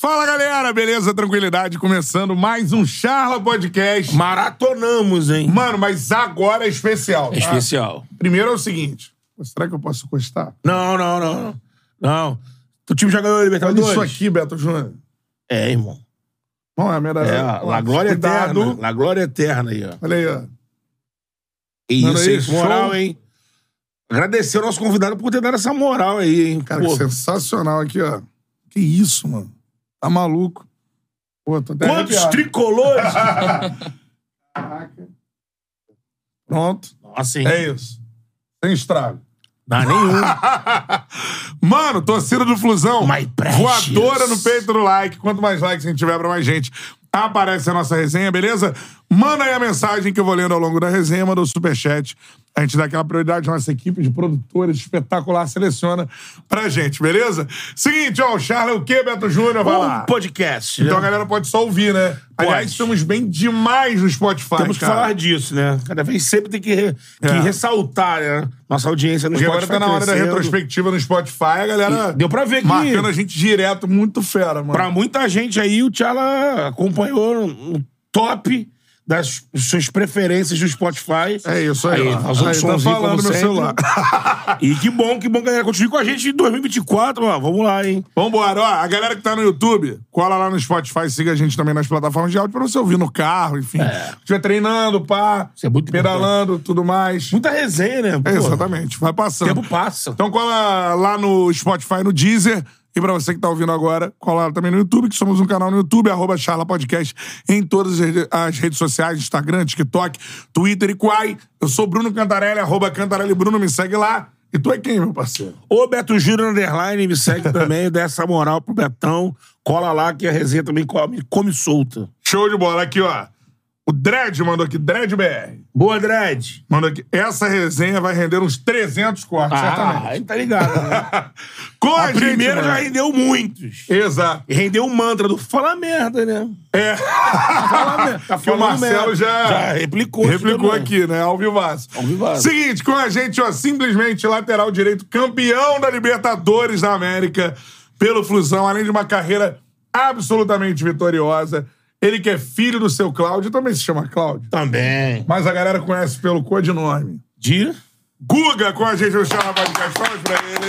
Fala galera, beleza? Tranquilidade? Começando mais um Charla Podcast. Maratonamos, hein? Mano, mas agora é especial. É tá? especial. Primeiro é o seguinte: será que eu posso encostar? Não, não, não. Não. não. O time já ganhou a Olha Libertadores? isso aqui, Beto Júnior. É, irmão. Não é a medalha. É, Ó, La Glória cuidado. Eterna. La Glória Eterna aí, ó. Olha aí, ó. Mano, isso, aí? Moral, show. hein? Agradecer ao nosso convidado por ter dado essa moral aí, hein? Cara, Pô, que sensacional aqui, ó. Que isso, mano. Tá maluco. Pô, tô até quantos arrepiado. tricolores? Pronto. Nossa, hein? É isso. Sem estrago. Dá nenhum. Mano, torcida do Flusão. Voadora no peito do like. Quanto mais likes a gente tiver pra mais gente, aparece a nossa resenha, beleza? Manda aí a mensagem que eu vou lendo ao longo da resenha, manda o superchat. A gente dá aquela prioridade, nossa equipe de produtores espetacular seleciona pra gente, beleza? Seguinte, ó, o Charles é o quê, Beto Júnior? Vai lá. um podcast. Então a né? galera pode só ouvir, né? Aliás, Pode. estamos bem demais no Spotify, Temos que cara. falar disso, né? Cada vez sempre tem que, re- que É. ressaltar, né? Nossa audiência no Porque agora Spotify tá na hora da retrospectiva no Spotify, a galera E deu pra ver que- marcando a gente direto, muito fera, mano. Pra muita gente aí, o Tchala acompanhou no top das suas preferências do Spotify. É isso aí, ó. Faz um Aí, tá falando meu celular. E que bom, que bom, galera. Continue com a gente em 2024, ó. Vamos lá, hein? Vambora, ó. A galera que tá no YouTube, cola lá no Spotify, siga a gente também nas plataformas de áudio pra você ouvir no carro, enfim. É. Estiver treinando, pá, Isso é muito pedalando, tudo mais. Muita resenha, né? É, exatamente, vai O passando. tempo passa. Então cola lá no Spotify, no Deezer. E pra você que tá ouvindo agora, cola lá também no YouTube, que somos um canal no YouTube, arroba Charla Podcast, em todas as rede- as redes sociais, Instagram, TikTok, Twitter e Quai. Eu sou Bruno Cantarelli, arroba Cantarelli Bruno, me segue lá. E tu é quem, meu parceiro? Ô, Beto Júnior Underline, me segue também, dá essa moral pro Betão. Cola lá que a resenha também come, come solta. Show de bola. Aqui, ó. O Dredd mandou aqui, Dredd BR. Boa, Dredd. Mandou aqui. Essa resenha vai render uns 300 cortes, Ah, certamente. aí tá ligado, né? Com a, A gente, primeira já mano. rendeu muitos. Exato. E rendeu o mantra do fala merda, né? É. Fala merda. Tá que o Marcelo merda. já, Já replicou replicou aqui, né? Ao vivaço. Ao vivaço. Seguinte, com a gente, ó, simplesmente lateral direito, campeão da Libertadores da América pelo Flusão, além de uma carreira absolutamente vitoriosa. Ele que é filho do seu Cláudio, também se chama Cláudio. Também. Mas a galera conhece pelo codinome. Dia. Guga com a gente no Chama Podcast. Palmas pra ele.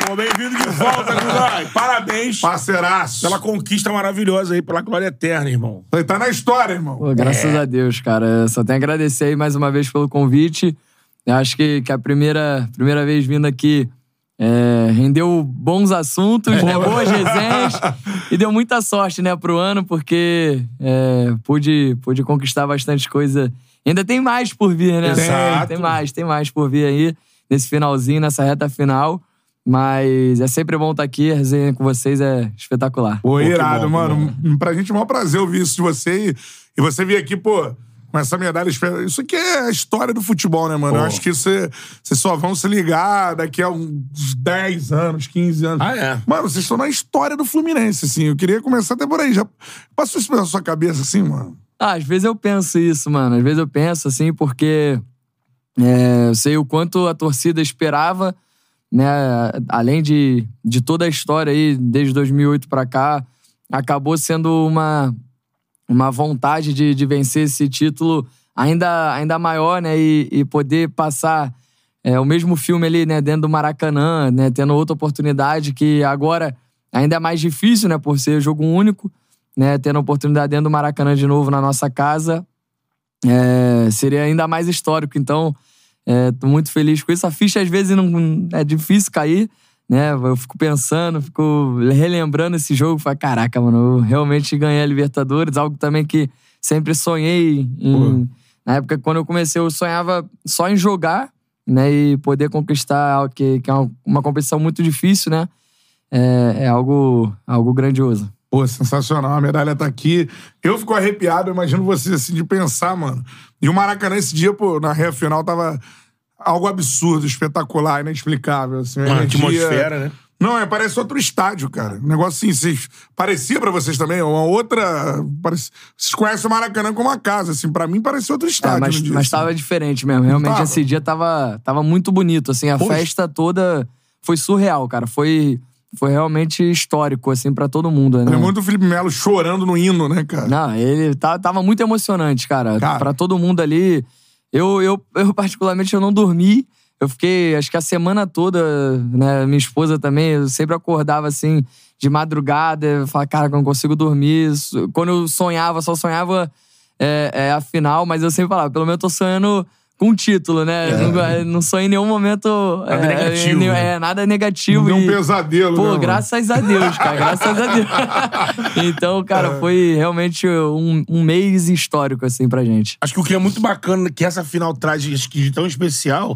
Pô, bem-vindo de volta, Gugai. Parabéns Parceiraço. pela conquista maravilhosa aí, pela glória eterna, irmão. Ele tá na história, irmão. Pô, graças a Deus, cara. Só tenho a agradecer aí mais uma vez pelo convite. Eu acho que, que a primeira, primeira vez vindo aqui é, rendeu bons assuntos, né? boas resenhas. e deu muita sorte, né, pro ano, porque é, pude, pude conquistar bastante coisa. Ainda tem mais por vir, né? Exato. Tem mais, tem mais por vir aí, nesse finalzinho, nessa reta final. Mas é sempre bom estar aqui, a resenha com vocês é espetacular. Pô, irado, bom, mano. Pra gente é um maior prazer ouvir isso de você e, e você vir aqui, pô, com essa medalha. Isso aqui é a história do futebol, né, mano? Eu Pô. acho que você- vocês só vão se ligar daqui a uns 10 anos, 15 anos. Ah, é? Mano, vocês estão na história do Fluminense, assim. Eu queria começar até por aí. Já passou isso pela sua cabeça, assim, mano? Ah, às vezes eu penso isso, mano. Às vezes eu penso, assim, porque é, eu sei o quanto a torcida esperava, né? Além de, de toda a história aí, desde 2008 pra cá, acabou sendo uma, uma vontade de, de vencer esse título ainda, ainda maior, né? E, e poder passar é, o mesmo filme ali, né? Dentro do Maracanã, né? Tendo outra oportunidade que agora ainda é mais difícil, né? Por ser jogo único né, tendo a oportunidade dentro do Maracanã de novo na nossa casa, é, seria ainda mais histórico. Então, é, tô muito feliz com isso. A ficha às vezes não é difícil cair, né? Eu fico pensando, fico relembrando esse jogo, falo, caraca, mano, eu realmente ganhei a Libertadores, algo também que sempre sonhei em, na época quando eu comecei, eu sonhava só em jogar, né, e poder conquistar algo que, que é uma, uma competição muito difícil, né? É, é algo, algo grandioso. Pô, sensacional. A medalha tá aqui. Eu fico arrepiado, eu imagino você, assim, de pensar, mano. E o Maracanã, esse dia, pô, na reta final, tava algo absurdo, espetacular, inexplicável. Assim, Uma energia- atmosfera, né? Não, é, parece outro estádio, cara. Um negócio assim, vocês, parecia pra vocês também, uma outra. Parece, vocês conhecem o Maracanã como uma casa, assim, pra mim parecia outro É, estádio. mas, no dia, mas assim. tava diferente mesmo. Realmente, Tava? esse dia tava, tava muito bonito. Assim, a Poxa. festa toda foi surreal, cara. Foi foi realmente histórico, assim, pra todo mundo, né? É muito o Felipe Melo chorando no hino, né, cara? Não, ele tá, tava muito emocionante, cara. Cara. Pra todo mundo ali. Eu, eu, eu, particularmente, eu não dormi. Eu fiquei, acho que a semana toda, né? Minha esposa também, eu sempre acordava assim, de madrugada. Eu falava, cara, eu não consigo dormir. Quando eu sonhava, só sonhava é, é, a final, mas eu sempre falava, pelo menos eu tô sonhando com título, né? Não, não sonho em nenhum momento. Nada é, negativo, é, né? é, nada negativo. Um e- pesadelo, né, Pô, mano? graças a Deus, cara. Graças a Deus. então, cara, foi realmente um, um mês histórico, assim, pra gente. Acho que o que é muito bacana que essa final traz acho que de tão especial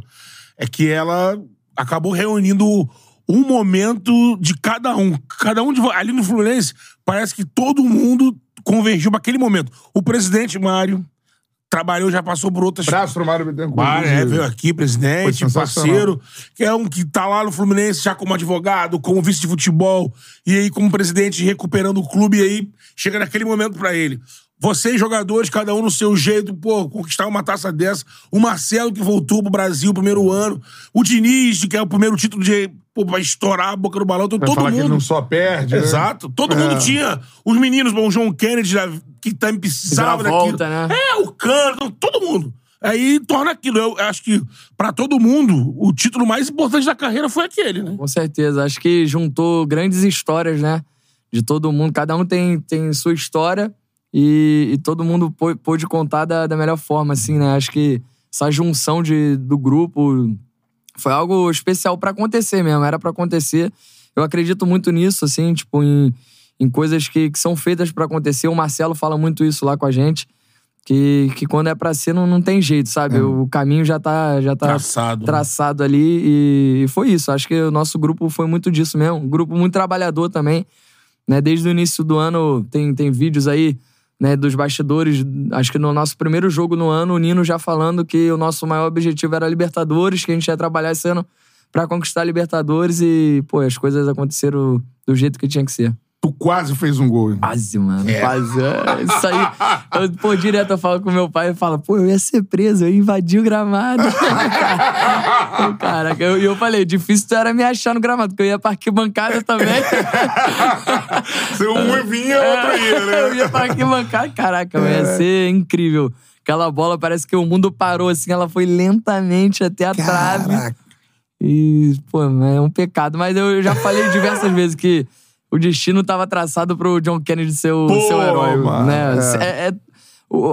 é que ela acabou reunindo um momento de cada um. Cada um de ali no Fluminense, parece que todo mundo convergiu para aquele momento. O presidente Mário trabalhou, já passou por outras Abraço pro Mário Bittencourt. Mário, é, veio aqui, presidente, parceiro, que é um que tá lá no Fluminense já como advogado, como vice de futebol, e aí como presidente recuperando o clube, e aí chega naquele momento pra ele. Vocês, jogadores, cada um no seu jeito, pô, conquistar uma taça dessa. O Marcelo, que voltou pro Brasil primeiro ano. O Diniz, que é o primeiro título de. Pô, vai estourar a boca do balão. Então, todo mundo. não só perde, né? Exato. Todo É. mundo tinha. Os meninos, bom, o João Kennedy, que também precisava Já daquilo. volta, né? É, o Cano, todo mundo. Aí torna aquilo. Eu acho que, pra todo mundo, o título mais importante da carreira foi aquele, né? Com certeza. Acho que juntou grandes histórias, né? De todo mundo. Cada um tem, tem sua história e, e todo mundo pô- pôde contar da, da melhor forma, assim, né? Acho que essa junção de, do grupo foi algo especial pra acontecer mesmo. Era pra acontecer. Eu acredito muito nisso, assim, tipo, em, em coisas que, que são feitas pra acontecer. O Marcelo fala muito isso lá com a gente. Que, que quando é pra ser, não, não tem jeito, sabe? O caminho já tá, já tá Traçado. traçado ali e, e foi isso. Acho que o nosso grupo foi muito disso mesmo. Um grupo muito trabalhador também. Né? Desde o início do ano tem, tem vídeos aí né, dos bastidores. Acho que no nosso primeiro jogo no ano, o Nino já falando que o nosso maior objetivo era a Libertadores, que a gente ia trabalhar esse ano pra conquistar a Libertadores e, pô, as coisas aconteceram do jeito que tinha que ser. Tu quase fez um gol. Quase, mano. Quase. É, isso aí. Eu, pô, direto eu falo com meu pai e falo, pô, eu ia ser preso, eu ia invadir o gramado. Caraca, eu- e eu, falei, difícil era me achar no gramado, porque eu ia pra arquibancada também. Se um vinha, outro ia, né? eu ia pra arquibancada. Caraca, ia ser incrível. Aquela bola parece que o mundo parou assim, ela foi lentamente até a trave. Caraca. E, pô, é um pecado. Mas eu já falei diversas vezes que o destino tava traçado pro John Kennedy ser o Pô, seu herói. mano, né? é. É- é-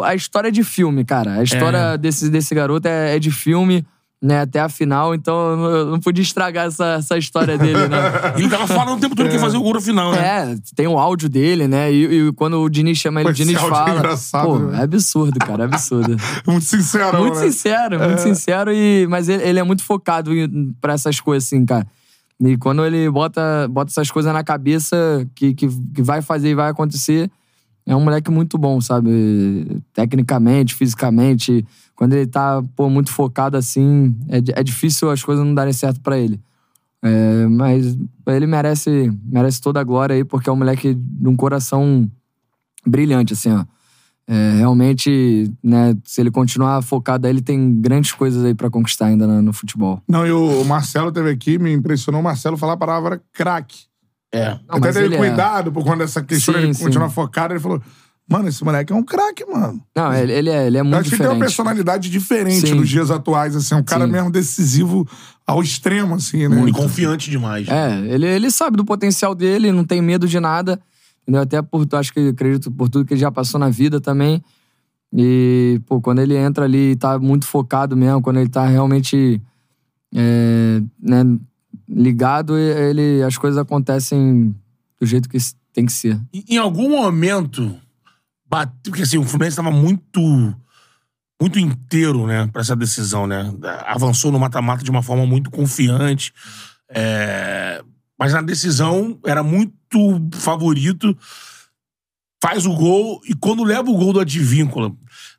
a história é de filme, cara. A história desse, desse garoto é, é de filme, né? Até a final. Então eu não, podia estragar essa, essa história dele, né? E ele tava falando o tempo todo que ia fazer o gol final, né? É, tem o áudio dele, né? E, e quando o Diniz chama ele, Pô, o Diniz é fala. engraçado, pô, né? é absurdo, cara, é absurdo. Muito sincero, Muito né? sincero, muito sincero. E, mas ele, ele é muito focado em- pra essas coisas, assim, cara. E quando ele bota, bota essas coisas na cabeça que, que, que vai fazer e vai acontecer, é um moleque muito bom, sabe? Tecnicamente, fisicamente. Quando ele tá, pô, muito focado assim, é, é difícil as coisas não darem certo pra ele. É, mas ele merece, merece toda a glória aí, porque é um moleque de um coração brilhante, assim, ó. É, realmente, né, se ele continuar focado aí, ele tem grandes coisas aí pra conquistar ainda no, no futebol. Não, e o Marcelo teve aqui, me impressionou o Marcelo falar a palavra craque. É. Não, Até mas teve ele é- cuidado, por quando essa questão Sim, ele sim. continuar focado, ele falou: Mano, esse moleque é um craque, mano. Não, ele, ele é, ele é Eu muito acho que ele tem uma diferente. personalidade diferente Sim. nos dias atuais, assim. É um cara Sim. mesmo decisivo ao extremo, assim, né? E confiante demais. É, ele, ele sabe do potencial dele, não tem medo de nada. Entendeu? Até por, acho que acredito por tudo que ele já passou na vida também. E, pô, quando ele entra ali e tá muito focado mesmo, quando ele tá realmente é, né, ligado, ele, as coisas acontecem do jeito que tem que ser. Em algum momento, bateu, porque assim, o Fluminense estava muito muito inteiro, né, para essa decisão, né? Avançou no mata-mata de uma forma muito confiante. é, Mas na decisão era muito favorito. Faz o gol e quando leva o gol do Advíncula,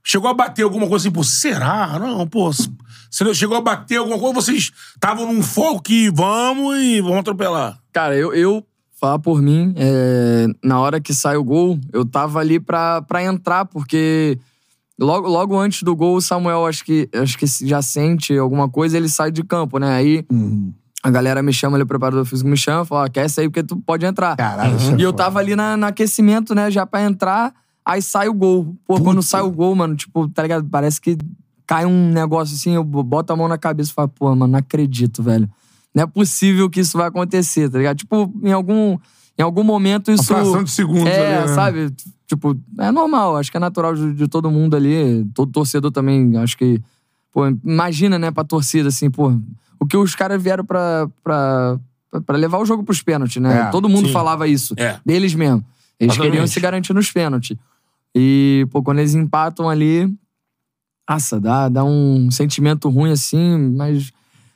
chegou a bater alguma coisa assim, pô, será? Não, pô, você não chegou a bater alguma coisa, vocês estavam num foco que vamos e vamos atropelar. Cara, eu, eu falar por mim, é, na hora que sai o gol, eu tava ali pra, pra entrar, porque logo, logo antes do gol, o Samuel acho que, acho que já sente alguma coisa ele sai de campo, né? Aí A galera me chama ali, o preparador físico me chama, fala, ó, quer sair porque tu pode entrar. Caralho, é E eu tava ali na, no aquecimento, né, já pra entrar, aí sai o gol. Pô, quando sai o gol, mano, tipo, tá ligado? Parece que cai um negócio assim, eu boto a mão na cabeça e falo, pô, mano, não acredito, velho. Não é possível que isso vai acontecer, tá ligado? Tipo, em algum, em algum momento Uma isso. fração de segundos É, ali, né? sabe? Tipo, é normal, acho que é natural de, de todo mundo ali. Todo torcedor também, acho que. Pô, imagina, né, pra torcida, assim, pô. O que os caras vieram pra, pra, pra levar o jogo pros pênaltis, né? É, todo mundo sim. falava isso. É. Deles mesmo. Eles Exatamente. queriam se garantir nos pênaltis. E, pô, quando eles empatam ali. Nossa, dá, dá um sentimento ruim assim, mas.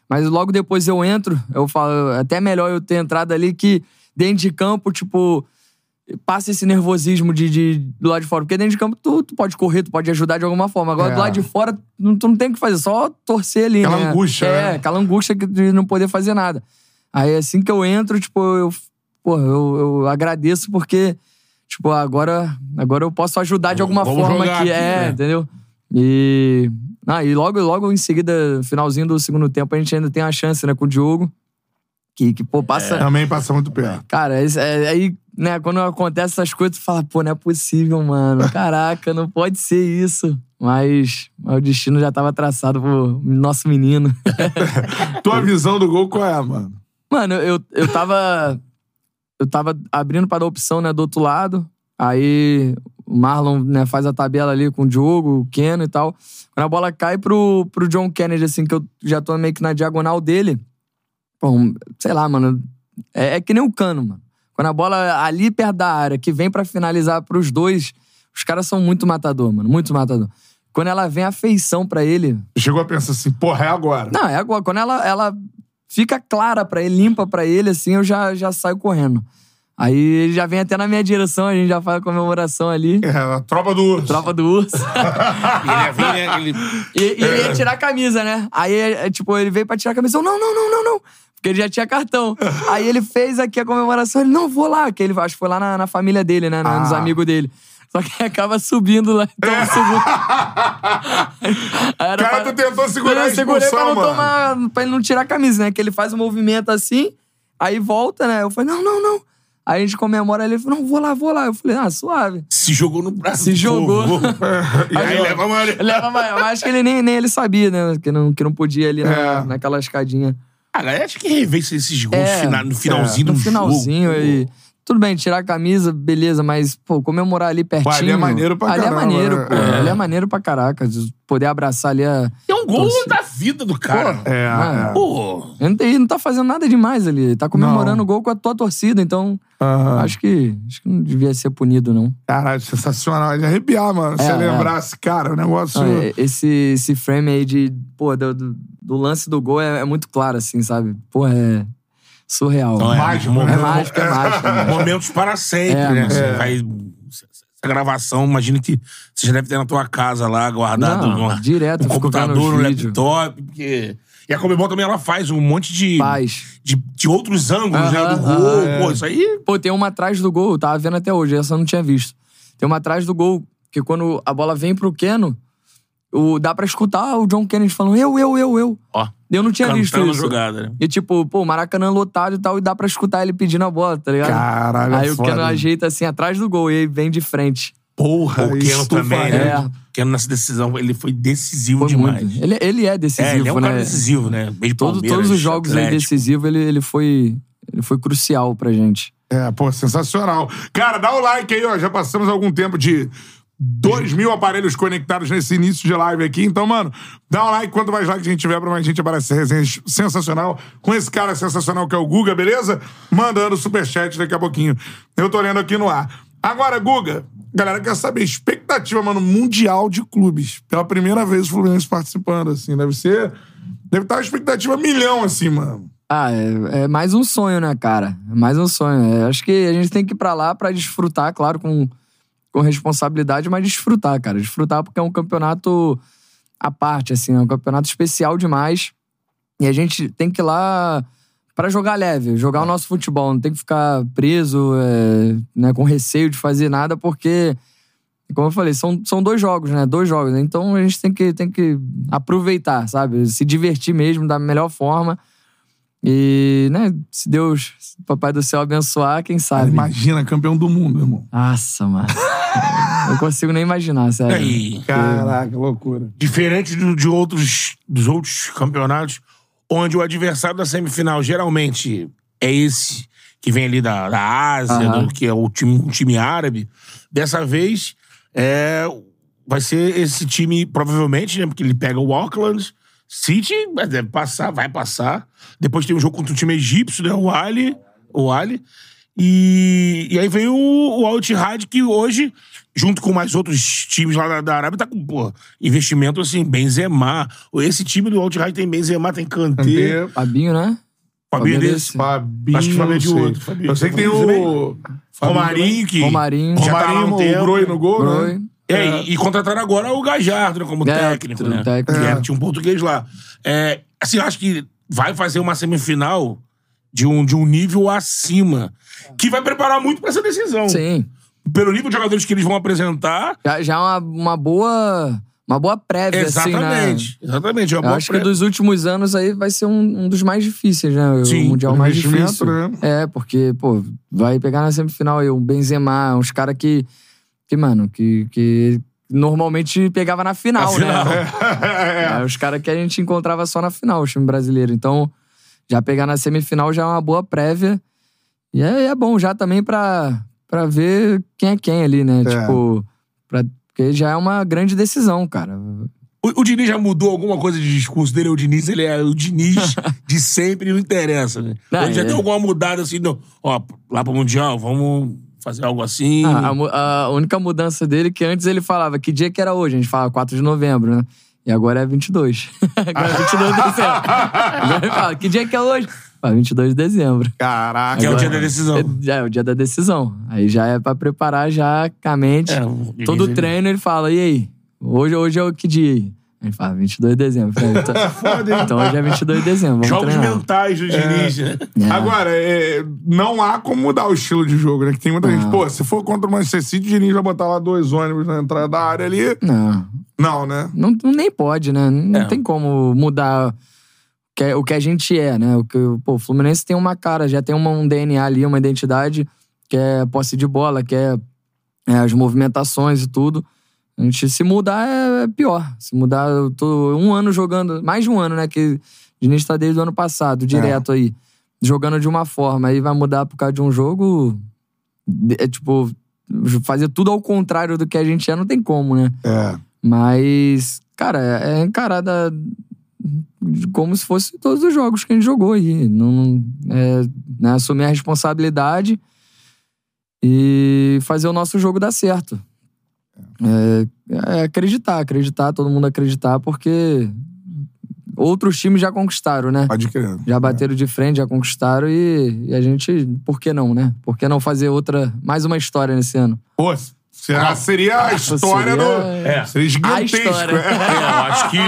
Mas logo depois eu entro, eu falo, até melhor eu ter entrado ali que dentro de campo, tipo, passa esse nervosismo de, de- do lado de fora. Porque dentro de campo tu, tu pode correr, tu pode ajudar de alguma forma. Agora É. do lado de fora, não- tu não tem o que fazer, só torcer ali, Aquela né? angústia, É, né? aquela angústia que- de não poder fazer nada. Aí assim que eu entro, tipo, eu, porra, eu, eu agradeço porque, tipo, agora, agora eu posso ajudar de alguma Vamos forma que aqui, é, né? entendeu? E, ah, e logo, logo em seguida, finalzinho do segundo tempo, a gente ainda tem a chance, né, com o Diogo. Que, que pô, passa. Também passa muito perto. Cara, isso é- aí, né, quando acontece essas coisas, tu fala, pô, não é possível, mano. Caraca, não pode ser isso. Mas, mas o destino já tava traçado pro nosso menino. Tua visão do gol qual é, mano? Mano, eu, eu tava. Eu tava abrindo pra dar opção, né, do outro lado. Aí o Marlon, né, faz a tabela ali com o Diogo, o Keno e tal. Quando a bola cai pro, pro John Kennedy, assim, que eu já tô meio que na diagonal dele. Pô, um- sei lá, mano. É, é que nem o cano, mano. Quando a bola ali perto da área, que vem pra finalizar pros dois, os caras são muito matador, mano. Muito matador. Quando ela vem a feição pra ele, Chegou a pensar assim, porra, é agora. não, é agora. Quando ela, ela fica clara pra ele, limpa pra ele, assim, eu já, já saio correndo. Aí ele já vem até na minha direção, a gente já faz a comemoração ali. É, a tropa do urso. Tropa do urso. E ele ia vir, né? Ele... e, e ele ia tirar a camisa, né? Aí, é, tipo, ele veio pra tirar a camisa. Eu, não, não, não, não, não. Porque ele já tinha cartão. Aí ele fez aqui a comemoração. Ele, não, vou lá. Que ele, acho que foi lá na, na família dele, né? Nos Ah. amigos dele. Só que acaba subindo lá. Então, Aí Cara, tu tentou segurar a segurei pra expulsão, não mano. tomar. Pra ele não tirar a camisa, né? Que ele faz um movimento assim, aí volta, né? Eu falei, não, não, não. Aí a gente comemora ele falou, não, vou lá, vou lá. Eu falei, ah, suave. Se jogou no braço Se jogou. E aí Aí, leva a maioria. Leva, mas eu acho que ele nem, nem ele sabia, né? Que não, que não podia ali na, É. naquela escadinha. A galera acha que rever esses gols É, no finalzinho no do finalzinho jogo. aí. Tudo bem, tirar a camisa, beleza, mas, pô, comemorar ali pertinho. ali é maneiro pra ali caramba, é maneiro, né? pô. É. Ali é maneiro pra caraca. de Poder abraçar ali a. É um gol Torcida. da vida do cara. É, Ah, é. Pô, Ele ele não tá fazendo nada demais ali. Ele tá comemorando Não. o gol com a tua torcida, então. Aham. Acho que, acho que não devia ser punido, não. Caralho, sensacional. É de arrepiar, mano. Se É, você é. lembrasse, cara, o negócio. Não, é- esse, esse frame aí de. Pô, do, do, do lance do gol é, é muito claro, assim, sabe? Pô, é surreal. Não, é mágico, mo- né? É mágico, é mágico. é mágico. momentos para sempre, É, né? É. vai. Essa gravação, imagina que você já deve ter na tua casa lá, guardado Não, no, direto, no computador, no laptop. Porque... E a Comebol também ela faz um monte de, de, de outros ângulos né, do gol. aham, é. Pô, isso aí. Pô, tem uma atrás do gol, eu tava vendo até hoje, essa eu não tinha visto. Tem uma atrás do gol, que quando a bola vem pro Keno, o, dá pra escutar o John Kennedy falando eu, eu, eu, eu. Ó, Eu não tinha visto isso. jogada, né? E tipo, pô, o Maracanã lotado e tal, e dá pra escutar ele pedindo a bola, tá ligado? Caralho, é Aí o foda. Keno ajeita assim atrás do gol e aí vem de frente. Porra, O Keno isso também, né? É. O Keno nessa decisão, ele foi decisivo Foi demais. muito. Ele, ele é decisivo, É, ele é um né? cara decisivo, né? Meio Todo- todos os jogos ele Atlético. decisivo, ele, ele, foi, ele foi crucial pra gente. É, pô, sensacional. Cara, dá o like aí, ó. Já passamos algum tempo de 2 mil aparelhos conectados nesse início de live aqui. Então, mano, dá um like. Quanto mais like a gente tiver, pra mais gente aparece resenha sensacional. Com esse cara sensacional que é o Guga, beleza? Mandando superchat daqui a pouquinho. Eu tô lendo aqui no ar. Agora, Guga, galera quer saber expectativa, mano, mundial de clubes. Pela primeira vez o Fluminense participando, assim. Deve ser... Deve estar uma expectativa milhão, assim, mano. Ah, é, é mais um sonho, né, cara? É mais um sonho. É, acho que a gente tem que ir pra lá pra desfrutar, claro, com, com responsabilidade, mas desfrutar, cara. Desfrutar porque é um campeonato à parte, assim, é um campeonato especial demais. E a gente tem que ir lá pra jogar leve, jogar o nosso futebol. Não tem que ficar preso, é, né, com receio de fazer nada, porque, como eu falei, são, são dois jogos, né? Dois jogos. Então a gente tem que, tem que aproveitar, sabe? Se divertir mesmo da melhor forma. E, né, se Deus, se o Papai do Céu abençoar, quem sabe. Imagina, campeão do mundo, irmão. Nossa, mano. Não consigo nem imaginar, sério. E, Caraca, loucura. diferente do- de outros, dos outros campeonatos, onde o adversário da semifinal geralmente é esse que vem ali da, da Ásia, Aham. do, que é o time, um time árabe. Dessa vez, é, vai ser esse time, provavelmente, né? Porque ele pega o Auckland City, mas deve passar, vai passar. Depois tem um jogo contra o time egípcio, né? O Ali. O Ali. E, e aí vem o, o Al Ittihad, que hoje, junto com mais outros times lá da, da Arábia, tá com, pô, investimento assim, Benzema. Esse time do Al Ittihad tem Benzema, tem Kanté. Fabinho, né? Fabinho Fabinho desse. desse. Fabinho. Acho que o Fabinho é de outro, Fabinho. Eu sei que tem o. Romarinho, que Romarinho. já tá Romarinho, um o tempo. Broi no gol, Broi. né? É, e, e contrataram agora o Gajardo, né, como É, técnico, o né? técnico. Era- É. tinha um português lá. É, assim, acho que vai fazer uma semifinal de um, de um nível acima, que vai preparar muito pra essa decisão. Sim. Pelo nível de jogadores que eles vão apresentar. Já, já é uma, uma boa. Uma boa prévia, assim, né? Exatamente. Exatamente. É uma Eu boa acho pré- que dos últimos anos aí vai ser um, um dos mais difíceis, né? O Sim, Mundial mais difícil. né? É, porque, pô, vai pegar na semifinal aí um Benzema, uns caras que, que, mano, que, que normalmente pegava na final, Na final. né? É, os caras que a gente encontrava só na final, o time brasileiro. Então, já pegar na semifinal já é uma boa prévia. E é, é bom já também pra, pra ver quem é quem ali, né? É. Tipo, pra, porque já é uma grande decisão, cara. O, o Diniz já mudou alguma coisa de discurso dele? O Diniz, ele é o Diniz de sempre e não interessa, né? Não, ele já é. deu alguma mudada assim, não, ó, lá pro Mundial, vamos fazer algo assim. Ah, a, a única mudança dele é que antes ele falava que dia que era hoje. A gente falava 4 de novembro, né? E agora é 22. agora é 22 de dezembro. Agora ele fala, que dia que é hoje? Fala, 22 de dezembro. Caraca. que é o dia da decisão. É, é o dia da decisão. Aí já é pra preparar já com a mente. É, Todo ele- treino ele fala, e aí? Hoje, hoje é o que dia aí? Ele fala, 22 de dezembro. Eu falei, Então, então hoje é 22 de dezembro, vamos Jogos treinar. mentais do Diniz, né? É. Agora, é, não há como mudar o estilo de jogo, né? Que tem muita gente. Pô, se for contra o Manchester City, o Diniz vai botar lá dois ônibus na entrada da área ali. Não, Não, né? não, não- nem pode, né? Não É. tem como mudar que, é- o que a gente é, né? O, que, pô, o Fluminense tem uma cara, já tem uma- um DNA ali, uma identidade, que é posse de bola, que é, é as movimentações e tudo. A gente, se mudar, é pior. Se mudar, eu tô um ano jogando, mais de um ano, né? Que o Diniz tá desde o ano passado, direto aí. Jogando de uma forma, aí vai mudar por causa de um jogo. É tipo, fazer tudo ao contrário do que a gente é, não tem como, né? É. Mas, cara, é encarada como se fosse todos os jogos que a gente jogou aí. Não, é, né, assumir a responsabilidade e fazer o nosso jogo dar certo. É, é acreditar, acreditar, todo mundo acreditar, porque outros times já conquistaram, né? Pode crer. Já bateram de frente, já conquistaram e, e a gente, por que não, né? Por que não fazer outra, mais uma história nesse ano? Pô, será, seria a história seria- do. É. Seria gigantesco. história. É, eu acho que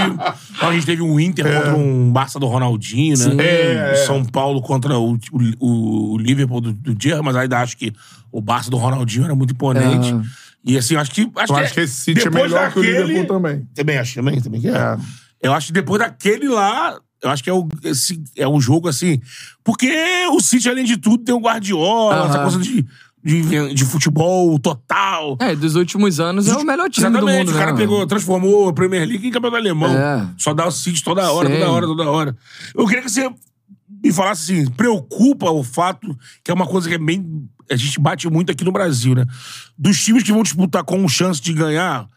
a gente teve um Inter contra um Barça do Ronaldinho, né? É, é. São Paulo contra o, o, o Liverpool do, do mas ainda acho que o Barça do Ronaldinho era muito imponente. É. E assim, acho que. Acho Eu que, acho que esse City é melhor que o daquele- Liverpool também. Também acho, também, também que é. É. Eu acho que depois daquele lá, eu acho que é, o, esse, é um jogo assim. Porque o City, além de tudo, tem o Guardiola, Aham. essa coisa de, de, de futebol total. É, dos últimos anos é o melhor time Exatamente, do mundo, o cara né? pegou, transformou a Premier League em campeonato alemão. É. Só dá o City toda hora, Sim. toda hora, toda hora. Eu queria que você me falasse assim, preocupa o fato, que é uma coisa que é bem. A gente bate muito aqui no Brasil, né? Dos times que vão disputar com chance de ganhar,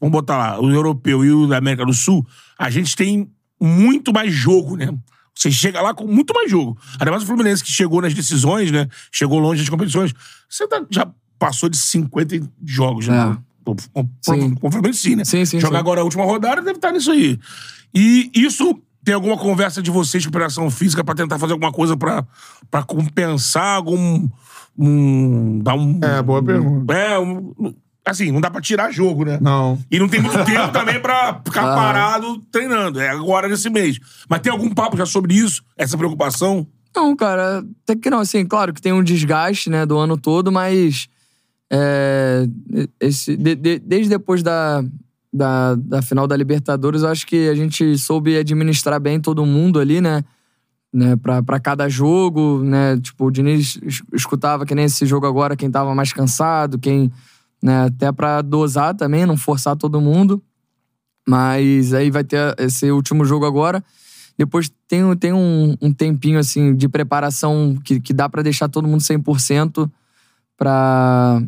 vamos botar lá, o europeu e o da América do Sul, a gente tem muito mais jogo, né? Você chega lá com muito mais jogo. Ainda mais o Fluminense que chegou nas decisões, né? Chegou longe das competições. Você tá- já passou de 50 jogos, né? É. Com, com, Sim. com o Fluminense, sim, né? Sim, sim, Jogar sim. agora a última rodada deve estar nisso aí. E isso tem alguma conversa de vocês de operação física pra tentar fazer alguma coisa pra pra compensar algum. Um, dar um. É, boa pergunta. É, um, assim, não dá pra tirar jogo, né? Não. E não tem muito tempo também pra ficar Ah. parado treinando. É agora nesse mês. Mas tem algum papo já sobre isso? Essa preocupação? Não, cara, até que não. Assim, claro que tem um desgaste, né, do ano todo, mas. é, esse, de- de- desde depois da, da, da final da Libertadores, eu acho que a gente soube administrar bem todo mundo ali, né? né, pra, pra cada jogo, né? Tipo, o Diniz es- escutava que nem esse jogo agora, quem tava mais cansado, quem, né, até pra dosar também, não forçar todo mundo. Mas aí vai ter esse último jogo agora. Depois tem, um- tem um, um tempinho, assim, de preparação que, que dá pra deixar todo mundo 100% pra,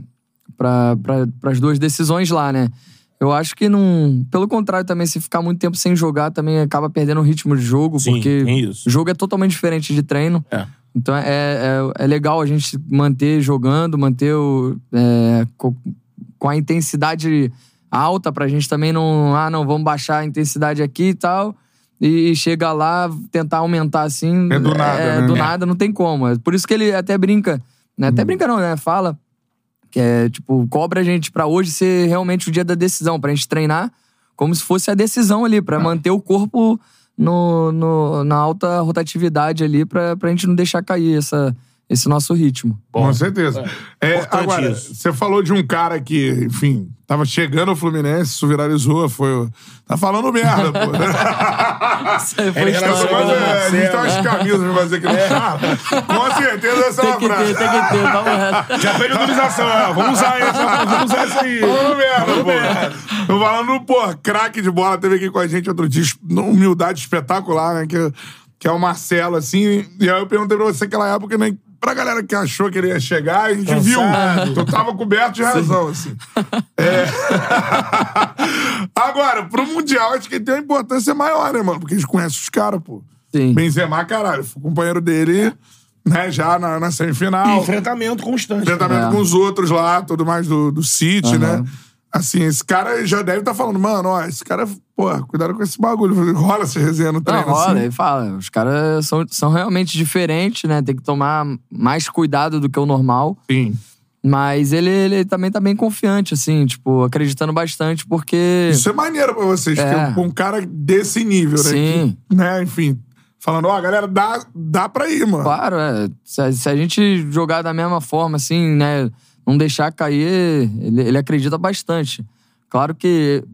pra, pra, pras duas decisões lá, né? Eu acho que não. Pelo contrário, também, se ficar muito tempo sem jogar, também acaba perdendo o ritmo de jogo, Sim, porque o jogo é totalmente diferente de treino. É. Então é, é, é legal a gente manter jogando, manter o, é, com a intensidade alta pra gente também não. Ah, não, vamos baixar a intensidade aqui e tal. E chega lá, tentar aumentar assim. É do nada, é, né? do nada, não tem como. É Por isso que ele até brinca. Né? Hum. Até brinca, não, né? Fala que é, tipo, cobra a gente pra hoje ser realmente o dia da decisão, pra gente treinar como se fosse a decisão ali, Ah. pra manter o corpo no, no- na alta rotatividade ali, pra, pra gente não deixar cair essa, esse nosso ritmo. Com certeza. É, Importante agora, isso. você falou de um cara que, enfim, tava chegando ao Fluminense, isso viralizou, foi. o- Tá falando merda, pô. Isso aí foi Ele história, relacionou Mas, né? é, a gente tem Marcelo. umas camisas pra fazer aqui no charla. Com certeza essa é Tem uma que frase. ter, tem que ter, vamos reto. Já pede autorização, ó. Vamos usar essa, vamos usar essa aí. Falando merda, pô. Tô falando, pô, craque de bola, teve aqui com a gente outro dia, humildade espetacular, né? Que, que é o Marcelo, assim. E aí eu perguntei pra você naquela época, né? Pra galera que achou que ele ia chegar, a gente Cansado. viu. Tu tava coberto de razão, assim. É. Agora, pro Mundial, acho que ele tem uma importância maior, né, mano? Porque a gente conhece os caras, pô. Sim. Benzema, caralho, fui companheiro dele, né, já na, na semifinal. Enfrentamento constante. enfrentamento É. com os outros lá, tudo mais do, do City, Aham. né? Assim, esse cara já deve estar falando, mano, ó, esse cara, pô, cuidado com esse bagulho. Rola essa resenha no Não, treino, rola, assim. ele fala. Os caras são, são realmente diferentes, né? Tem que tomar mais cuidado do que o normal. Sim. Mas ele, ele também tá bem confiante, assim, tipo, acreditando bastante, porque. Isso é maneiro pra vocês, É. um cara desse nível, né? Sim. que, né, enfim, falando, ó, galera, dá, dá pra ir, mano. Claro, é. Se a, se a gente jogar da mesma forma, assim, né? Não deixar cair, ele, ele acredita bastante. Claro que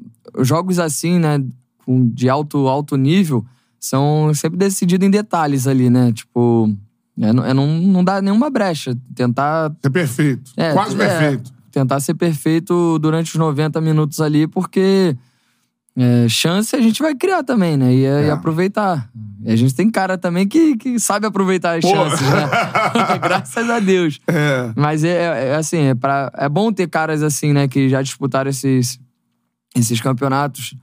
jogos assim, né? com- De alto, alto nível, são sempre decididos em detalhes ali, né? Tipo, é, não- é não, não dá nenhuma brecha. Tentar É perfeito. É, Quase é, perfeito. tentar ser perfeito durante os 90 minutos ali, porque é, chance a gente vai criar também, né? E, e aproveitar. E a gente tem cara também que, que sabe aproveitar as Pô. chances, né? Graças a Deus. É. Mas é, é- é assim, é, pra, é bom ter caras assim, né, que já disputaram esses, esses campeonatos.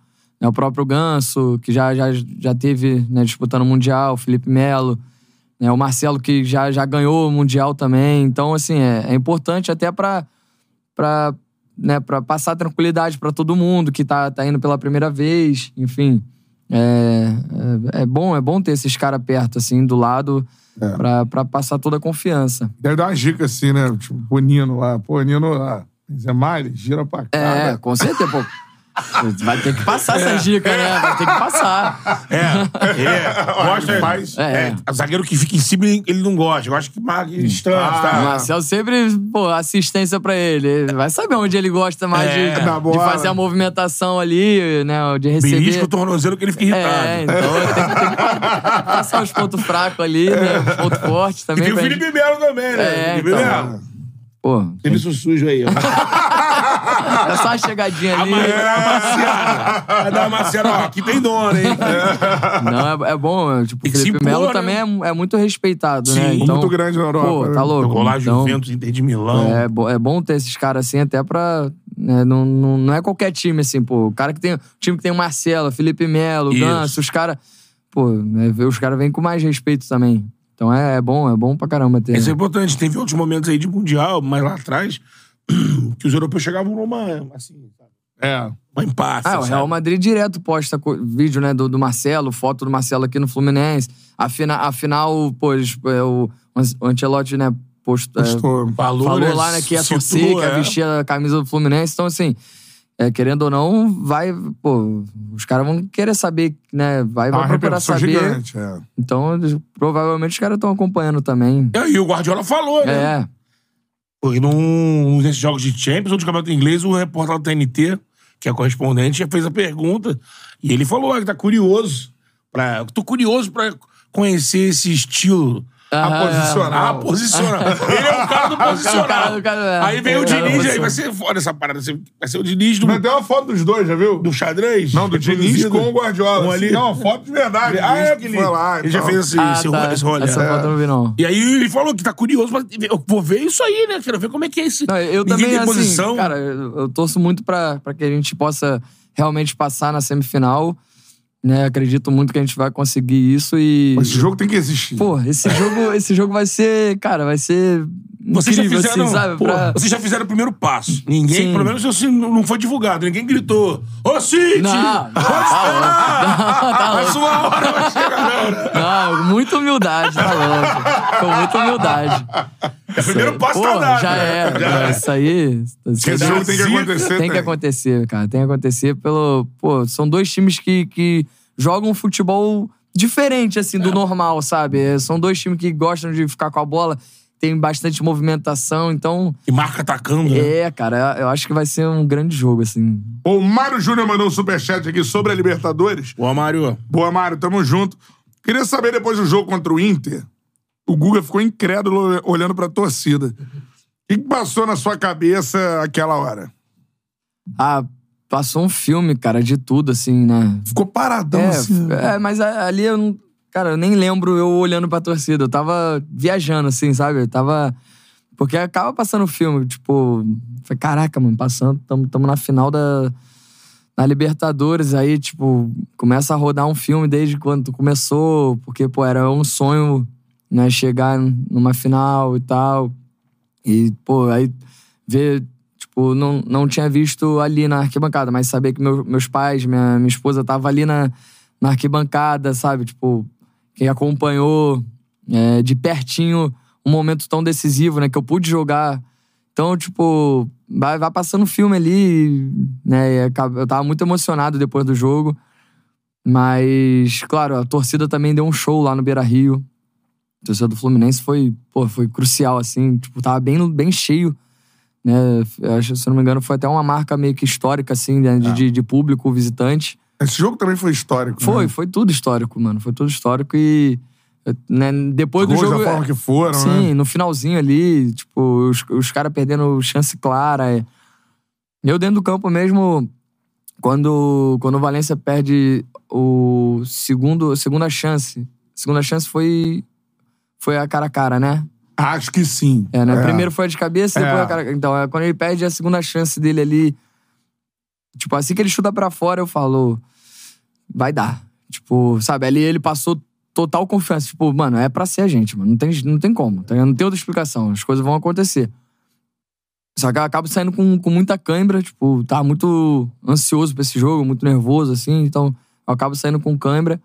Né? O próprio Ganso, que já, já, já teve né, disputando o Mundial, o Felipe Melo, né? o Marcelo, que já, já ganhou o Mundial também. Então, assim, é, é importante até pra, né, pra passar tranquilidade pra todo mundo que tá, tá indo pela primeira vez, enfim. É, é, é bom, é bom ter esses caras perto, assim, do lado, É. pra, pra passar toda a confiança. Deve dar uma dica assim, né? Tipo, o Nino lá. Pô, Nino lá. Benzema, ele gira pra cá. É, né? com certeza, pô. Vai ter que passar essa dica, né? Vai ter que passar. É, é. Gosta, Faz. É. É, zagueiro que fica em cima, ele não gosta. Gosta que marca distância, Ah, O tá? Marcel sempre, pô, assistência pra ele. Ele vai saber onde ele gosta mais É, de, de fazer a movimentação ali, né? De receber. Belisca o tornozelo que ele fica irritado. É, então tem, que- tem que pa- passar os pontos fracos ali, né? Os pontos fortes E também. tem o Felipe gente- Melo também, né? É, Felipe então. Melo. Pô, Serviço sujo aí. ó. é só uma chegadinha ali. Dar uma maciada. Vai dar. Ó, aqui tem dono, hein? Não, é, é bom. Tipo, o Felipe Melo né? também é, é muito respeitado, né? Sim, Então, muito grande na Europa, Pô, né? tá louco. Jogou lá Então, Juventus, Inter de Milão. É, bo- é bom ter esses caras assim, até pra. né, não, não, não é qualquer time, assim, pô. O cara que tem. O time que tem o Marcelo, Felipe Melo. Ganso, os caras. Pô, né, os caras vêm com mais respeito também. Então é, é bom, é bom pra caramba ter. Isso é importante. Teve outros momentos aí de Mundial, mais lá atrás, que os europeus chegavam numa, assim, sabe? É. uma empate. Ah, o? Real Madrid direto posta vídeo, né, do, do Marcelo, foto do Marcelo aqui no Fluminense. Afina, afinal, pô, é, o, o Ancelotti, né, post, é, Postou. Falou, falou né, lá, né, que ia torcer, que ia é. vestir a camisa do Fluminense. Então, assim, é, querendo ou não, vai, pô, os caras vão querer saber, né, vai, vai uma procurar saber. gigante, é. Então, provavelmente os caras estão acompanhando também. E aí o Guardiola falou, né? É, Porque num, nesses jogos de Champions ou de Campeonato Inglês, o repórter da TNT, que é correspondente, já fez a pergunta. E ele falou ah, que tá curioso. Pra, tô curioso pra conhecer esse estilo. Ah, posicionar. Ah, posicionar. Ele é o cara do cara, é. Aí vem o Diniz, aí vai ser foda essa parada. Vai ser o Diniz do, Mas tem uma foto dos dois, já viu? do xadrez. Não, do Diniz com o Guardiola. Um ali. Não, foto de verdade. Ah, é que foi lá. Ele já fez esse, Ah, esse, tá. esse rolê. Essa É. foto eu não vi, não. E aí ele falou que tá curioso, mas eu vou ver isso aí, né? Quero ver como é que é esse. Não, eu também, assim, posição. cara, eu, eu torço muito pra, pra que a gente possa realmente passar na semifinal. Né? Acredito muito que a gente vai conseguir isso e. Esse jogo tem que existir. Pô, esse jogo, esse jogo vai ser, cara, vai ser Vocês já incrível, fizeram, assim, sabe? pô, Pra- vocês já fizeram o primeiro passo. Ninguém, Sim. pelo menos assim, não foi divulgado. Ninguém gritou. Ô, City! Não, Pode tá esperar! tá louco. sua hora vai chegar, não. Muita humildade, tá louco. Com muita humildade. O primeiro passo Pô, tá dado. já né? era. Já né? Isso aí. isso Esse jogo tem que acontecer. Tem que acontecer, cara. Tem que acontecer pelo. Pô, são dois times que, que jogam um futebol diferente, assim, É. do normal, sabe? É, São dois times que gostam de ficar com a bola, tem bastante movimentação, então. E marca atacando, né? É, cara, eu acho que vai ser um grande jogo, assim. O Mário Júnior mandou um superchat aqui sobre a Libertadores. Ô, Mário, Boa, Mário, tamo junto. Queria saber, depois do jogo contra o Inter, o Guga ficou incrédulo olhando pra torcida. O que passou na sua cabeça aquela hora? Ah, passou um filme, cara, de tudo, assim, né? Ficou paradão É, assim. é, mas ali eu não. Cara, eu nem lembro eu olhando pra torcida. Eu tava viajando, assim, sabe? Eu tava. Porque acaba passando o filme, tipo. Falei, caraca, mano, passando, tamo, tamo na final da. Na Libertadores, aí, tipo, começa a rodar um filme desde quando começou, porque, pô, era um sonho, né, chegar numa final e tal. E, pô, aí ver, tipo, não, não tinha visto ali na arquibancada, mas saber que meu- meus pais, minha, minha esposa tava ali na, na arquibancada, sabe? Tipo, quem acompanhou é, de pertinho um momento tão decisivo, né? Que eu pude jogar. Então, tipo, vai, vai passando filme ali, né? Eu tava muito emocionado depois do jogo. Mas, claro, a torcida também deu um show lá no Beira Rio. A torcida do Fluminense foi, pô, foi crucial, assim. Tipo, tava bem, bem cheio. Né? Acho, se eu não me engano, foi até uma marca meio que histórica, assim, né? de, de, de público visitante. Esse jogo também foi histórico. Foi, né? foi tudo histórico, mano. Foi tudo histórico e. Né, depois do Gols jogo. da forma que foram, Sim, né? no finalzinho ali, tipo, os, os caras perdendo chance clara. é. Eu dentro do campo mesmo, quando, quando o Valência perde o segundo, a segunda chance. Segunda chance foi, foi a cara a cara, né? Acho que sim. É, né? Primeiro foi a de cabeça, depois É. a cara. Então, é, quando ele perde a segunda chance dele ali. Tipo, assim que ele chuta pra fora, eu falo. Vai dar. Tipo, sabe? Ali ele passou total confiança. Tipo, mano, é pra ser a gente, mano. Não tem, não tem como. tá? Não tem outra explicação. As coisas vão acontecer. Só que eu acabo saindo com, com muita cãibra. Tipo, tava muito ansioso pra esse jogo, muito nervoso, assim. Então, eu acabo saindo com cãibra.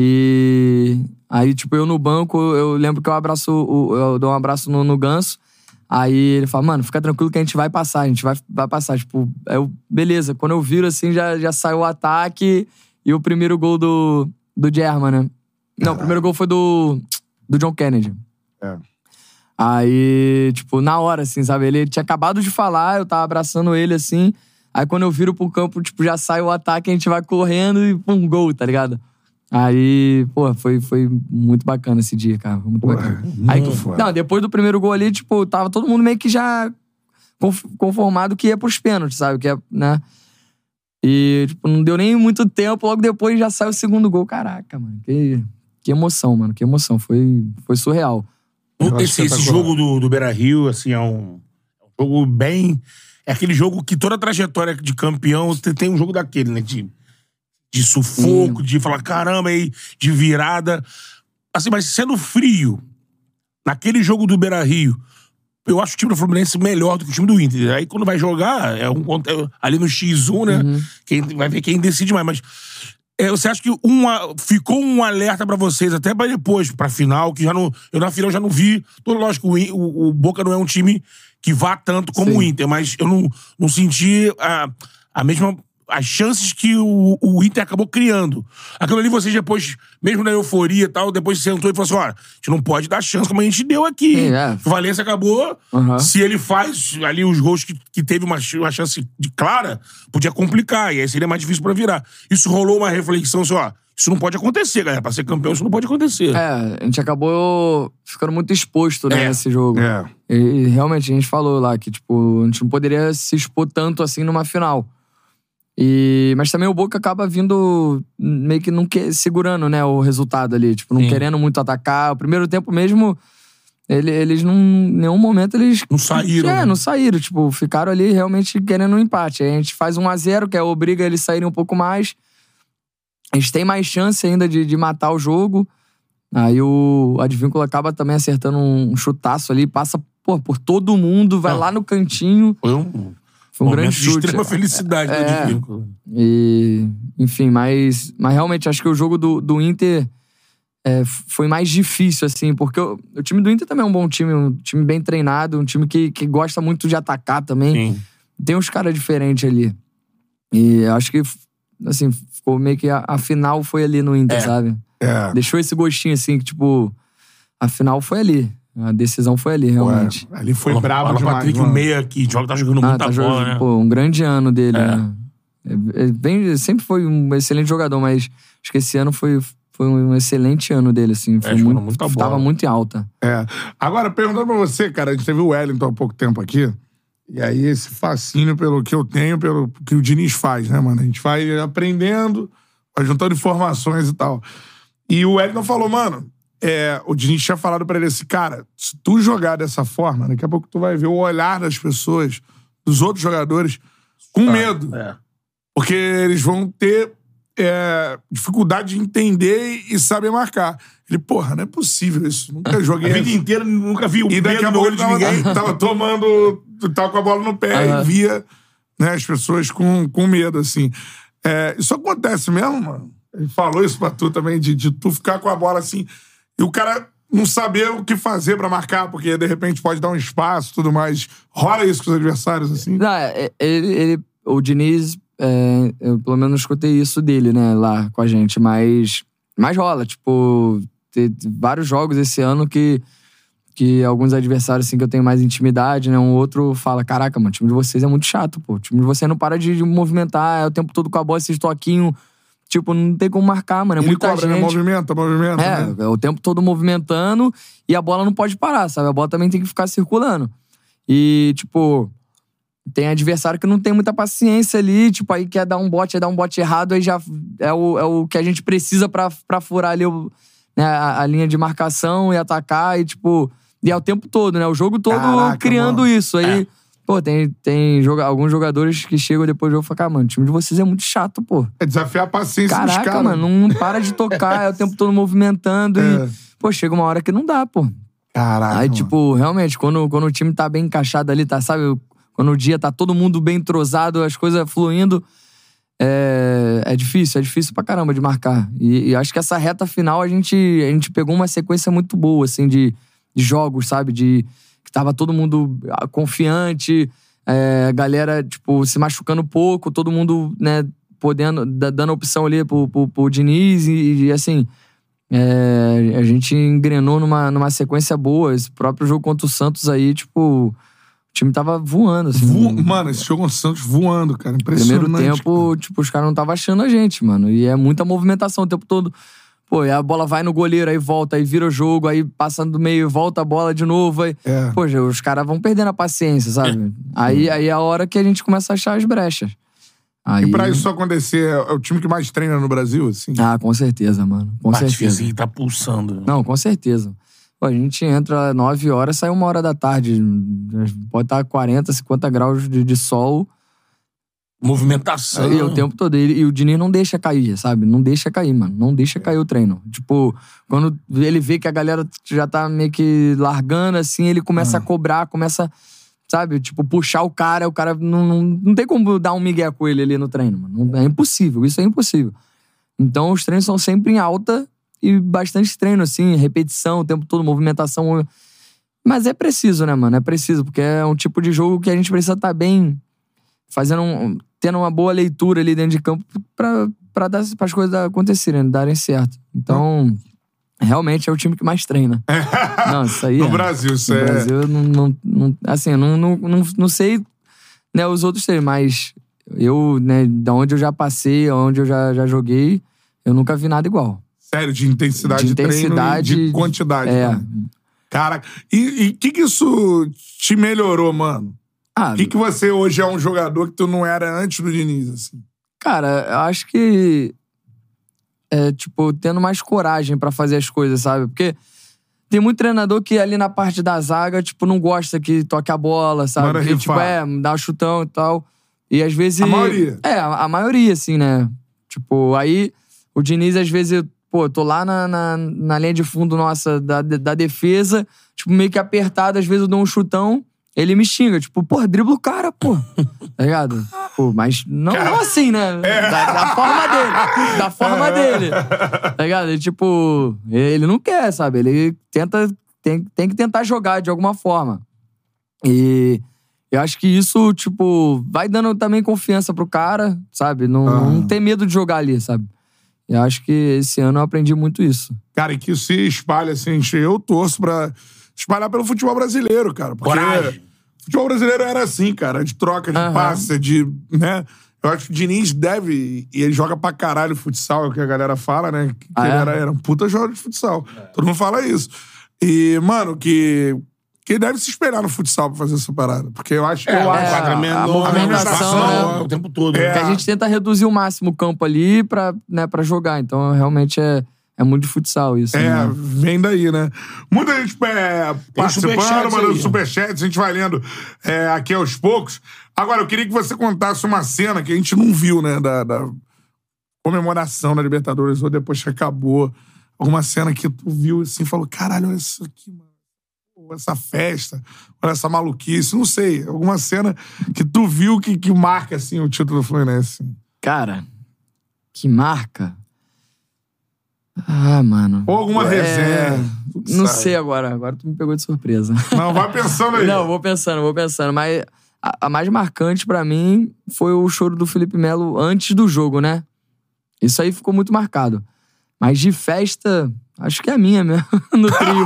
E aí, tipo, eu no banco, eu lembro que eu abraço, eu dou um abraço no, no ganso. Aí ele fala, mano, fica tranquilo que a gente vai passar, a gente vai, vai passar. Tipo, eu, beleza. Quando eu viro assim, já, já saiu o ataque e o primeiro gol do, do German, né? Não, o primeiro gol foi do, do John Kennedy. É. Aí, tipo, na hora, assim, sabe? Ele tinha acabado de falar, eu tava abraçando ele, assim. Aí quando eu viro pro campo, tipo, já sai o ataque, a gente vai correndo e pum, gol, tá ligado? Aí, pô, foi, foi muito bacana esse dia, cara. Foi muito bacana. Aí, muito foda. não, depois do primeiro gol ali, tipo, tava todo mundo meio que já conf- conformado que ia pros pênaltis, sabe? Que é, né? E, tipo, não deu nem muito tempo, logo depois já saiu o segundo gol. Caraca, mano. Que, que emoção, mano. Que emoção. Foi, foi surreal. Esse, esse jogo do, do Beira Rio, assim, é um, é um jogo bem. É aquele jogo que toda trajetória de campeão tem, tem um jogo daquele, né? De, de sufoco, de falar, caramba, aí, de virada. Assim, mas sendo frio, naquele jogo do Beira Rio, eu acho o time do Fluminense melhor do que o time do Inter. Aí quando vai jogar, é um, é ali no X1, né? Quem, vai ver quem decide mais. Mas é, você acha que uma, ficou um alerta pra vocês, até pra depois, pra final, que já não. Eu na final já não vi. Todo lógico, o, o, o Boca não é um time que vá tanto como Sim. o Inter, mas eu não, não senti a, a mesma. As chances que o, o Inter acabou criando. Aquilo ali, vocês depois, mesmo na euforia e tal, depois sentou e falou assim: olha, a gente não pode dar chance como a gente deu aqui. Sim, é. O Valência acabou. Aham. Se ele faz ali os gols que, que teve uma, uma chance de clara, podia complicar. E aí seria mais difícil pra virar. Isso rolou uma reflexão assim, ó. Isso não pode acontecer, galera. Pra ser campeão, isso não pode acontecer. É, a gente acabou ficando muito exposto, né, É. nesse jogo. É. E, e realmente a gente falou lá que, tipo, a gente não poderia se expor tanto assim numa final. E, mas também o Boca acaba vindo meio que não que, segurando, né, o resultado ali. Tipo, não Sim. querendo muito atacar. O primeiro tempo mesmo, ele- eles não, em nenhum momento eles... Não saíram, É, né? não saíram. Tipo, ficaram ali realmente querendo um empate. Aí a gente faz um a 0 que é, obriga eles a saírem um pouco mais. A gente tem mais chance ainda de, de matar o jogo. Aí o Advíncula acaba também acertando um chutaço ali, passa pô, por todo mundo, vai Não. lá no cantinho. Foi um, Foi um momento grande de chute. extrema felicidade É. do Advíncula. E, enfim, mas, mas realmente acho que o jogo do, do Inter é, foi mais difícil, assim, porque o, o time do Inter também é um bom time, um time bem treinado, um time que, que gosta muito de atacar também. Sim. Tem uns caras diferentes ali. E acho que, assim, ficou meio que a, a final foi ali no Inter, É. sabe? É. Deixou esse gostinho, assim, que, tipo, a final foi ali. A decisão foi ali, realmente. Ué, ali foi brabo fala demais, Patrick, mano. o meia aqui, joga, tá jogando Ah, muita tá bola, jogando, né? pô, um grande ano dele, É. né? É, é bem, sempre foi um excelente jogador, mas acho que esse ano foi, foi um excelente ano dele, assim. Foi jogando muito, muita bola. tava muito em alta. É. Agora, perguntando pra você, cara, a gente teve o Wellington há pouco tempo aqui. E aí, esse fascínio pelo que eu tenho, pelo que o Diniz faz, né, mano? A gente vai aprendendo, vai juntando informações e tal. E o Wellington falou, mano, é, o Diniz tinha falado pra ele assim, cara, se tu jogar dessa forma, daqui a pouco tu vai ver o olhar das pessoas, dos outros jogadores, com medo. É. Porque eles vão ter é, dificuldade de entender e saber marcar. Ele, porra, não é possível isso. Nunca A joguei. vida inteira nunca vi o E daqui a no pouco olho de ninguém. tava tomando. Tava com a bola no pé Aham. e via né, as pessoas com, com medo, assim. É, isso acontece mesmo, mano? Ele falou isso pra tu também, de, de tu ficar com a bola assim e o cara não saber o que fazer pra marcar, porque de repente pode dar um espaço e tudo mais. Rola isso com os adversários, assim? Não, é- ele, ele- o Diniz, é, eu pelo menos escutei isso dele, né, lá com a gente, mas, mas rola, tipo, tem vários jogos esse ano que, que alguns adversários, assim, que eu tenho mais intimidade, né, um outro fala, caraca, mano, o time de vocês é muito chato, pô, o time de vocês não para de, de movimentar, é o tempo todo com a bola, esses toquinhos, tipo, não tem como marcar, mano, é Ele muita cobra, né? gente. Movimenta, movimenta. É, né? é o tempo todo movimentando e a bola não pode parar, sabe? A bola também tem que ficar circulando. E, tipo, tem adversário que não tem muita paciência ali, tipo, aí quer dar um bote, quer dar um bote errado, aí já é o, é o que a gente precisa pra, pra furar ali o, né, a, a linha de marcação e atacar, e, tipo, e é o tempo todo, né? O jogo todo Caraca, criando mano. isso. Aí, pô, tem, tem joga, alguns jogadores que chegam depois do jogo e falam, mano, o time de vocês é muito chato, pô. É desafiar a paciência dos Caraca, caras. mano, não, para de tocar, é o tempo todo movimentando É. e. Pô, chega uma hora que não dá, pô. Caraca. Aí, tipo, realmente, quando, quando o time tá bem encaixado ali, tá, sabe? Quando o dia tá todo mundo bem entrosado, as coisas fluindo, é, é difícil, é difícil pra caramba de marcar. E, e acho que essa reta final a gente, a gente pegou uma sequência muito boa, assim, de, de jogos, sabe? De que tava todo mundo ah, confiante, é, galera, tipo, se machucando pouco, todo mundo, né, podendo, da- dando opção ali pro, pro, pro Diniz e, e, assim. é, a gente engrenou numa, numa sequência boa. Esse próprio jogo contra o Santos aí, tipo, o time tava voando, assim. Vo- Mano, esse jogo com o Santos voando, cara. Impressionante. Primeiro tempo, tipo, os caras não estavam achando a gente, mano. E é muita movimentação o tempo todo. Pô, e a bola vai no goleiro, aí volta, aí vira o jogo, aí passa do meio, volta a bola de novo. Aí... É. Pô, os caras vão perdendo a paciência, sabe? Aí, aí é a hora que a gente começa a achar as brechas. Aí... E pra isso acontecer, é o time que mais treina no Brasil, assim. Ah, com certeza, mano. Com Bate certeza. assim, tá pulsando. Não, com certeza. Pô, a gente entra 9 horas, sai uma hora da tarde. Pode estar 40, 50 graus de, de sol. Movimentação. E o tempo todo. E, e o Diniz não deixa cair, sabe? Não deixa cair, mano. Não deixa cair o treino. Tipo, quando ele vê que a galera já tá meio que largando, assim, ele começa a cobrar, começa, sabe? Tipo, puxar o cara. O cara não, não, não tem como dar um migué com ele ali no treino, mano. É impossível. Isso é impossível. Então, os treinos são sempre em alta e bastante treino, assim, repetição, o tempo todo, movimentação. Mas é preciso, né, mano? É preciso, porque é um tipo de jogo que a gente precisa estar bem fazendo um, tendo uma boa leitura ali dentro de campo pra, pra, dar, as coisas acontecerem, darem certo. Então, realmente é o time que mais treina. Não, isso aí No é. Brasil, isso no é. Brasil, eu não, não, não- assim, eu não, não, não, não sei né, os outros treinos, mas eu, né, da onde eu já passei, onde eu já, já joguei, eu nunca vi nada igual. Sério, de intensidade De de, treino intensidade, e de quantidade. é. né? Cara, e o que que isso te melhorou, mano? Ah, O que que você hoje é um jogador que tu não era antes do Diniz, assim? Cara, eu acho que. É, tipo, tendo mais coragem pra fazer as coisas, sabe? Porque tem muito treinador que ali na parte da zaga, tipo, não gosta que toque a bola, sabe? Que, tipo, é, dá um chutão e tal. E às vezes. A maioria. É, a, a maioria, assim, né? Tipo, aí o Diniz, às vezes, pô, tô lá na, na, na linha de fundo nossa da, da defesa, tipo, meio que apertado, às vezes eu dou um chutão. Ele me xinga, tipo, pô, dribla o cara, pô. Tá ligado? Pô, mas não, não assim, né? Da, da forma dele. Da forma dele. Tá ligado? E, tipo, ele não quer, sabe? Ele tenta. Tem, tem que tentar jogar de alguma forma. E eu acho que isso, tipo, vai dando também confiança pro cara, sabe? Não, Ah. não ter medo de jogar ali, sabe? Eu acho que esse ano eu aprendi muito isso. Cara, e que se espalha, assim, eu torço pra espalhar pelo futebol brasileiro, cara. Porque Coragem. O futebol brasileiro era assim, cara, de troca, de Aham. passe, de, né? Eu acho que o Diniz deve, e ele joga pra caralho futsal, é o que a galera fala, né? Que Ah, ele é? era, era um puta jogador de futsal. Todo mundo fala isso. E, mano, que, que ele deve se espelhar no futsal pra fazer essa parada. Porque eu acho que eu é, acho. Quadramento, a movimentação, movimentação, né? o tempo todo. É. né? Porque a gente tenta reduzir o máximo o campo ali pra, né, pra jogar. Então, realmente é, é muito de futsal isso. É, né? vem daí, né? Muita gente é, participando, mandando superchats, a gente vai lendo é, aqui aos poucos. Agora, eu queria que você contasse uma cena que a gente não viu, né? Da, da comemoração da Libertadores, ou depois que acabou. Alguma cena que tu viu assim e falou: caralho, olha isso aqui, mano. Essa festa, olha essa maluquice, não sei. Alguma cena que tu viu que, que marca, assim, o título do Fluminense. Cara, que marca. Ah, mano. Ou alguma É, resenha. Não sabe. sei agora. Agora tu me pegou de surpresa. Não, vai pensando aí. Não, vou pensando, vou pensando. Mas a, a mais marcante pra mim foi o choro do Felipe Melo antes do jogo, né? Isso aí ficou muito marcado. Mas de festa, acho que é a minha mesmo, no trio.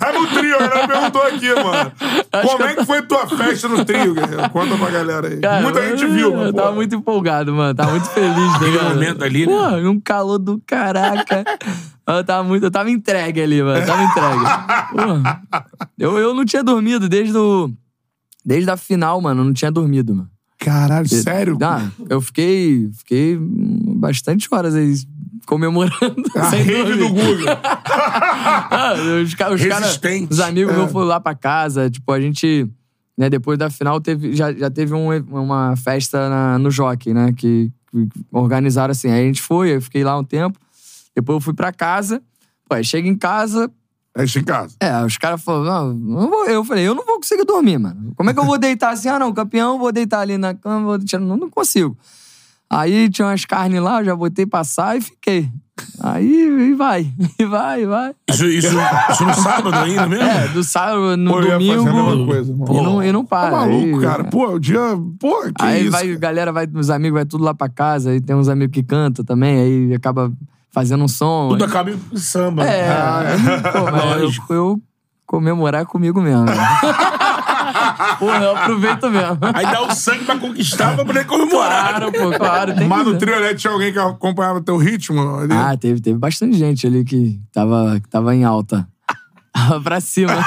É no trio, a galera perguntou aqui, mano. Como é que foi tua festa no trio, guerreiro? Conta pra galera aí. Cara, Muita gente viu, Eu mano. tava muito empolgado, mano. Tava muito feliz, tá Aquele momento ali, né? Pô, um calor do caraca. Eu tava muito... Eu tava entregue ali, mano. Eu tava entregue. Pô, eu, eu não tinha dormido desde o... Desde a final, mano. Eu não tinha dormido, mano. Caralho, sério? Ah, eu fiquei... Fiquei bastante horas aí comemorando. A rede do. Google. Ah, os ca- os caras, os amigos É. meus foram lá pra casa. Tipo, a gente, né, depois da final, teve, já, já teve um- uma festa na- no Jockey, né? Que, que organizaram assim. Aí a gente foi, eu fiquei lá um tempo. Depois eu fui pra casa. Pô, aí chega em casa. É isso em casa. É, os caras falaram, não. Eu falei, eu não vou conseguir dormir, mano. Como é que eu vou deitar assim? Ah, não, campeão, vou deitar ali na cama, vou tirar. Não, não consigo. Aí tinha umas carnes lá, eu já botei passar e fiquei. Aí e vai, e vai, e vai. Isso, isso, isso no sábado ainda mesmo? É, do sábado no Pô, eu ia fazer a mesma domingo. coisa, mano. E não, e não Tá para. maluco, aí, cara. Pô, o dia... Pô, que aí isso? vai, a cara? galera vai, os amigos vai tudo lá pra casa, aí tem uns amigos que cantam também, aí acaba fazendo um som. Tudo acaba em samba. É, aí, pô, mas eu, eu comemorar comigo mesmo. pô, eu aproveito mesmo. Aí dá o sangue pra conquistar pra poder comemorar. Claro, pô, claro. Tem Mas no trio ali tinha alguém que acompanhava teu ritmo? ali? Ah, teve, teve bastante gente ali que tava, que tava em alta. Tava pra cima.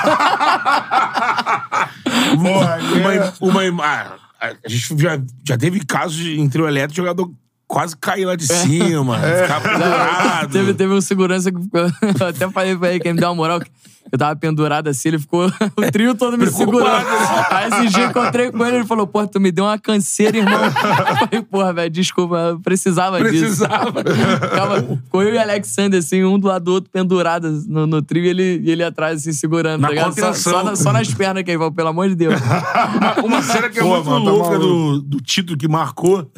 Porra, é. Uma, uma, ah, a gente já, já teve casos de, em trio elétrico, jogador quase cair lá de cima, ficar pendurado. teve, teve um segurança que ficou. Eu até falei pra ele que ele me deu uma moral. que Eu tava pendurado assim, ele ficou o trio todo me segurando. Aí esse dia encontrei com ele, ele falou: Pô, tu me deu uma canseira, irmão. Eu falei, porra, velho, desculpa, eu precisava, Precisava. disso. Ficava, ficou eu e o Alexander, assim, um do lado do outro, pendurados no, no trio e ele, e ele atrás, assim, segurando, Na tá ligado? Só, na- só nas pernas que ele falou, pelo amor de Deus. Uma, uma cena que é Pô, muito mano, tá louca maluco. do, do título que marcou.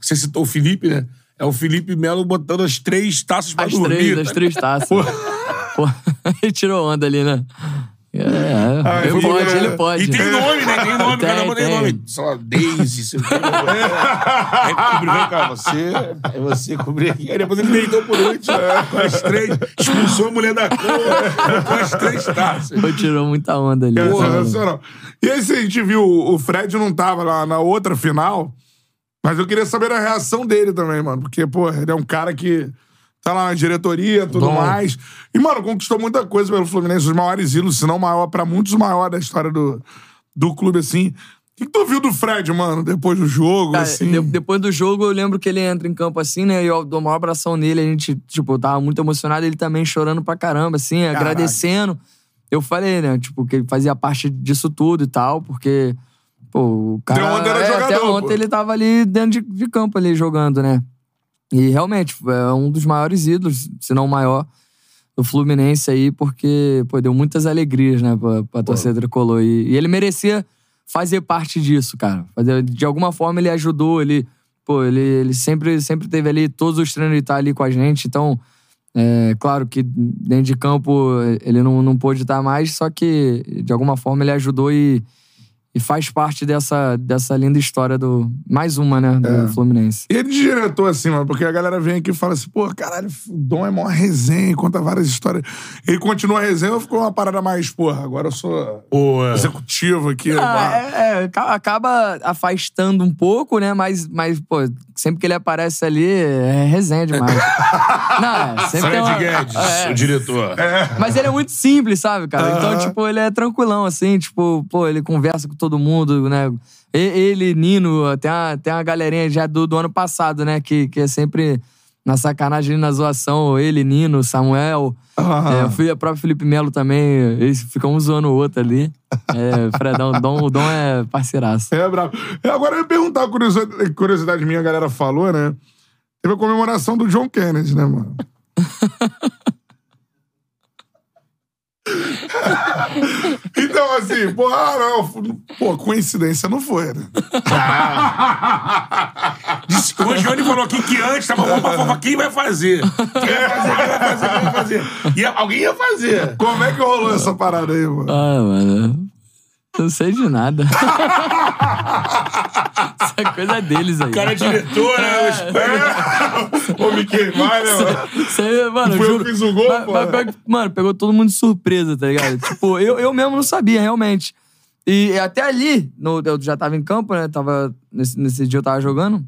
Você citou o Felipe, né? É o Felipe Melo botando as três taças pra As dormir. três, tá as três taças. Pô, ele tirou onda ali, né? É, Ah, ele pode, ele pode. E tem nome, né? Tem nome, Tem, cada tem tem. nome. Sei lá, Daisy, sei lá. Aí cobriu, vem cá, você. Aí você cobriu aqui. Aí depois ele deitou por último com as três. Expulsou a mulher da cama com as três taças. Pô, tirou muita onda ali. Sensacional. E aí, se a gente viu, o Fred não tava lá na outra final. Mas eu queria saber a reação dele também, mano. Porque, pô, ele é um cara que tá lá na diretoria tudo Bom. mais. E, mano, conquistou muita coisa pelo Fluminense, os maiores ídolos, se não o maior, pra muitos o maior da história do, do clube, assim. O que, que tu viu do Fred, mano, depois do jogo, Cara, assim? de- depois do jogo, eu lembro que ele entra em campo assim, né? E eu dou uma abração nele, a gente, tipo, eu tava muito emocionado, ele também chorando pra caramba, assim, agradecendo. Eu falei, né, tipo, que ele fazia parte disso tudo e tal, porque, pô, o cara. Até ontem era é, jogador, até pô. ontem ele tava ali dentro de, de campo ali jogando, né? E realmente, é um dos maiores ídolos, se não o maior, do Fluminense aí, porque, pô, deu muitas alegrias, né, pra, pra torcida tricolor. E, e ele merecia fazer parte disso, cara. Fazer, de alguma forma ele ajudou, ele, pô, ele, ele sempre, sempre teve ali, todos os treinos ele tá ali com a gente, então, é, claro que dentro de campo ele não, não pôde estar mais, só que de alguma forma ele ajudou e, e faz parte dessa, dessa linda história do. Mais uma, né? Do Fluminense. E ele de diretor, assim, mano, porque a galera vem aqui e fala assim, pô, caralho, o Dom é mó resenha, conta várias histórias. Ele continua a resenha ou ficou uma parada mais, porra, agora eu sou Pô, é. executivo aqui. Ah, é, é, ca- acaba afastando um pouco, né? Mas, mas, pô, sempre que ele aparece ali, é resenha demais. Não, é, sempre Fred uma- Guedes, é. o diretor. Mas ele é muito simples, sabe, cara? Então, tipo, ele é tranquilão, assim, tipo, pô, ele conversa com todo mundo, né? Ele, Nino, tem uma, tem uma galerinha já do, do ano passado, né? Que, que é sempre na sacanagem, na zoação. Ele, Nino, Samuel, Ah. é, o próprio Felipe Melo também. Eles ficam um zoando o outro ali. É, Fredão, o Dom, o Dom é parceiraço. É, bravo. É, Agora eu ia perguntar, curiosidade, curiosidade minha, a galera falou, né? Teve a comemoração do John Kennedy, né, mano? então, assim, pô, ah, não, pô, coincidência não foi, né? Disse que o Giovanni falou aqui que antes tava bom pra fofa. Quem vai fazer? Quem vai fazer? Quem vai fazer? Quem vai fazer? E alguém ia fazer. Como é que rolou essa parada aí, mano? Ah, mano. Não sei de nada. Isso é coisa deles aí. O cara é diretor, né? Ô, me queimar, né, mano? Isso aí, mano, Foi eu que fiz o gol, Mas- pô. mas Mano, pegou todo mundo de surpresa, tá ligado? tipo, eu, eu mesmo não sabia, realmente. E até ali, no- eu já tava em campo, né? Tava, nesse, nesse dia eu tava jogando.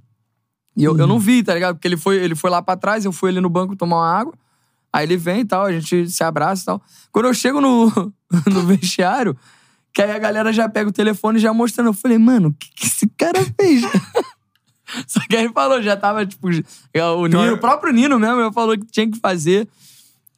E eu, eu não vi, tá ligado? Porque ele foi, ele foi lá pra trás, eu fui ali no banco tomar uma água. Aí ele vem e tal, a gente se abraça e tal. Quando eu chego no, no vestiário, que aí a galera já pega o telefone e já mostrando. Eu falei, mano, o que, que esse cara fez? Só que aí ele falou, já tava, tipo, o, Nino, o próprio Nino mesmo, eu falou que tinha que fazer.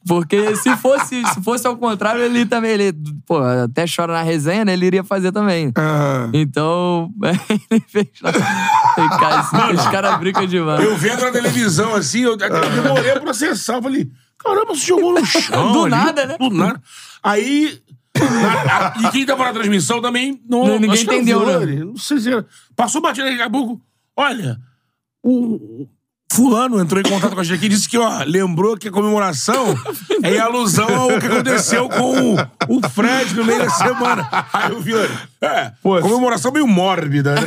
Porque se fosse, se fosse ao contrário, ele também, ele, pô, até chora na resenha, né? Ele iria fazer também. Ah, Então, ele fez esse- os caras brincam demais. Eu vendo na televisão assim, eu até demorei a processar. Eu falei, caramba, você jogou no chão. Do ali, nada, né? Do nada. Aí. Na- a- e quem tava na transmissão também não. Não, ninguém acho que era o entendeu, né? Não sei se era. Passou batida daqui a pouco. Olha, o. o Fulano entrou em contato com a gente aqui e disse que, ó, lembrou que a comemoração é em alusão ao que aconteceu com o, o Fred no meio da semana. Aí eu vi, é, Pô, comemoração meio mórbida, né?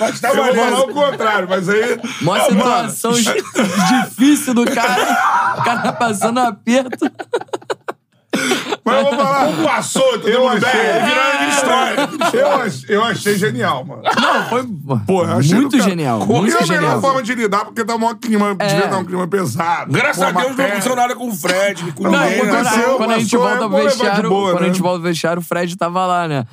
Mas tá eu vou falar o contrário, mas aí. Mó situação difícil do cara. O cara passando um aperto. Mas eu vou falar. Passou, todo Eu mundo achei. bem, virou uma história. Eu, ach- eu achei genial, mano. Não, foi Pô, eu achei muito genial. E Muito é a melhor genial. forma de lidar, porque tá um clima, É. devia dar um clima pesado. Graças a Deus não aconteceu nada com o Fred, com Não, ninguém. quando, né? aconteceu, quando a gente volta é pro bom levar de vestiário, quando a né? gente volta pro vestiário, o Fred tava lá, né?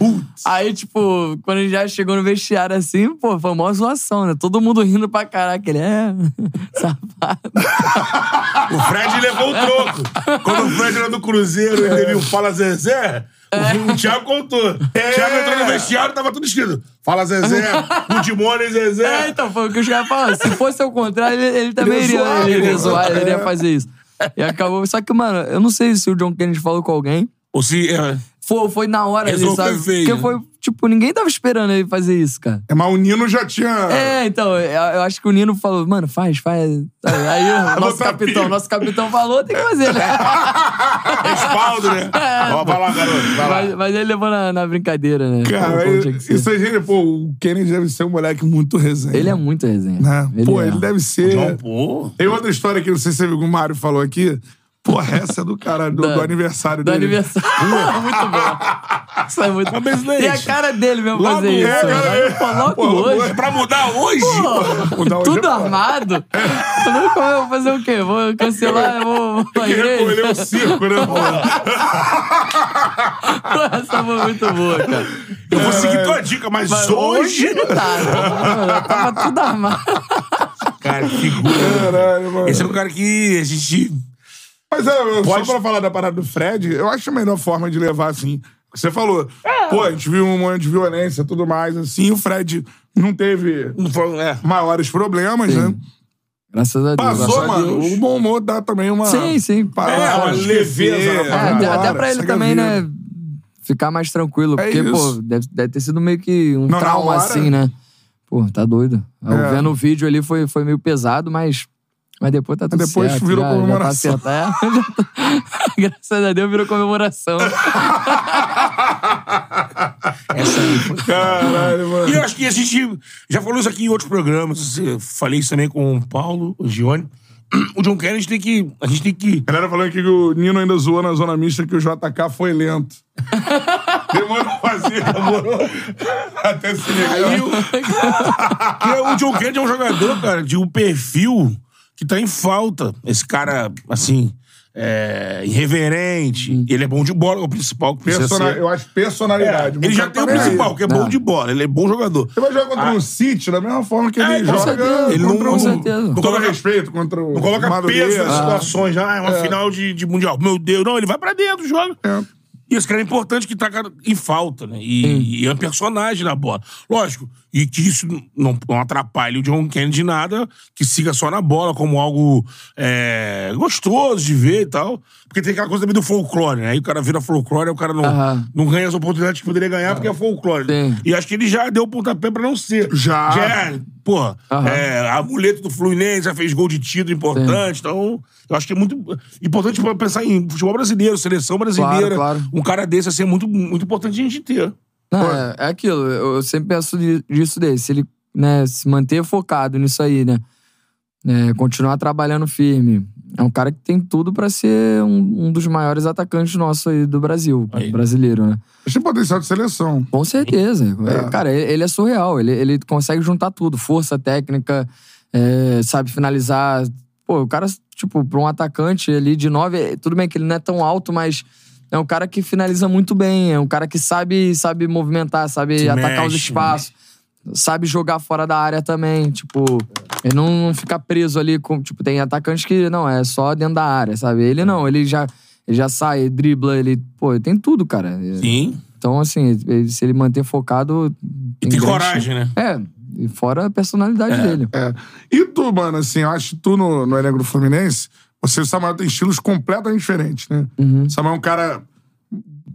Aí, tipo, quando a gente já chegou no vestiário assim, pô, foi uma zoação, né? Todo mundo rindo pra caraca. Ele é safado. O Fred levou o troco. Quando o Fred era do Cruzeiro e teve o Fala Zezé, o, o Thiago contou. O Thiago entrou no vestiário e tava tudo escrito. Fala Zezé, o Timone É, Zezé. então, foi o que os caras falaram. Se fosse ao contrário, ele, ele também iria, zoar, ele iria zoar, ele iria É. fazer isso. E acabou. Só que, mano, eu não sei se o John Kennedy falou com alguém. Ou se. é, Foi, foi na hora ali, sabe? feio, Porque foi, tipo, ninguém tava esperando ele fazer isso, cara. É, mas o Nino já tinha. É, então, eu eu acho que o Nino falou, mano, faz, faz. Aí o nosso Botar capitão, nosso capitão falou, tem que fazer, né? respaldo, né? Ó, vai lá, garoto. Vai lá. Mas, mas ele levou na, na brincadeira, né? Cara, Como- como isso aí, gente, pô, o Kennedy deve ser um moleque muito resenha. Ele é muito resenha. Né? Ele pô, é. ele deve ser. John, pô. Tem outra história que não sei se você viu que o Mário falou aqui. Porra, essa é do cara, do, do aniversário Do dele. aniversário. muito bom. Isso é muito Mas, Besnete, E a cara dele mesmo logo fazer é, isso. cara, né? é. Pô, logo Pô, hoje. hoje. Pra mudar hoje? Pô, Mudar hoje tudo é armado. Eu vou eu vou fazer o quê? Vou cancelar, eu vou, Queria igreja? correr o circo, né, pô? Essa foi muito boa, cara. Eu vou seguir tua dica, mas, Mas hoje... não dá, né? Tava tudo armado. Cara, que figura. Caralho, mano. Esse é um cara que a gente... Mas é, Pode- só pra falar da parada do Fred, eu acho a melhor forma de levar, assim. Você falou, É. pô, a gente viu um monte de violência e tudo mais, assim, o Fred não teve Não foi- É. maiores problemas, né? Graças a Deus. Passou, mano. Deus. O bom humor dá também uma. Sim, sim. Parada, É, uma esquecer, leveza É, até, embora, até pra ele também, né? Ficar mais tranquilo. É porque, isso. pô, deve, deve ter sido meio que um Não, trauma hora- assim, né? Pô, tá doido. É. Vendo o vídeo ali foi, foi meio pesado, mas. Mas depois tá tudo Depois certo. virou já, comemoração. Já tá certo. É, tá- Graças a Deus virou comemoração. Essa aí foi... Caralho, mano. E eu acho que a gente já falou isso aqui em outros programas. Eu falei isso também com o Paulo, o Gione. O John Kerry, a gente tem que. A gente tem que. A galera falando aqui que o Nino ainda zoou na zona mista que o JK foi lento. Demorou a fazer, demorou. Até se ligar. Aí o, que o John Kennedy é um jogador, cara, de um perfil que tá em falta. Esse cara, assim, é, irreverente. Ele é bom de bola, é o principal que precisa Persona- ser. Eu acho personalidade. Ele já tem o principal, que é bom Não. de bola. Ele é bom jogador. Você vai jogar contra um City da mesma forma que ele É, com joga certeza. Ele contra não- um... com certeza. Com Não todo coloca- respeito, contra o Não coloca Madureira. peso nas Ah, situações. Ah, é uma final de, de Mundial. Meu Deus, não, ele vai pra dentro, joga. É. E esse cara é importante que tá em falta, né? E, e é um personagem na bola. Lógico, e que isso não, não atrapalhe o John Kennedy de nada, que siga só na bola como algo é, gostoso de ver e tal. Porque tem aquela coisa também do folclore, né? Aí o cara vira folclore, o cara não, Aham. não ganha as oportunidades que poderia ganhar porque é folclore. Sim. E acho que ele já deu o pontapé pra não ser. Já. Já é, porra, Aham. é, amuleto do Fluminense, já fez gol de título importante. Então, eu acho que é muito importante pra pensar em futebol brasileiro, seleção brasileira. Claro, claro. Um cara desse, assim, é muito, muito importante a gente ter. Não, é, é aquilo, eu, sempre penso di- disso dele. Se ele né, se manter focado nisso aí, né? É, continuar trabalhando firme. É um cara que tem tudo pra ser um, um dos maiores atacantes nossos aí do Brasil, Aí. brasileiro, né? Que tem potencial de seleção. Com certeza. É. Cara, ele ele é surreal. Ele, ele consegue juntar tudo. Força, técnica, é, sabe finalizar. Pô, o cara, tipo, pra um atacante ali de nove, é- tudo bem que ele não é tão alto, mas é um cara que finaliza muito bem. É um cara que sabe, sabe movimentar, sabe Se atacar os mexe, espaços. Sabe jogar fora da área também. Tipo, ele não, fica preso ali com. Tipo, tem atacantes que não, é só dentro da área, sabe? Ele não, ele já, ele já sai, ele dribla, ele. Pô, ele tem tudo, cara. Sim. Então, assim, ele- se ele manter focado. E tem coragem, né? É, e fora a personalidade dele. É. E tu, mano, assim, eu acho que tu no, no elenco do Fluminense, você e o Samuel tem estilos completamente diferentes, né? Uhum. O Samuel é um cara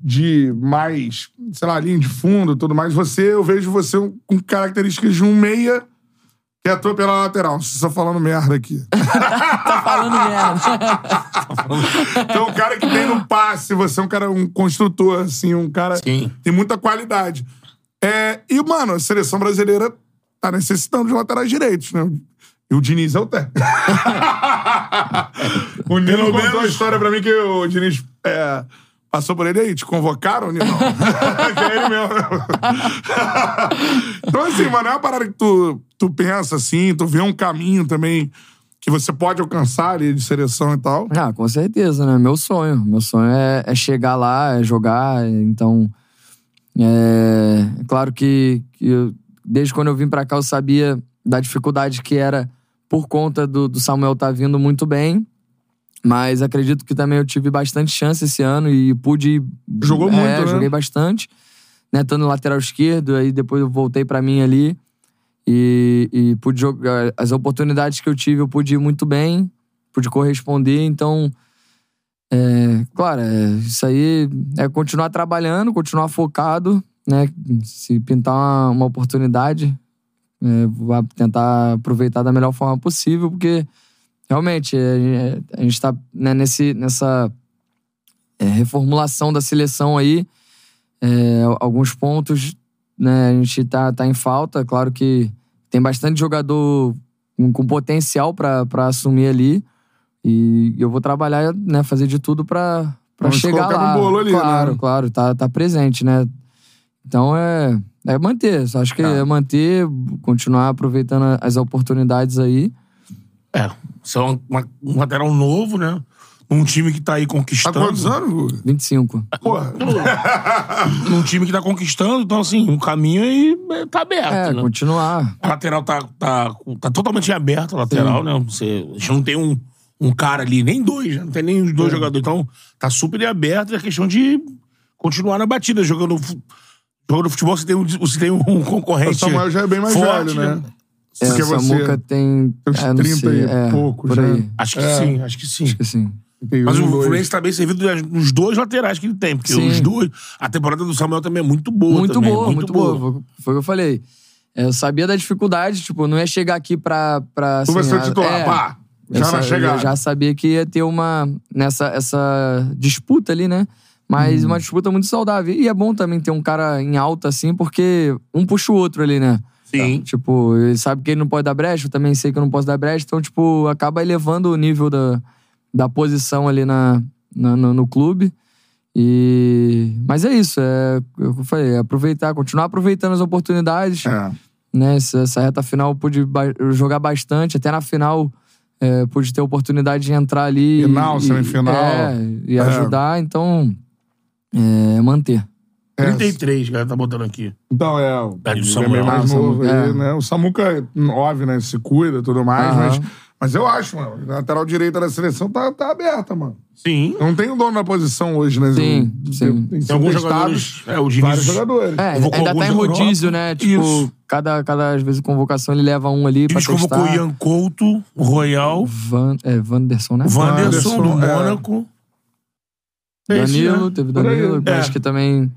de mais, sei lá, linha de fundo e tudo mais. Você, eu vejo você com características de um meia que atua pela lateral. Você tá falando merda aqui. Tá falando merda. Então, um cara que tem no passe, você é um cara, um construtor, assim, um cara Sim. tem muita qualidade. É, e, mano, a seleção brasileira tá necessitando de laterais direitos, né? E o Diniz é o técnico. o Nino contou menos- a história pra mim que o Diniz é, passou por ele aí. Te convocaram, Nino? que é ele mesmo. então, assim, mano, é uma parada que tu, tu pensa, assim, tu vê um caminho também que você pode alcançar ali de seleção e tal. ah, com certeza, né? Meu sonho. Meu sonho é, é chegar lá, é jogar. Então. É, é claro que, que eu- desde quando eu vim pra cá eu sabia da dificuldade que era por conta do, do Samuel estar vindo muito bem. Mas acredito que também eu tive bastante chance esse ano e pude. Jogou é, muito, né? Joguei bastante. Né, estando no lateral esquerdo, aí depois eu voltei pra mim ali. E, e pude jogar. As oportunidades que eu tive, eu pude ir muito bem, pude corresponder. Então, é, claro, é, isso aí é continuar trabalhando, continuar focado, né? Se pintar uma, uma oportunidade, é, vou tentar aproveitar da melhor forma possível, porque realmente é, a gente está nesse, nessa é, reformulação da seleção aí. É, alguns pontos né, a gente tá, tá em falta. Claro que tem bastante jogador com, com potencial para assumir ali. E eu vou trabalhar, né, fazer de tudo Vamos chegar lá. no bolo ali, claro, né? claro, tá, tá presente, né? Então é, é manter. Acho que é manter, continuar aproveitando as oportunidades aí. É. São uma- um lateral novo, né? Um time que tá aí Tá conquistando. quantos anos, Guga? 25. Porra. Num time que tá conquistando, então, assim, o caminho aí é, tá aberto, É, né? continuar. A lateral tá, tá, tá totalmente aberta, a lateral, né? Você, a gente não tem um, um cara ali, nem dois, né? não tem nem os É. dois jogadores. Então, tá super aberto. É questão de continuar na batida. Jogando, jogando futebol, você tem um, você tem um concorrente. O Samuel já é bem mais forte, velho, né? É, Porque o você Samuca tem. tem uns é, não 30 sei, e é, pouco já. aí. Acho que É. sim, acho que sim. Acho que sim. Mas um, o. Fluminense tá bem servido nos dois laterais que ele tem, porque Sim. os dois. A temporada do Samuel também é muito boa. Muito também, boa, muito, boa. Foi, foi o que eu falei. É, Eu sabia da dificuldade, tipo, não ia chegar aqui pra. pra Tu vai assim, ser o a- titular, é, pá. Já sa- na eu já sabia que ia ter uma. nessa essa disputa ali, né? Mas Uhum. uma disputa muito saudável. E é bom também ter um cara em alta assim, porque um puxa o outro ali, né? Sim. Tipo, ele sabe que ele não pode dar brecha, eu também sei que eu não posso dar brecha, então, tipo, acaba elevando o nível da, da posição ali na, na- no, no clube. E... Mas é isso, é o que eu falei, é aproveitar, continuar aproveitando as oportunidades. É. Né? Essa, essa reta final eu pude ba- jogar bastante, até na final é, pude ter a oportunidade de entrar ali. Final, e, semifinal. É, e É. ajudar, então, é, manter. É. 33, galera, tá botando aqui. Então, é. O Pede o ele é Samuel. bem mais Ah, o novo aí, é. né? O Samuca, óbvio, né? Se cuida e tudo mais, Aham. mas, mas eu acho, mano. A lateral direita da seleção tá, tá aberta, mano. Sim. Não tem um dono na posição hoje, né? Sim, Tem- sim. Tem, Tem alguns jogadores. É, o Vários jogadores. É, Convocou ainda tá em rodízio, né? Tipo, Isso. cada, cada às vezes convocação ele leva um ali pra Diniz convocou o testar. Ian Couto, o Royal, Van, é, Wanderson, né? o Wanderson, Wanderson, do é. Mônaco. Danilo, né? teve. Danilo, É. acho que também.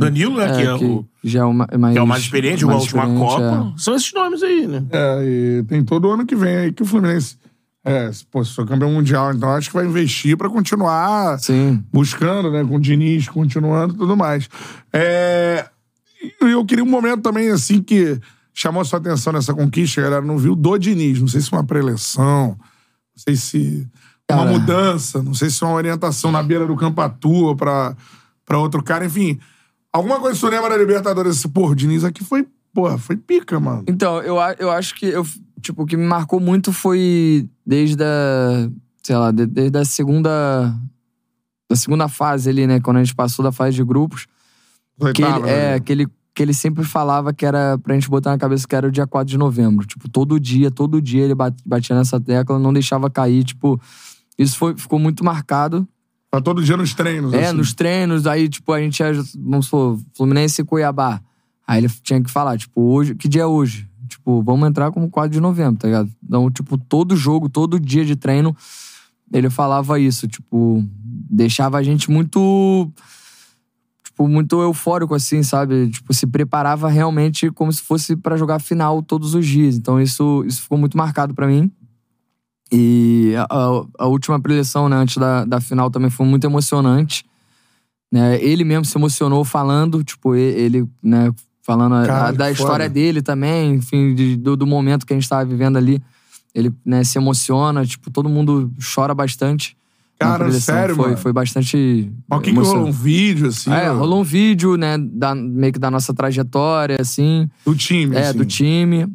Danilo, né? que, é o, já é o ma- é mais, que é o mais experiente, jogou a mais última experiente, Copa. São esses nomes aí, né? É, e tem todo ano que vem aí que o Fluminense. É, pô, se for campeão mundial, então acho que vai investir pra continuar é. Sim. buscando, né? Com o Diniz, continuando e tudo mais. É, e eu queria um momento também, assim, que chamou sua atenção nessa conquista, a galera não viu, do Diniz. Não sei se uma preleção, não sei se uma Cara. mudança, não sei se uma orientação na beira do campo à tua pra, pra outro cara, enfim. Alguma coisa que você lembra da Libertadores, esse, pô, o Diniz aqui foi, porra, foi pica, mano. Então, eu, a- eu acho que eu, tipo, o que me marcou muito foi desde a, sei lá, de- desde a segunda da segunda fase ali, né, quando a gente passou da fase de grupos, que ele, Oitava, é, né? que ele, que ele sempre falava que era pra gente botar na cabeça que era o dia 4 de novembro. Tipo, todo dia, todo dia ele bat- batia nessa tecla, não deixava cair, tipo, isso foi, ficou muito marcado. Tá todo dia nos treinos. É, assim. nos treinos, aí, tipo, a gente ia, vamos supor, Fluminense e Cuiabá. Aí ele tinha que falar, tipo, hoje, que dia é hoje? Tipo, vamos entrar como 4 de novembro, tá ligado? Então, tipo, todo jogo, todo dia de treino, ele falava isso, tipo, deixava a gente muito. Tipo, muito eufórico, assim, sabe? Tipo, se preparava realmente como se fosse pra jogar final todos os dias. Então, isso, isso ficou muito marcado pra mim. E a, a- última preleção, né, antes da, da final também foi muito emocionante. Né? Ele mesmo se emocionou falando, tipo, ele, né, falando Cara, a- da história foda. dele também, enfim, de- do, do momento que a gente tava vivendo ali. Ele, né, se emociona, tipo, todo mundo chora bastante. Cara, sério, foi, mano? Foi bastante. Mas o que, que rolou? Um vídeo, assim? É, rolou um vídeo, né, da, meio que da nossa trajetória, assim. Do time, É, assim. do time.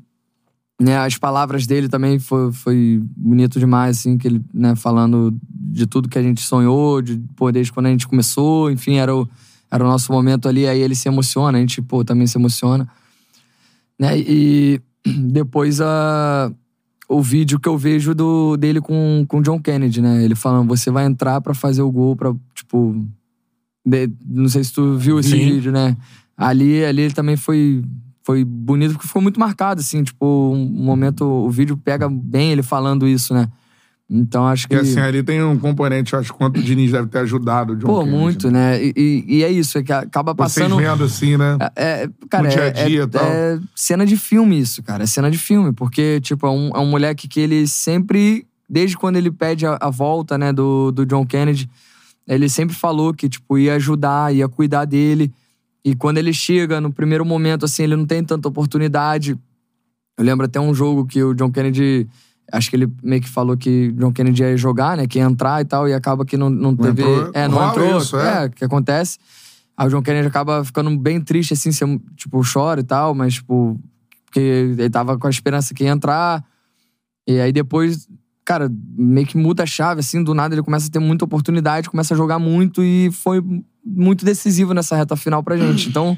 Né, as palavras dele também foi, foi bonito demais, assim, que ele, né, falando de tudo que a gente sonhou, de, pô, desde quando a gente começou, enfim, era o, era o nosso momento ali, aí ele se emociona, a gente, pô, também se emociona. Né, e depois a, o vídeo que eu vejo do, dele com, com o John Kennedy, né, ele falando, você vai entrar pra fazer o gol, pra, tipo... de- não sei se tu viu esse Sim. vídeo, né? Ali, ali ele também foi, foi bonito, porque ficou muito marcado, assim, tipo, um momento, o vídeo pega bem ele falando isso, né? Então acho que. E assim, ali tem um componente, eu acho, quanto o Diniz deve ter ajudado o John pô, Kennedy, muito, né? E, e- e é isso, é que acaba Vocês passando. vendo assim, né? É, cara, No dia a é- dia é, e tal. é cena de filme isso, cara. É cena de filme. Porque, tipo, é um, é um moleque que ele sempre, desde quando ele pede a, a volta, né, do, do John Kennedy, ele sempre falou que, tipo, ia ajudar, ia cuidar dele. E quando ele chega, no primeiro momento, assim, ele não tem tanta oportunidade. Eu lembro até um jogo que o John Kennedy Acho que ele meio que falou que John Kennedy ia jogar, né? Que ia entrar e tal, e acaba que não, não teve. entrou. é, não entrou. isso, é. é, que acontece. Aí o John Kennedy acaba ficando bem triste, assim, tipo, chora e tal, mas, tipo, porque ele tava com a esperança que ia entrar. E aí depois, cara, meio que muda a chave, assim, do nada ele começa a ter muita oportunidade, começa a jogar muito e foi muito decisivo nessa reta final pra gente. Então,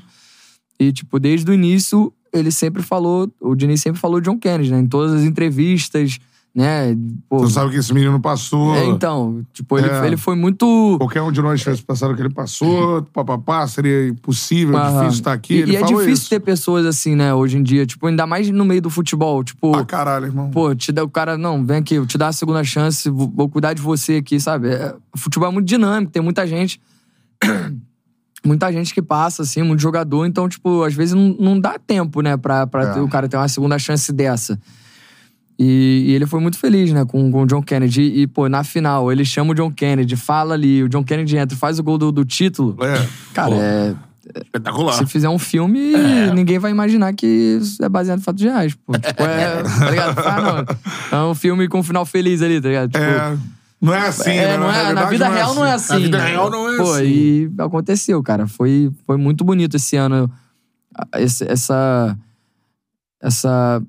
e, tipo, desde o início, ele sempre falou, o Diniz sempre falou John Kennedy, né? Em todas as entrevistas, né? Pô, Tu sabe que esse menino passou. é, então, tipo, ele, É. ele foi muito. Qualquer um de nós tivesse passado o que ele passou, papapá, seria impossível, difícil estar aqui. E, e é difícil isso. ter pessoas assim, né, hoje em dia. Tipo, ainda mais no meio do futebol. Tipo, Ah, caralho, irmão. pô, te dá o cara, não, vem aqui, eu te dar a segunda chance, vou, vou cuidar de você aqui, sabe? É, o futebol é muito dinâmico, tem muita gente. muita gente que passa, assim, muito jogador, então, tipo, às vezes não, não dá tempo, né, pra, pra É. o cara ter uma segunda chance dessa. E, e ele foi muito feliz, né, com, com o John Kennedy. E, pô, na final, ele chama o John Kennedy, fala ali, o John Kennedy entra, faz o gol do, do título. É. Cara, Pô. é, Espetacular. se fizer um filme, ninguém vai imaginar que isso é baseado em fatos reais. Pô. Tipo, é. Tá ligado? Ah, não. É um filme com um final feliz ali, tá ligado? Tipo, É. Não é assim, é, né? não é- na realidade vida real não é assim. Na vida né? real não é Pô, assim. e aconteceu, cara. Foi, foi muito bonito esse ano. a- esse- essa. Essa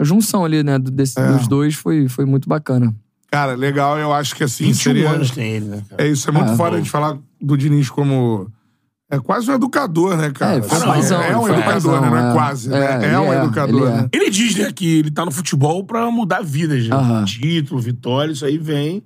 junção ali, né, desse- É. dos dois foi, foi muito bacana. Cara, legal, eu acho que assim 21 seria. anos tem ele, né, cara? É isso, é muito Ah, foda bom. de falar do Diniz como. É quase um educador, né, cara? É, foi Assim, paizão, é um foi educador, né? paizão, Não é é. quase, né? É, É, ele um é, educador, ele é. né? Ele diz, né, que ele tá no futebol pra mudar vidas, né? Aham. Título, vitória, isso aí vem.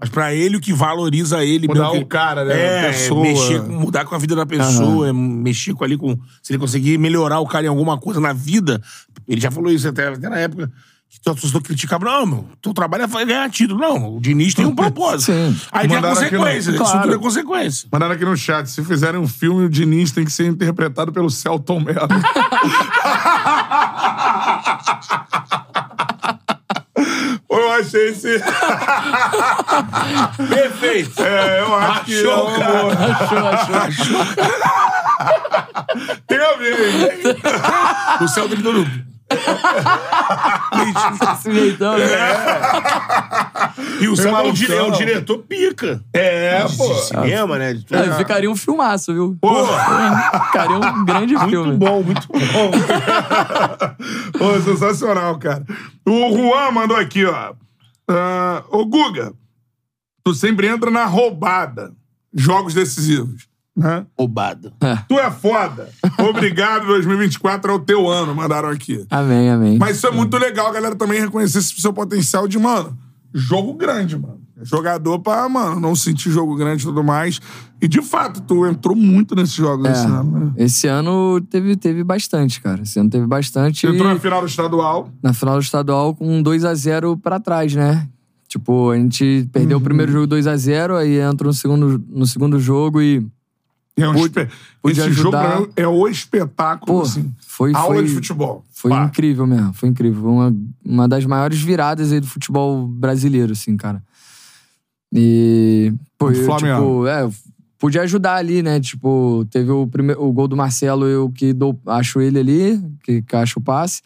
Mas pra ele, o que valoriza ele... Mudar mesmo o cara, né? É, A pessoa. mexer com, mudar com a vida da pessoa, é mexer com ali com... Se ele conseguir melhorar o cara em alguma coisa na vida, ele já falou isso até, até na época, que todo torcedor criticava, não, meu, teu trabalho é ganhar título. Não, o Diniz tem um propósito. Sim. Aí tem a Mandaram aqui no- consequência, isso Claro. tudo é consequência. Mandaram aqui no chat, se fizerem um filme, o Diniz tem que ser interpretado pelo Celton Mello. Pô, eu achei esse. Perfeito. É, eu acho que. Achou, é um cara. amor. Achou, achou. Tem a ver, hein? O céu todo... Esse jeitão, né? E o céu é dire- é o diretor pica. É, De pô. cinema, né? De tudo. É, ficaria um filmaço, viu? Pô. Ficaria um grande Muito filme. bom, muito bom. Pô, sensacional, cara. O Juan mandou aqui, ó. Ah, Ô, Guga, tu sempre entra na roubada. Jogos decisivos. Né? Roubado. Tu é foda. Obrigado, 2024 é o teu ano, mandaram aqui. Amém, amém. Mas isso é muito legal, a galera também reconhecer esse seu potencial de, mano, jogo grande, mano. Jogador pra, mano, não sentir jogo grande e tudo mais. E, de fato, tu entrou muito nesses jogos É, esse ano, né? Esse ano teve, teve bastante, cara. Esse ano teve bastante. Entrou e na final do estadual. na final do estadual com um 2 a 0 pra trás, né? Tipo, a gente perdeu Uhum. o primeiro jogo 2 a 0 aí entra no segundo, no segundo jogo e. É um Pude- pude Esse jogo ajudar. mim, é o espetáculo, Pô, assim. foi. Aula foi de futebol. Foi Pá. incrível mesmo, foi incrível. Uma, uma das maiores viradas aí do futebol brasileiro, assim, cara. E. Pô, eu, Flamengo. tipo, é, pude ajudar ali, né? Tipo, teve o, primeiro, o gol do Marcelo, eu que dou, acho ele ali, que, que acho o passe.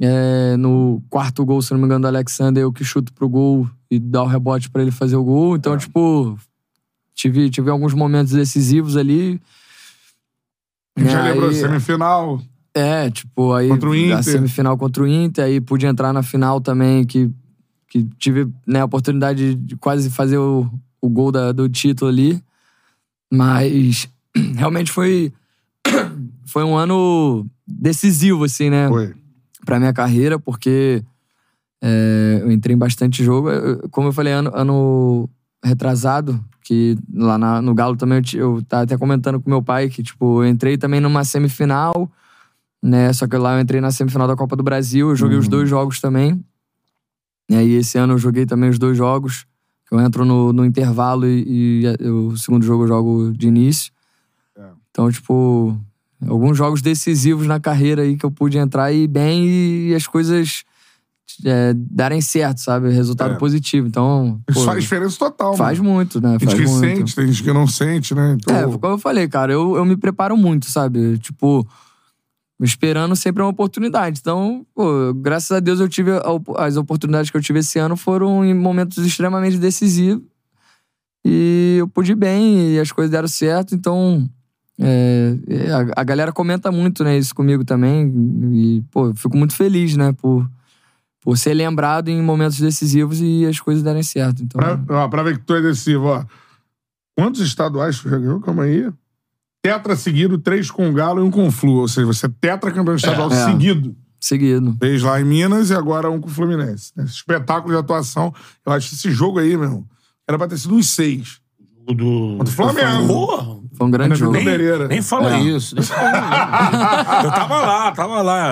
É, no quarto gol, se não me engano, do Alexander, eu que chuto pro gol e dá o rebote pra ele fazer o gol. Então, É. tipo, tive, tive alguns momentos decisivos ali. A gente já Aí- lembrou, semifinal. é, tipo, aí Contra o Inter. a semifinal contra o Inter, aí pude entrar na final também, que, que tive né, a oportunidade de quase fazer o, o gol da- do título ali. Mas realmente foi, foi um ano decisivo, assim, né? Foi. pra minha carreira, porque é, eu entrei em bastante jogo. Como eu falei, ano, ano retrasado, que lá na- no Galo também eu, eu tava até comentando com meu pai que, tipo, eu entrei também numa semifinal, né? Só que lá eu entrei na semifinal da Copa do Brasil, eu joguei os dois jogos também. E aí esse ano eu joguei também os dois jogos. Eu entro no, no intervalo e, e o segundo jogo eu jogo de início. É. Então, tipo, alguns jogos decisivos na carreira aí que eu pude entrar e bem e as coisas é, darem certo, sabe? Resultado É. positivo. Então, Isso pô, faz diferença total, faz mano. muito, né? Tem Faz gente que muito. sente, tem gente que não sente, né? Então, É, foi como eu falei, cara, eu, eu me preparo muito, sabe? Tipo, esperando sempre uma oportunidade. Então, pô, graças a Deus eu tive as oportunidades que eu tive esse ano foram em momentos extremamente decisivos e eu pude bem e as coisas deram certo. Então, é, é, a, a galera comenta muito, né, isso comigo também e pô, fico muito feliz, né, por por ser lembrado em momentos decisivos e as coisas darem certo. Então, Pra, ó, pra ver que tu é adesivo, ó. Quantos estaduais tu já ganhou? Calma aí. Tetra seguido, três com o Galo e um com o Flu. Ou seja, você é tetra campeão estadual É. seguido. seguido. Fez lá em Minas e agora um com o Fluminense. Esse espetáculo de atuação. Eu acho que esse jogo aí, meu irmão, era pra ter sido uns seis. O do. Contra o Flamengo. Porra! Foi um grande jogo. Pereira. Nem fala É. isso. Nem fala eu tava lá, tava lá.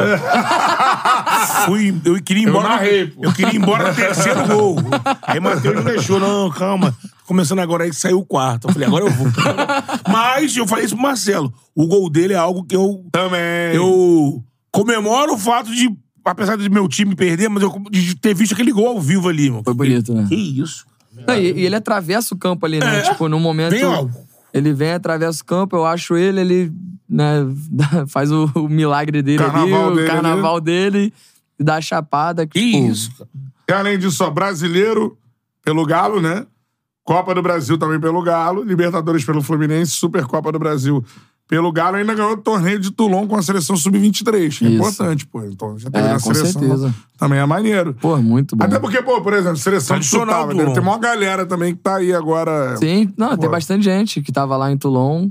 Fui, eu queria ir Eu embora. narrei, pô. eu queria ir embora no terceiro gol. Aí Matheus não deixou, não, calma. Começando agora aí que saiu o quarto. Eu falei, agora eu vou. Mas eu falei isso pro Marcelo. O gol dele é algo que eu. Também. Eu comemoro o fato de, apesar de meu time perder, mas eu de ter visto aquele gol ao vivo ali, mano. Foi bonito, né? Que isso? Não, e, e ele atravessa o campo ali, né? É. Tipo, num momento. Vem, ó. Ele vem, atravessa o campo, eu acho ele, ele né, faz o, o milagre dele ali, Carnaval o dele carnaval dele, e dá a chapada. Que tipo, isso? E além disso, ó, brasileiro pelo Galo, né? Copa do Brasil também pelo Galo, Libertadores pelo Fluminense, Supercopa do Brasil pelo Galo, ainda ganhou o torneio de Toulon com a seleção sub-23, que é importante, pô. Então já teve É, na com seleção. certeza. Também é maneiro. Pô, muito bom. Até porque, pô, por exemplo, seleção de do deve ter Toulon. uma galera também que tá aí agora. Sim, não, Pô. tem bastante gente que tava lá em Toulon,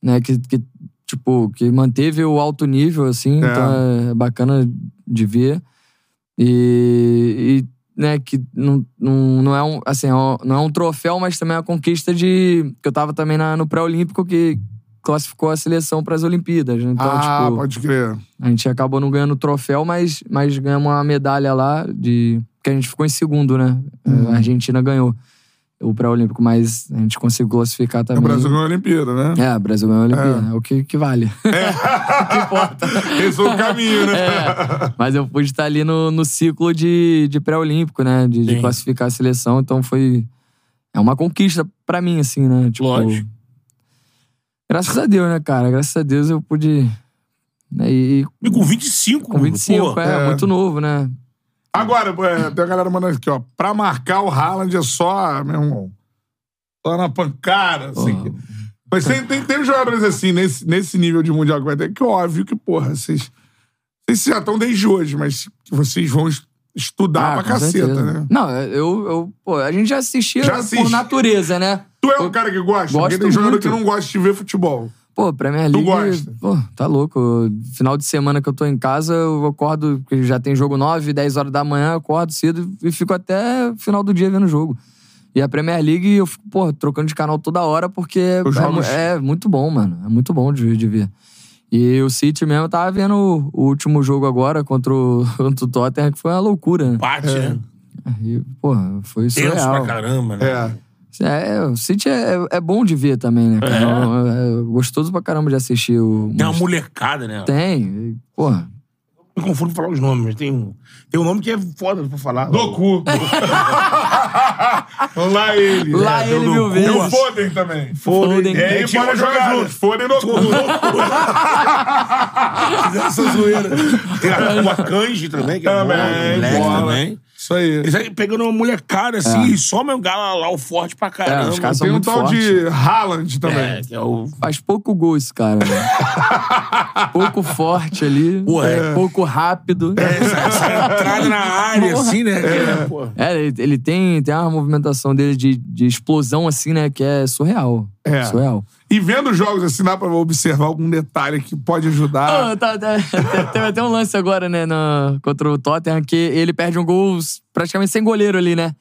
né, que, que, tipo, que manteve o alto nível, assim, É. então é bacana de ver. E, e, né, que não, não, não é um, assim, é não é um troféu, mas também é uma conquista de... que eu tava também na- no pré-olímpico que classificou a seleção para as Olimpíadas, né? Então, ah, tipo, pode crer. a gente acabou não ganhando o troféu, mas, mas ganhamos uma medalha lá de. que a gente ficou em segundo, né? Uhum. A Argentina ganhou o pré-olímpico, mas a gente conseguiu classificar O também. Brasil ganhou a Olimpíada, né? É, o Brasil ganhou a Olimpíada. É, o que, que vale. Esse foi o caminho, né? É, mas eu pude estar ali no, no ciclo de, de pré-olímpico, né? De, de classificar a seleção. Então foi. É uma conquista pra mim, assim, né? Tipo, Lógico. Graças a Deus, né, cara? Graças a Deus eu pude. né, E, E com 25, com 25, pô. é, é. muito novo, né? Agora, é, tem a galera mandando aqui, ó. Pra marcar o Haaland é só, meu irmão, só na pancada, assim. Mas tem, tem, tem jogadores assim, nesse, nesse nível de Mundial que vai ter, que óbvio que, porra, vocês. Vocês já estão desde hoje, mas vocês vão es- estudar pra Ah, com caceta, certeza. né? Não, eu, eu. Pô, a gente já assistia Já por natureza, né? Tu é um cara que gosta? Gosto Porque tem jogador muito. que não gosta de ver futebol. Pô, Premier Tu League. gosta? Pô, tá louco. Final de semana que eu tô em casa, eu acordo, porque já tem jogo 9, 10 horas da manhã, eu acordo cedo e fico até final do dia vendo o jogo. E a Premier League, eu fico, pô, trocando de canal toda hora, porque é, é muito bom, mano. É muito bom de, de ver. E o City mesmo, eu tava vendo o, o último jogo agora contra o, contra o Tottenham, que foi uma loucura, né? Bate, né? E, pô, foi Tenso pra caramba, né? É. É, o City é, é bom de ver também, né? cara? É. é gostoso pra caramba de assistir o. Tem uma molecada, né? Tem. Porra. Me confundo pra falar os nomes, mas tem um, tem um nome que é foda pra falar. Doku. Lá ele. Lá É, ele mil Doku. vezes. E o Foden também. Foden. É, e tinha pode jogar juntos. Foden e Doku. Fizeram essa zoeira. Tem a, o Akanji também, que é bom, Também, moleque bola. também. Isso aí. Eles aí pegando uma molecada assim e só meu galo lá, o forte pra caramba. É, os caras são Tem um muito tal forte. de Haaland também. É, que é o. Faz pouco gol esse cara, né? pouco forte ali. Pô, é. Pouco rápido. Essa, essa entrada na área, assim, né? É, pô. É, ele, ele tem, tem uma movimentação dele de, de explosão, assim, né? Que é surreal. É. Surreal. E vendo jogos assim, dá pra observar algum detalhe que pode ajudar. Ah, tá, tá. Teve até um lance agora, né, no, contra o Tottenham, que ele perde um gol praticamente sem goleiro ali, né?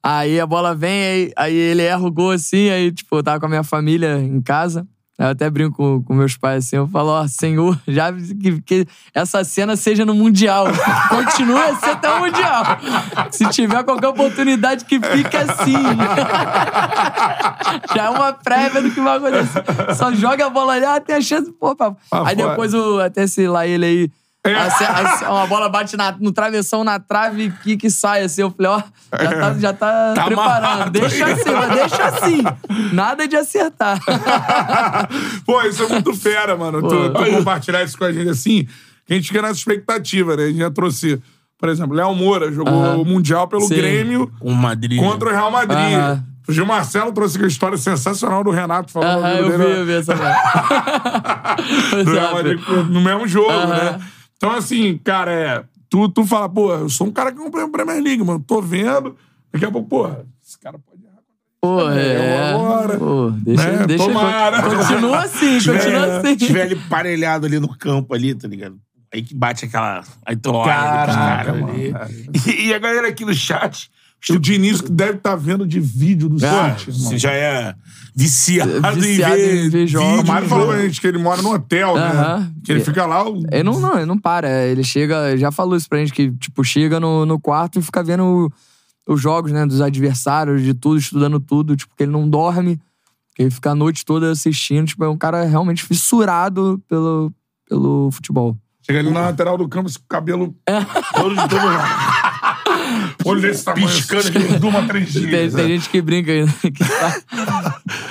Aí a bola vem, aí, aí ele erra o gol assim, aí, tipo, eu tava com a minha família em casa. Eu até brinco com, meus pais assim, eu falo, ó, Senhor, já que, que essa cena seja no Mundial. Continue a ser até o Mundial. Se tiver qualquer oportunidade que fique assim. já é uma prévia do que vai acontecer. Só joga a bola ali, ah, tem a chance, pô, papo. Ah, aí depois o, até esse lá ele aí. Assim, assim, uma bola bate na- no travessão, na trave, que que sai assim. Eu falei, ó, já tá, já tá, Tá preparando. amarrado Deixa aí. assim, mas deixa assim. Nada de acertar. Pô, isso é muito fera, mano. Tu, Pô. tu compartilhar isso com a gente assim, que a gente fica nessa expectativa, né? A gente já trouxe, por exemplo, Léo Moura jogou Aham. o Mundial pelo Sim. Grêmio o Madrid. contra o Real Madrid. Aham. O Gil Marcelo trouxe aquela história sensacional do Renato falando eu vi, dele, eu vi essa do Real Exato. Madrid no mesmo jogo, Aham. né? Então, assim, cara, é. Tu, tu fala, pô, eu sou um cara que comprei a Premier League, mano. Tô vendo. Daqui a pouco, porra, esse cara pode errar. Pô, é. agora. Pô, deixa, Né? deixa. Tomara. Continua assim, continua assim. Se tiver ele parelhado ali no campo ali, tá ligado? Aí que bate aquela. Aí tu olha pros Caraca, caras ali. E, e a galera aqui no chat. O Diniz que deve estar vendo de vídeo do Ah. Você já é viciado, Viciado em ver, em ver jogos. O Mário falou pra gente que ele mora no hotel, né? Aham. Que ele fica lá. o- Ele não, não, ele não para. Ele chega, já falou isso pra gente, que, tipo, chega no, no quarto e fica vendo o- os jogos, né, dos adversários, de tudo, estudando tudo, tipo, que ele não dorme, que ele fica a noite toda assistindo, tipo, é um cara realmente fissurado pelo, pelo futebol. Chega ali na lateral do campo, esse cabelo. Todo, todo Olho desse tamanho. Piscando que durma três Tem, dias. tem né? gente que brinca aí, né, que tá-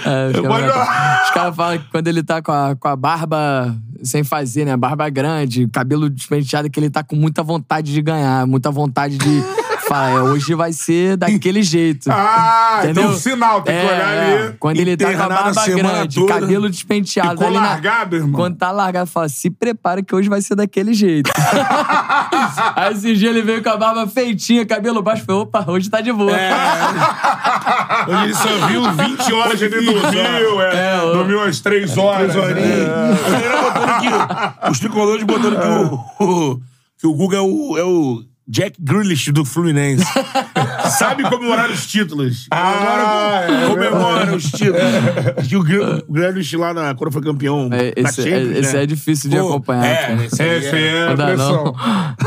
É, os caras caras falam que quando ele tá com a, com a barba sem fazer, né? Barba grande, cabelo despenteado, que ele tá com muita vontade de ganhar, muita vontade de. Fala, é, hoje vai ser daquele jeito. Ah, Entendeu? então sinal, tem que É, olhar é. ali. Quando ele tá com a barba grande, toda. cabelo despenteado. Ficou ali na- largado, irmão? Quando tá largado, fala, se prepara que hoje vai ser daquele jeito. Aí esse dia ele veio com a barba feitinha, cabelo baixo, falei, opa, hoje tá de boa. Hoje ele só viu 20 horas de ele dormiu, é. É, dormiu umas três horas. Três horinhas. né? Aqui. Os tricolores botando que o, o- que o Guga é o, é o Jack Grealish do Fluminense. Sabe comemorar os títulos. Ah, Comemora, é os títulos. Que o, Gre- o Grealish lá na, quando foi campeão É, esse, Champions, é, esse né? é difícil de Pô, acompanhar. É, cara. esse é. é Não dá, não.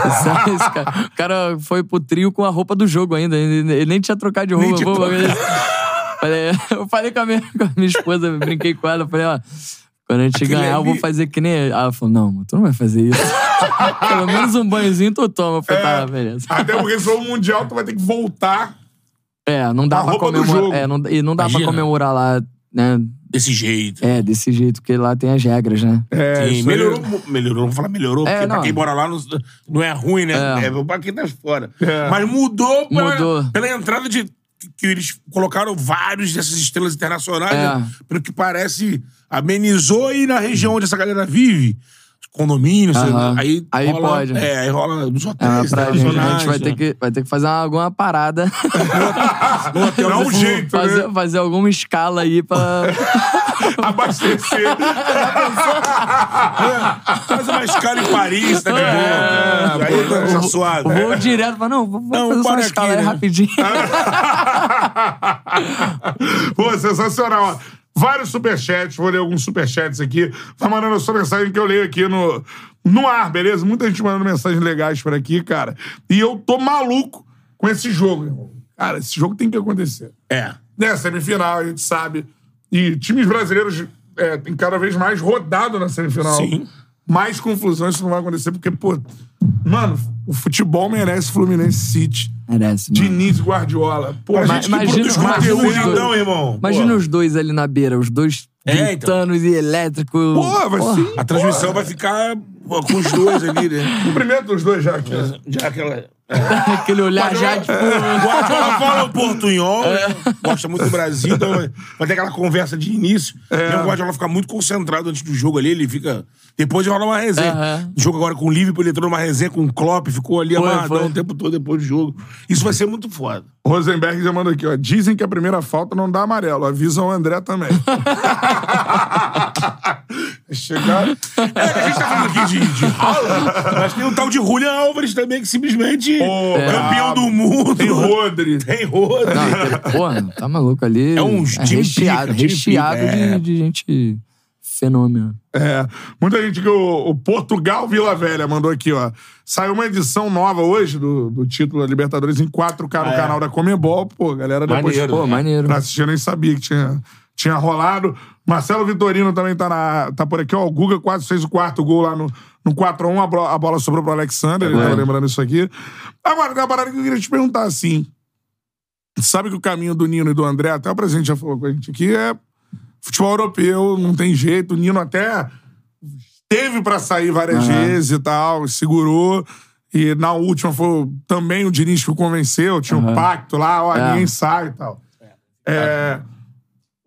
Esse- esse cara, o cara foi pro trio com a roupa do jogo ainda. Ele, nem tinha trocado de roupa. Ele- Falei- eu falei com a, minha, com a minha esposa, brinquei com ela. Falei, ó, quando a gente Aquele ganhar, eu vou ali- fazer que nem ele. Ela falou, não, tu não vai fazer isso. Pelo menos um banhozinho tu toma. Eu falei, tá, beleza. Até porque se for o Mundial, tu vai ter que voltar. É, não dá pra comemorar. É, não, e não dá Imagina. pra comemorar lá, né? Desse jeito. É, desse jeito, porque lá tem as regras, né? É, Sim, melhorou, melhorou, vamos falar melhorou, É, porque pra não. quem mora lá não, não é ruim, né? É. É, pra quem tá fora. É. Mas mudou, pela, Mudou. pela entrada de. Que eles colocaram vários dessas estrelas internacionais, É. né? pelo que parece, amenizou aí na região onde essa galera vive. Condomínio, Aham. aí, Aí rola, pode. É, aí rola nos É, hotéis pra gente, a gente vai ter, né? que, vai ter que fazer alguma parada. No hotel Dá um jeito, fazer, né? fazer alguma escala aí pra. Abastecer. Faz uma escala em Paris, tá de boa. aí tá suave. Vou direto pra. Não, Não, fazer só uma escala aqui, aí né? rapidinho. Pô, sensacional. Vários superchats, vou ler alguns superchats aqui. Tá mandando a sua mensagem que eu leio aqui no, no ar, beleza? Muita gente mandando mensagens legais por aqui, cara. E eu tô maluco com esse jogo, irmão. Cara, esse jogo tem que acontecer. É. Né, semifinal, a gente sabe. E times brasileiros é, tem cada vez mais rodado na semifinal. Sim. Mais confusão, isso não vai acontecer, porque, pô, mano, o futebol merece Fluminense City. Merece, mano. Diniz e Guardiola. Pô, a gente que imagina- produz imagina conteúdo, os dois. então, irmão. Imagina Pô. os dois ali na beira, os dois É, gritando e elétrico. Pô, vai ser. A transmissão vai ficar pô, com os dois ali, né? Cumprimento dos dois já aqui. Já aquela. Aquele olhar já, tipo. O Guardiola fala o portunhol, né? gosta muito do Brasil, então vai- ter aquela conversa de início. E o Guardiola fica muito concentrado antes do jogo ali, ele fica. Depois rola uma resenha. Aham. Jogo agora com o Liverpool, ele entrou numa resenha com o Klopp, ficou ali Foi, amarradão foi. o tempo todo depois do jogo. Isso vai ser muito foda. Rosenberg já mandou aqui, ó. Dizem que a primeira falta não dá amarelo. Avisam o André também. Chegaram. É, a gente tá falando aqui de, de Haaland, mas tem um tal de Julian Álvares também, que simplesmente Pô, campeão brabo. do mundo. Tem Rodri. Tem Rodri. Não, porra, tá maluco ali. É um time recheado, pica, recheado de, é. de gente fenômeno. É. Muita gente que o, o Portugal Vila Velha mandou aqui, ó. Saiu uma edição nova hoje do, do título da Libertadores em 4K no é. canal da Comebol. Pô, galera depois. Maneiro. Pô, maneiro. Pra assistir, eu nem sabia que tinha, tinha rolado. Marcelo Vitorino também tá, na, tá por aqui. Ó, o Guga quase fez o quarto gol lá no, no 4x1. A, bro- a bola sobrou pro Alexander. Ele É. tava lembrando isso aqui. Agora, tem uma parada que eu queria te perguntar assim. Sabe que o caminho do Nino e do André, até o presidente já falou com a gente aqui, é futebol europeu, não tem jeito. O Nino até teve pra sair várias Aham. vezes e tal, segurou. E na última foi também o Diniz que o convenceu, tinha um Aham. pacto lá, ó, É. ninguém sai e tal. É,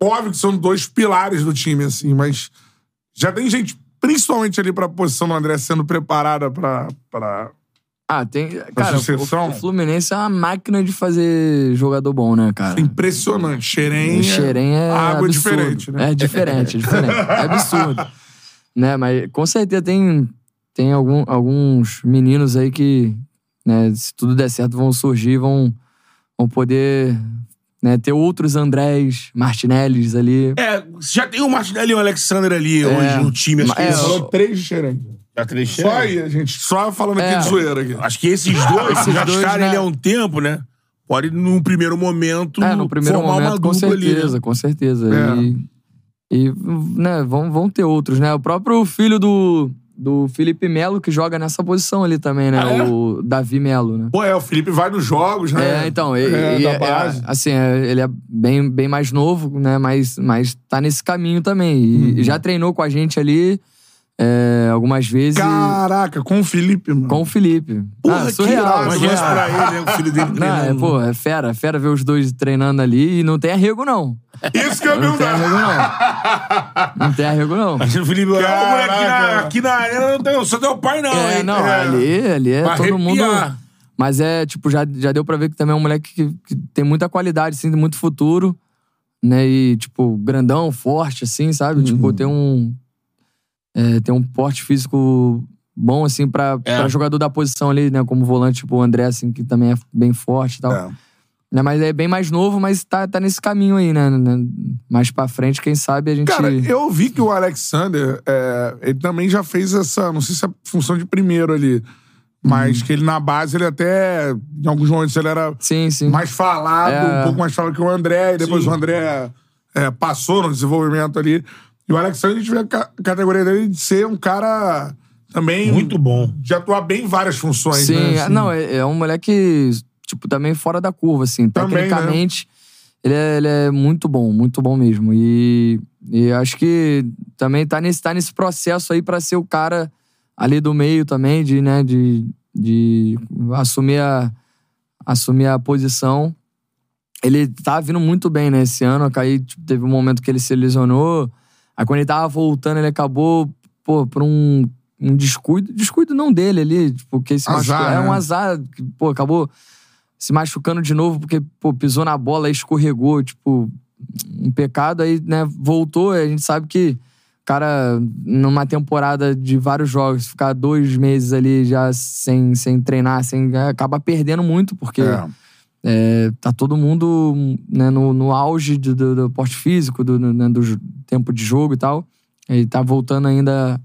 óbvio que são dois pilares do time, assim, mas já tem gente, principalmente ali pra posição do André, sendo preparada pra. pra... Ah, tem. Cara, o, sucessão? o Fluminense é uma máquina de fazer jogador bom, né, cara? Impressionante. Xerém. O Xerém é água absurdo. diferente, né? É diferente, é diferente. É absurdo. né, mas com certeza tem, tem algum, alguns meninos aí que, né, se tudo der certo, vão surgir, vão, vão poder né, ter outros Andrés, Martinellis ali. É, já tem o Martinelli e o Alexander ali É. hoje no time. Acho que É, esses- Falou três Xerém. já três Só aí, a gente. Só falando aqui É. de zoeira aqui. Acho que esses dois, Esses já dois, estarem né? ali há um tempo, né? Pode, num primeiro momento, É, no primeiro formar uma momento, com dupla certeza, ali. né? com certeza. É. E, e né, vão, vão ter outros, né? O próprio filho do, do Felipe Melo, que joga nessa posição ali também, né? Ah, é? O Davi Melo, né? Pô, é, o Felipe vai nos jogos, né? É, então, e- É, da é- base. é, assim, é, ele é bem, bem mais novo, né? Mas, mas tá nesse caminho também. E, Uhum. e já treinou com a gente ali é, algumas vezes Caraca, com o Felipe, mano. com o Felipe. Porra, ah, que surreal, isso surreal. pra ele, né? O filho dele Não, é, treinando. pô, é fera, é fera ver os dois treinando ali e não tem arrego, não. Isso que eu Não tem arrego, não. Não tem arrego, não. Imagina o Felipe, Caraca. moleque, aqui na, aqui na arena não tem, eu sou teu pai, não, É, hein? não, É. ali, ali é Vai todo mundo. arrepiar. Mas é, tipo, já, já deu pra ver que também é um moleque que, que tem muita qualidade, assim, tem muito futuro, né? E, tipo, grandão, forte, assim, sabe? Uhum. Tipo, tem um. É, tem um porte físico bom, assim, pra, É. pra jogador da posição ali, né? Como volante, tipo, o André, assim, que também é bem forte e tal. É. Né, mas é bem mais novo, mas tá, tá nesse caminho aí, né? né? Mais pra frente, quem sabe a gente. Cara, eu vi que o Alexander, é, ele também já fez essa, não sei se é função de primeiro ali, mas que ele na base, ele até, em alguns momentos, ele era Sim, sim. mais falado, É. um pouco mais falado que o André, e depois Sim. o André é, passou no desenvolvimento ali. E o Alexander, a gente vê a ca- a categoria dele de ser um cara também. Muito bom. De atuar bem em várias funções, Sim, né? é- assim. não, é, é um moleque, tipo, também fora da curva, assim. Também, né? Tecnicamente, ele, é, ele é muito bom, muito bom mesmo. E, e acho que também tá nesse, tá nesse processo aí pra ser o cara ali do meio também, de, né, de, de assumir a, assumir a posição. Ele tá vindo muito bem, né, esse ano. Aí tipo, teve um momento que ele se lesionou. Aí quando ele tava voltando, ele acabou, pô, por um, um descuido. Descuido não dele ali, tipo, que se Azar, machucou. É né? um azar, que, pô, acabou se machucando de novo porque, pô, pisou na bola e escorregou, tipo, um pecado. Aí, né, voltou. e A gente sabe que, cara, numa temporada de vários jogos, ficar dois meses ali já sem, sem treinar, sem, acaba perdendo muito, porque. É. É, tá todo mundo né, no, no auge do, do, do porte físico, do, né, do tempo de jogo e tal. Ele tá voltando ainda.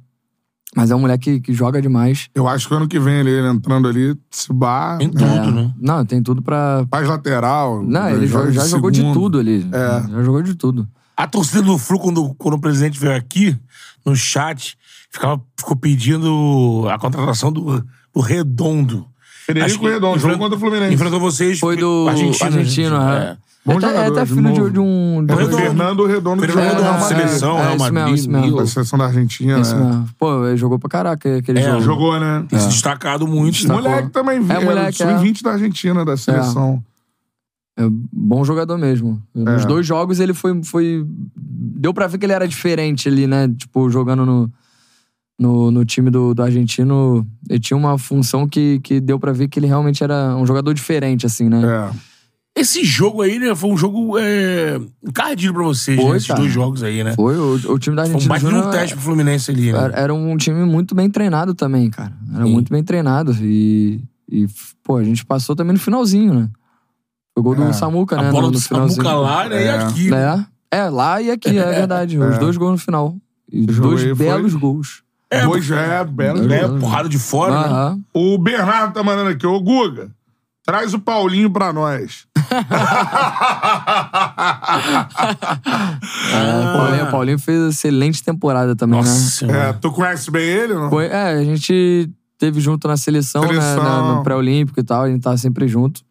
Mas é um moleque que, que joga demais. Eu acho que ano que vem ele, ele entrando ali, se bar, Tem né? tudo, É. né? Não, tem tudo pra. faz lateral. Não, né, ele joga jo- já jogou de segundo. tudo ali. É. Já jogou de tudo. A torcida do Flu, quando, quando o presidente veio aqui, no chat, ficava, ficou pedindo a contratação do, do Redondo. Que Redondo, jogo contra o Fluminense. Enfrentou vocês. Foi do argentino. argentino, né? é. Bom é, até- é jogador, até de filho de, de um. É de o um- Fernando Redondo Fernando jogou Redondo, na Madrid. seleção, é, Real isso mesmo, Madrid, isso mesmo. Da seleção da Argentina, Isso né? mesmo. Pô, ele jogou pra caraca aquele É, jogo. Jogou, né? Tem se destacado muito. Destacou. Moleque também, É, é, moleque, sub-20 da Argentina, da seleção. É bom jogador mesmo. Nos É. dois jogos ele foi, foi. Deu pra ver que ele era diferente ali, né? Tipo, jogando no, no, no time do, do argentino. Ele tinha uma função que, que deu pra ver que ele realmente era um jogador diferente, assim, né? É. Esse jogo aí, né, foi um jogo é, encardido pra vocês, Foi, né? Esses cara. dois jogos aí, né? Foi, o, o time da Foi um Argentina. de Júnior um teste pro Fluminense ali, né? era, era um time muito bem treinado também, cara. Era Sim. muito bem treinado. E, e, pô, a gente passou também no finalzinho, né? Foi o gol É. do Samuca, né? a bola no, do no finalzinho. Samuca lá, né? E É. aqui. né? É, é, lá e aqui, é verdade. Os dois gols no final. E dois aí foi- belos gols. Dois já é belo. Né? Porrada de fora, né? O Bernardo tá mandando aqui, ô Guga. Traz o Paulinho pra nós. É, Paulinho, Paulinho fez excelente temporada também, Nossa né? senhora. É, tu conhece bem ele, não? Foi- é, a gente teve junto na seleção, né, Seleção. na- no pré-olímpico e tal, a gente tava sempre junto.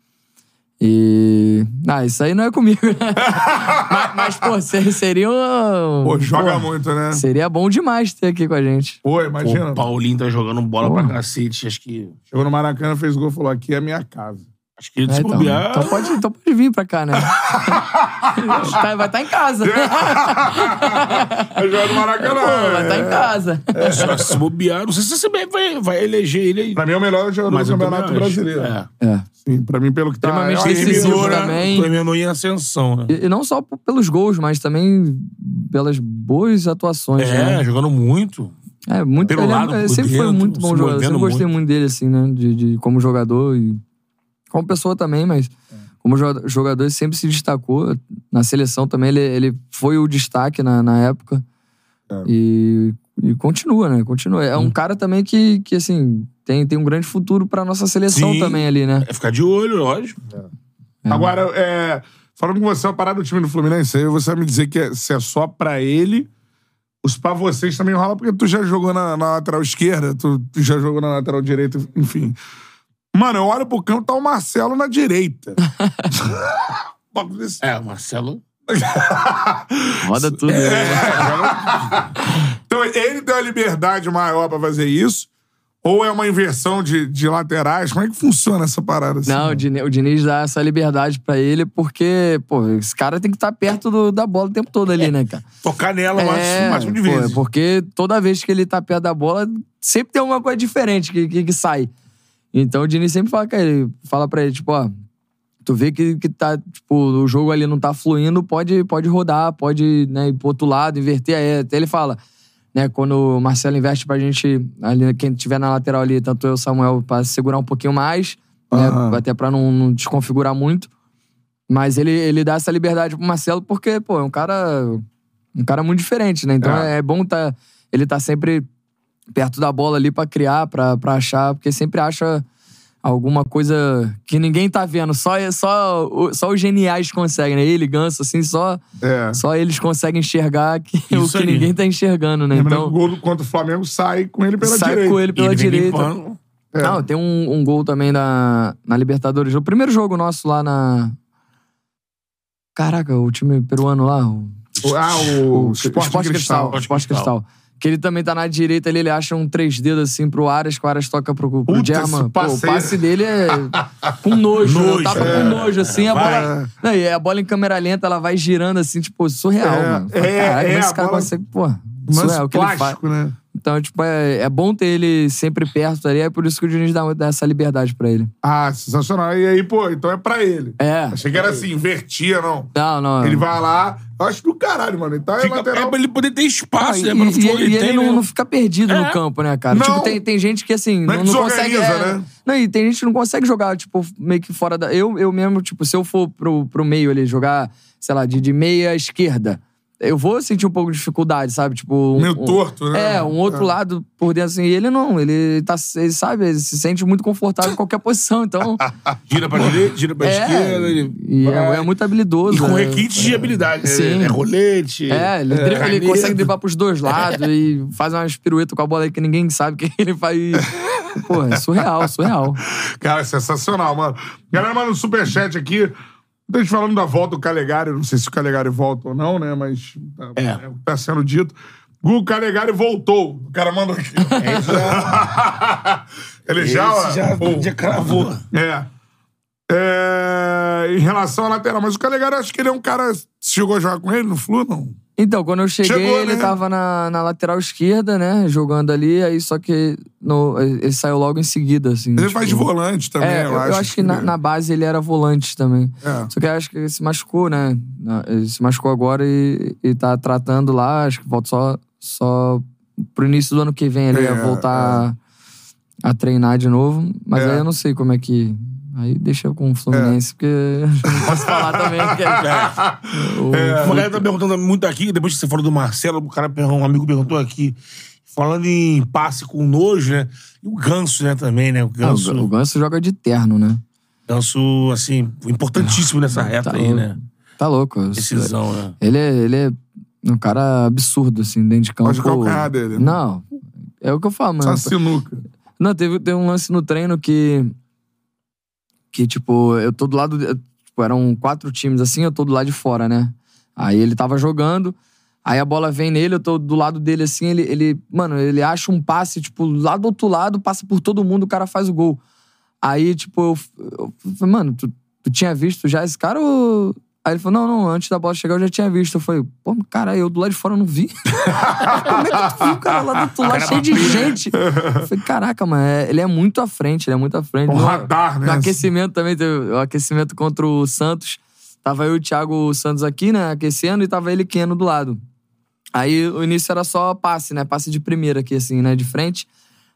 E. Ah, isso aí não é comigo, né? mas, mas, pô, se- seria um. Pô, joga pô, muito, né? Seria bom demais ter aqui com a gente. Pô, Pô, imagina. o Paulinho tá jogando bola Porra. pra cacete. Acho que. Chegou no Maracanã, fez gol, falou: aqui é minha casa. Acho que ele É, se então, bobear. então, pode, então pode vir pra cá, né? Tá- vai estar em casa. Vai jogar no Maracanã. Pô, vai estar é. em casa. Só se bobear. Não sei se CBF vai, vai eleger ele aí. Pra mim é o melhor jogador Mas do Campeonato. Brasileiro. É. É. Sim, pra mim, pelo que tá. Extremamente que decisivo né? também. Terminou em ascensão, né? E, e não só pelos gols, mas também pelas boas atuações, É, né? jogando muito. É, muito Pelo ele é- lado, ele sempre foi dentro, muito bom se jogador. Eu sempre gostei muito. muito dele, assim, né? De, de- como jogador e como pessoa também, mas como jo- jogador ele sempre se destacou. Na seleção também ele, ele foi o destaque na, na época. É. E, e continua, né? Continua. É um Hum. cara também que, que assim, tem, tem um grande futuro pra nossa seleção Sim. também ali, né? É ficar de olho, lógico. Agora, é, falando com você, a parada do time do Fluminense, aí você vai me dizer que é, se é só pra ele, os pra vocês também rola, porque tu já jogou na, na lateral esquerda, tu, tu já jogou na lateral direita, enfim. Mano, eu olho pro campo, tá o Marcelo na direita. É, o Marcelo. Roda tudo. É. Então, ele tem uma liberdade maior pra fazer isso? Ou é uma inversão de, de laterais? Como é que funciona essa parada? Assim, Não, o Diniz, o Diniz dá essa liberdade pra ele porque, pô, esse cara tem que estar perto do- da bola o tempo todo ali, né, cara? Tocar nela o máximo, o máximo de pô, vezes. porque toda vez que ele tá perto da bola, sempre tem alguma coisa diferente que, que, que sai. Então o Diniz sempre fala, ele, fala pra ele, tipo, ó, tu vê que, que tá, tipo, o jogo ali não tá fluindo, pode, pode rodar, pode né, ir pro outro lado, inverter. Aí até ele fala, né, quando o Marcelo investe pra gente, ali, quem tiver na lateral ali, tanto eu e o Samuel, pra segurar um pouquinho mais, né, Aham. até pra não, não desconfigurar muito. Mas ele, ele dá essa liberdade pro Marcelo porque, pô, é um cara. Um cara muito diferente, né? Então É. é, bom tá, ele tá sempre perto da bola ali pra criar, pra, pra achar, porque sempre acha alguma coisa que ninguém tá vendo. Só, só, o- só os geniais conseguem, né? Ele, Ganso, assim, só, É. só eles conseguem enxergar que, o que aí. ninguém tá enxergando, né? Lembrando que o Então, gol contra o Flamengo sai com ele pela sai direita. com ele pela ele direita. É. Não, tem um, um gol também na, na Libertadores. O primeiro jogo nosso lá na. Caraca, o time peruano lá. O, O- Ah, o, Sport, Cristal. O Sport Cristal. Que ele também tá na direita ali, ele acha um três dedos assim pro Aras, que o Aras toca pro, pro German. Pô, o passe dele é com nojo, né? Nojo, Tapa é. com nojo, assim. A Vai. bola, não, e a bola em câmera lenta, ela vai girando assim, tipo, surreal, É, mano. é, Caralho, é, esse cara bola- consegue, pô, Mas surreal o que ele faz. né? Então, tipo, é, é bom ter ele sempre perto ali, é por isso que o Diniz dá, dá essa liberdade pra ele. Ah, sensacional. E aí, pô, então é pra ele. É. Achei que era assim, invertia, não. Não, não. Ele vai lá, eu acho do caralho, mano. Então é Fica, lateral. é pra ele poder ter espaço, né? E- futebol e ele ele tem, não, né? não fica perdido É. no campo, né, cara? Não. Tipo, tem, tem gente que, assim, Não é não, não consegue... é, né? Não, e tem gente que não consegue jogar, tipo, meio que fora da... Eu, eu mesmo, tipo, se eu for pro, pro meio ali, jogar, sei lá, de, de meia esquerda, eu vou sentir um pouco de dificuldade, sabe? Tipo... um- Meio um- torto, né? É, um outro É. lado por dentro, assim. E ele não, ele tá... Ele sabe, ele se sente muito confortável em qualquer posição, então... Gira pra direita, gira pra é, esquerda. Ele é, é muito habilidoso. E com né? requintes de habilidade. né? Sim. É rolete. É, ele, ele caneta. consegue driblar pros dois lados e faz umas piruetas com a bola aí que ninguém sabe o que ele faz. Pô, é surreal, surreal. Cara, é sensacional, mano. Galera, manda um superchat aqui. Gente falando da volta do Calegari. Não sei se o Calegari volta ou não, né? Mas tá, É. é o que tá sendo dito. Gu Calegari voltou. O cara mandou aqui. Ele já, Esse já, pô, já cravou. É. É, Em relação à lateral, mas o Calegari, acho que ele é um cara. Você chegou a jogar com ele no Flu, não? Então, quando eu cheguei, Chegou, ele né? tava na, na lateral esquerda, né? Jogando ali, aí só que no- ele saiu logo em seguida, assim. Ele tipo- faz de volante também, É, eu, eu, acho, que na, na base ele era volante também. É. Só que eu acho que ele se machucou, né? Ele se machucou agora e, e tá tratando lá. Acho que volta só, só pro início do ano que vem ele É, a voltar a, a treinar de novo. Mas É. aí eu não sei como é que. Aí deixa com o Fluminense, porque eu não posso falar também. Que o- É. Uma galera tá perguntando muito aqui, depois que você falou do Marcelo, o cara, um amigo perguntou aqui, falando em passe com nojo, né? E o Ganso, né, também, né? O Ah, Ganso. o, o Ganso joga de terno, né? Ganso, assim, importantíssimo nessa reta Tá aí, louco. né? Tá louco. Decisão, né? Ele é, ele é um cara absurdo, assim, dentro de campo. Pode calcanhar dele, né? Não. É o que eu falo, Só mano. sinuca. Não, teve, teve um lance no treino que. Que, tipo, eu tô do lado. de- Tipo, eram quatro times assim, eu tô do lado de fora, né? Aí ele tava jogando, aí a bola vem nele, eu tô do lado dele assim, ele. ele mano, ele acha um passe, tipo, lá do outro lado, passa por todo mundo, o cara faz o gol. Aí, tipo, eu, eu falei, mano, tu, tu tinha visto já esse cara ou. Aí ele falou, não, não, antes da bola chegar eu já tinha visto. Eu falei, pô, cara, eu do lado de fora eu não vi. Como é que tu viu, cara, lá do lado, cheio de gente? Eu falei, caraca, mano, é- ele é muito à frente, ele é muito à frente. Um No- radar, né? No aquecimento também, teve o aquecimento contra o Santos. Tava eu e o Thiago Santos aqui, né, aquecendo, e tava ele Keno do lado. Aí o início era só passe, né? Passe de primeira aqui, assim, né? De frente.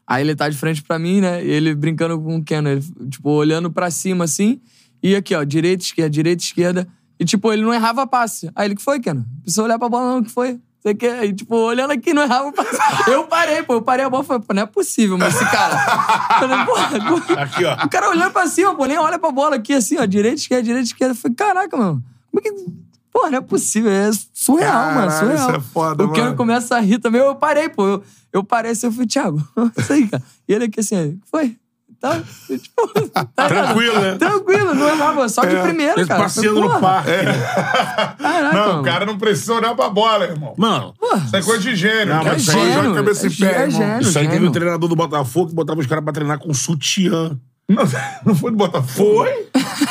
Aí ele tá de frente pra mim, né? E ele brincando com o Keno, ele, tipo, olhando pra cima, assim. E aqui, ó, direita, esquerda, direita, esquerda. E, tipo, ele não errava passe. Aí ele, que foi, Keno? Não precisa olhar pra bola, não, que foi? Você quer? E, tipo, olhando aqui, não errava passe. Eu parei, pô. Eu parei a bola e falei, pô, não é possível, mas esse cara... Falei, porra, Aqui, ó. o cara olhando pra cima, pô, nem olha pra bola aqui, assim, ó, direita, esquerda, direita, esquerda. Eu falei, caraca, mano, como é que. Pô, não é possível, é surreal, mano, Caralho, surreal. isso é foda, o Keno mano. começa a rir também, eu parei, pô, eu, eu parei assim, eu falei, Thiago, isso aí, cara. E ele aqui assim, "O que foi? Tá, eu, tipo, tá ligado? Tranquilo, né? Tranquilo, não errava, só de primeira, Eles cara. passeando no parque. Caraca, Não, mano. o cara não precisa olhar pra bola, irmão. Mano, Isso é coisa de gênio. Não, O mas só gênio, joga cabeça é em pé, gênio, irmão. gênio. isso aí teve gênio. um treinador do Botafogo que botava os caras pra treinar com sutiã. Não, não foi do Botafogo. Foi?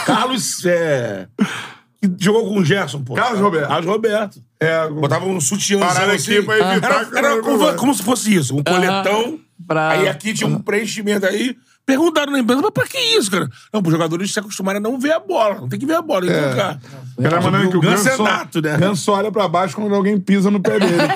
Carlos, é... Que jogou com o Gerson, pô. Carlos Roberto. Carlos Roberto. É, Botava um sutiã Parar aqui pra evitar Era, era como, como se fosse isso, um coletão. Pra- Aí aqui tinha um preenchimento aí. Perguntaram na empresa, mas pra que isso, cara? Não, pros jogadores se acostumarem a não ver a bola. Não tem que ver a bola, tem que tocar. O cara mandando que o Ganso Ganso, é nato, né? Ganso olha pra baixo quando alguém pisa no pé dele.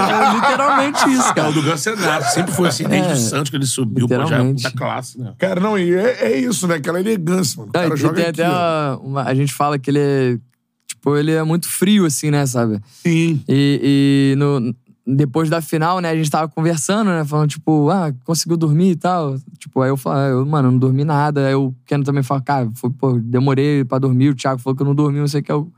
É literalmente isso, É, cara. o do Ganso é nato. Sempre foi assim, desde É, o Santos que ele subiu, pô, já é da classe, né? cara, não, e é, é isso, né? Aquela elegância, mano. O cara e joga tem aqui, até ó. a, uma- a gente fala que ele é. Tipo, ele é muito frio, assim, né, sabe? Sim. E, e no, depois da final, né, a gente tava conversando, né? Falando, tipo, ah, conseguiu dormir e tal. Tipo, aí eu falo, eu, mano, não dormi nada. Aí o Keno também fala, cara, foi, pô, demorei pra dormir. O Thiago falou que eu não dormi, não sei o que. Eu...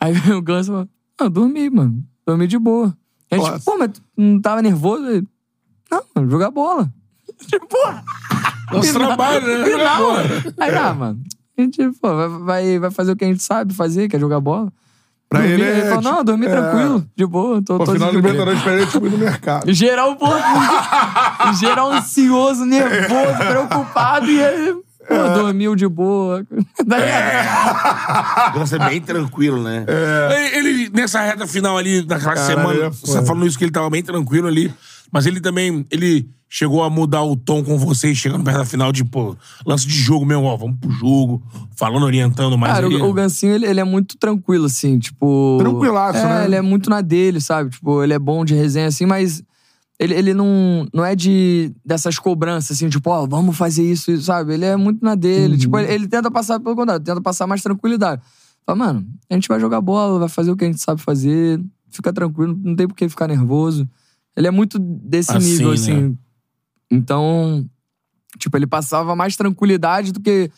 Aí o Ganso falou, ah, dormi, mano. Dormi de boa. Aí a gente, Nossa. pô, mas tu não tava nervoso? Ele, não, mano, jogar bola. Tipo, porra. Nosso Final- trabalho, né? Final. Aí, ah, mano, a gente, pô, vai, vai, vai fazer o que a gente sabe fazer, que é jogar bola. Pra Dormi, ele é, falou, não, tipo, dormi é. tranquilo, de boa, tô, Pô, tô final de. Libertadores pra ele é tipo ir no mercado. Geral, pô, geral ansioso, nervoso, preocupado e ele, pô, É. dormiu de boa. Tá ligado? O Ganso é bem tranquilo, né? Ele, ele, nessa reta final ali, naquela Caralho, semana, ele é você falando isso que ele tava bem tranquilo ali, mas ele também, ele chegou a mudar o tom com vocês, chegando perto da final de, pô, lance de jogo mesmo, ó, vamos pro jogo, falando, orientando mais Cara, aí. o, o Gancinho, ele, ele é muito tranquilo, assim, tipo... Tranquilaço, é, né? ele é muito na dele, sabe? Tipo, ele é bom de resenha, assim, mas... Ele, ele não, não é de dessas cobranças, assim, tipo, ó, vamos fazer isso, isso, sabe? Ele é muito na dele. Uhum. Tipo, ele, ele tenta passar pelo contrário, tenta passar mais tranquilidade. Fala, mano, a gente vai jogar bola, vai fazer o que a gente sabe fazer, fica tranquilo, não tem por que ficar nervoso. Ele é muito desse Assim, nível, né? Então, tipo, ele passava mais tranquilidade do que,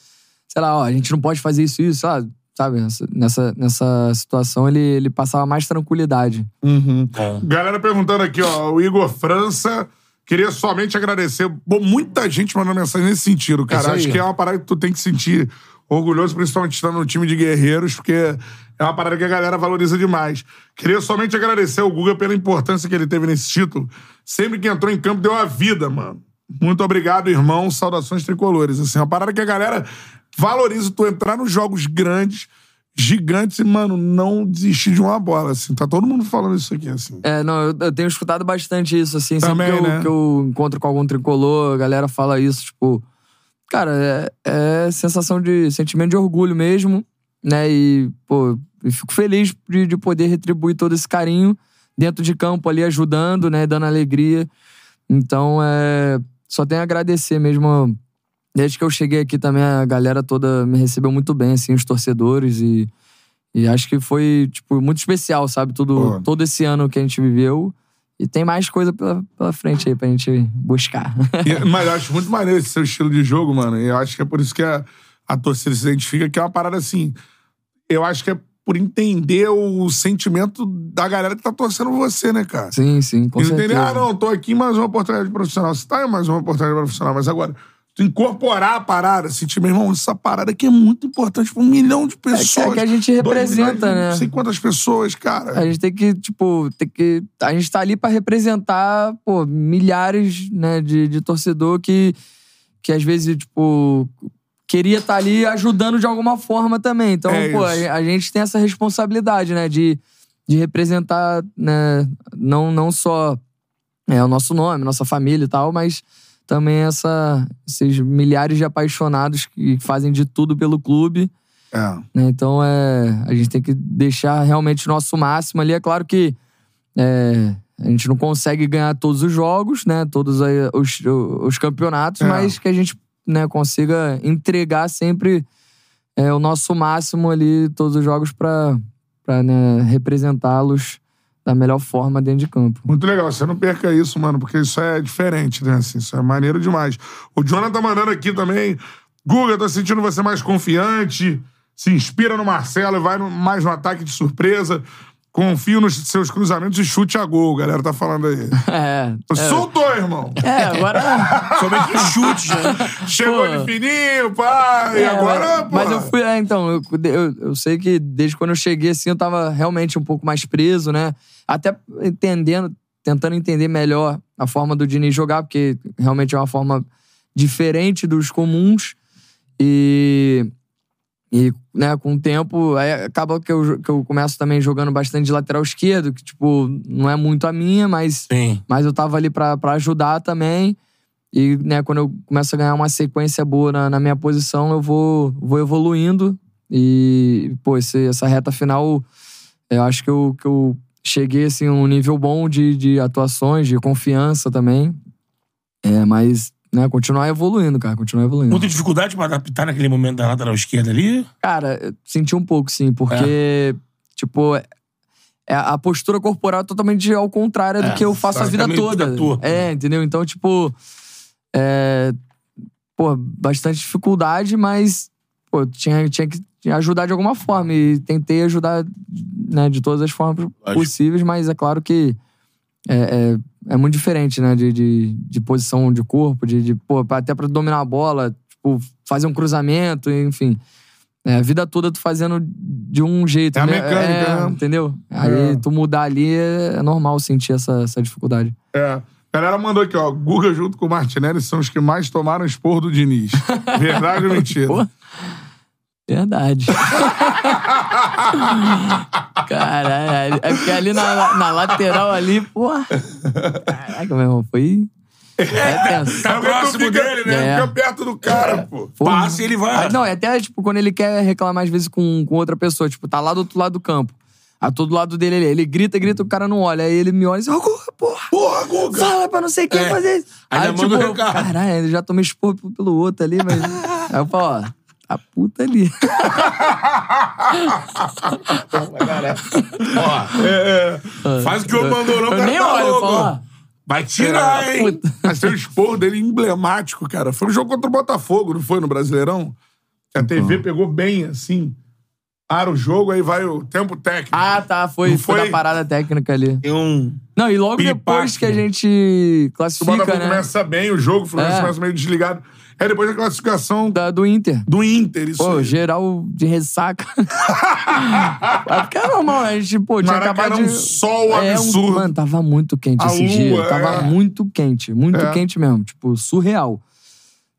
sei lá, ó, a gente não pode fazer isso, isso, sabe? Sabe? Nessa, nessa, situação, ele, ele passava mais tranquilidade. Bom. Galera perguntando aqui, ó, o Igor França. Queria somente agradecer. Bom, muita gente mandou mensagem nesse sentido, cara. Acho que é uma parada que tu tem que sentir orgulhoso, principalmente estando no time de guerreiros, porque é uma parada que a galera valoriza demais. Queria somente agradecer ao Guga pela importância que ele teve nesse título. Sempre que entrou em campo, deu a vida, mano. Muito obrigado, irmão. Saudações tricolores. Assim, é uma parada que a galera valoriza tu entrar nos jogos grandes, gigantes e, mano, não desistir de uma bola. Assim. Tá todo mundo falando isso aqui, assim. É, não, eu, eu tenho escutado bastante isso, assim. Sempre Também, que, eu, né? que eu encontro com algum tricolor, a galera fala isso, tipo... Cara, é, é sensação de... Sentimento de orgulho mesmo, né? E, pô, eu fico feliz de, de poder retribuir todo esse carinho dentro de campo ali, ajudando, né? Dando alegria. Então, é... Só tenho a agradecer mesmo... Desde que eu cheguei aqui também, a galera toda me recebeu muito bem, assim, os torcedores e... E acho que foi, tipo, muito especial, sabe? Tudo, Pô. todo esse ano que a gente viveu. E tem mais coisa pela, pela frente aí pra gente buscar. E- mas eu acho muito maneiro esse seu estilo de jogo, mano. E eu acho que é por isso que a, a torcida se identifica, que é uma parada assim. Eu acho que é por entender o sentimento da galera que tá torcendo você, né, cara? Sim, sim, com e certeza. entender, ah, não, tô aqui em mais uma oportunidade profissional. Você tá em mais uma oportunidade profissional, mas agora, tu incorporar a parada, sentir, meu irmão, essa parada aqui é muito importante pra um milhão de pessoas. É que a gente representa, milhões, né? Não sei quantas pessoas, cara. A gente tem que, tipo, tem que. A gente tá ali pra representar, pô, milhares, né, de, de torcedor que, que às vezes, tipo, queria estar ali ajudando de alguma forma também. Então, É pô, a, a gente tem essa responsabilidade, né, de, de representar, né, não, não só é, o nosso nome, nossa família e tal, mas também essa, esses milhares de apaixonados que fazem de tudo pelo clube. É. né? Então, é, a gente tem que deixar realmente o nosso máximo ali. É claro que é, a gente não consegue ganhar todos os jogos, né? Todos os, os campeonatos, É. mas que a gente né, consiga entregar sempre é, o nosso máximo ali, todos os jogos, para né, representá-los da melhor forma dentro de campo. Muito legal, você não perca isso, mano, porque isso é diferente, né? Assim, isso é maneiro demais. O Jonathan tá mandando aqui também. Guga, tô sentindo você mais confiante. Se inspira no Marcelo e vai no- mais no ataque de surpresa. Confio nos seus cruzamentos e chute a gol, galera tá falando aí. É, Soltou, irmão! é agora. Somente os chutes, né? Chegou Pô. de fininho! E É, agora, mas, pô. mas eu fui, é, então, eu, eu, eu sei que desde quando eu cheguei assim, eu tava realmente um pouco mais preso, né? Até entendendo, tentando entender melhor a forma do Diniz jogar, porque realmente é uma forma diferente dos comuns. E. E, né, com o tempo, aí acaba que eu, que eu começo também jogando bastante de lateral esquerdo, que, tipo, não é muito a minha, mas Sim. mas eu tava ali pra, pra ajudar também. E, né, quando eu começo a ganhar uma sequência boa na, na minha posição, eu vou, vou evoluindo. E, pô, esse- essa reta final, eu acho que eu, que eu cheguei, assim, a um nível bom de, de atuações, de confiança também. É, mas, né, continuar evoluindo, cara, continuar evoluindo. Muita dificuldade pra adaptar naquele momento da lateral esquerda ali. Cara, eu senti um pouco, sim, porque, tipo, é a postura corporal é totalmente ao contrário do É, que eu faço a vida toda. é, entendeu? Então, tipo, é, pô, bastante dificuldade, mas, pô, tinha, tinha que ajudar de alguma forma. E tentei ajudar, né, de todas as formas possíveis, mas é claro que é, é, muito diferente, né, de, de, de posição de corpo, de, de pô, até pra dominar a bola, tipo, fazer um cruzamento, enfim. É, a vida toda tu fazendo de um jeito. É a né? mecânica, É, né? Entendeu? Aí É. tu mudar ali é, é normal sentir essa, essa dificuldade. É. A galera mandou aqui, ó. Guga junto com o Martinelli são os que mais tomaram esporro do Diniz. Verdade ou mentira? Pô. Verdade. Caralho. É porque ali na, na lateral ali, porra. Caraca, meu irmão, foi. É tenso. Tá próximo fica, dele, né? É. Fica perto do cara, pô. Porra. Passa e ele vai. Ah, Não, é até, tipo, quando ele quer reclamar, às vezes, com, com outra pessoa. Tipo, tá lá do outro lado do campo. A todo lado dele, ele, ele grita, grita, o cara não olha. Aí ele me olha e diz, ô, Guga, porra, Porra, Guga! fala pra não sei quem É. fazer isso. Aí, manda tipo, caralho, eu já tomei expor pelo outro ali, mas... Aí eu falo, ó, a puta ali. Ó, faz o que o mandou, não, eu cara nem tá olho, louco. falo. Vai tirar, hein? Puta. Mas tem um esporro dele emblemático, cara. Foi um jogo contra o Botafogo, não foi? No Brasileirão? Que a TV pegou bem, assim. Para o jogo, aí vai o tempo técnico. Ah, tá, foi, foi foi? da parada técnica ali. Tem um... Não, e logo depois que a gente o classifica, Botafogo né? começa bem o jogo, o Fluminense É. começa meio desligado. É depois da classificação Da, do Inter. do Inter, isso Pô, aí. geral de ressaca. é porque é normal, a gente, pô, tinha Maracanã, acabado de... um sol É, um- absurdo. Mano, tava muito quente A esse lua, dia. é. Tava muito quente. Muito É. quente mesmo. Tipo, surreal.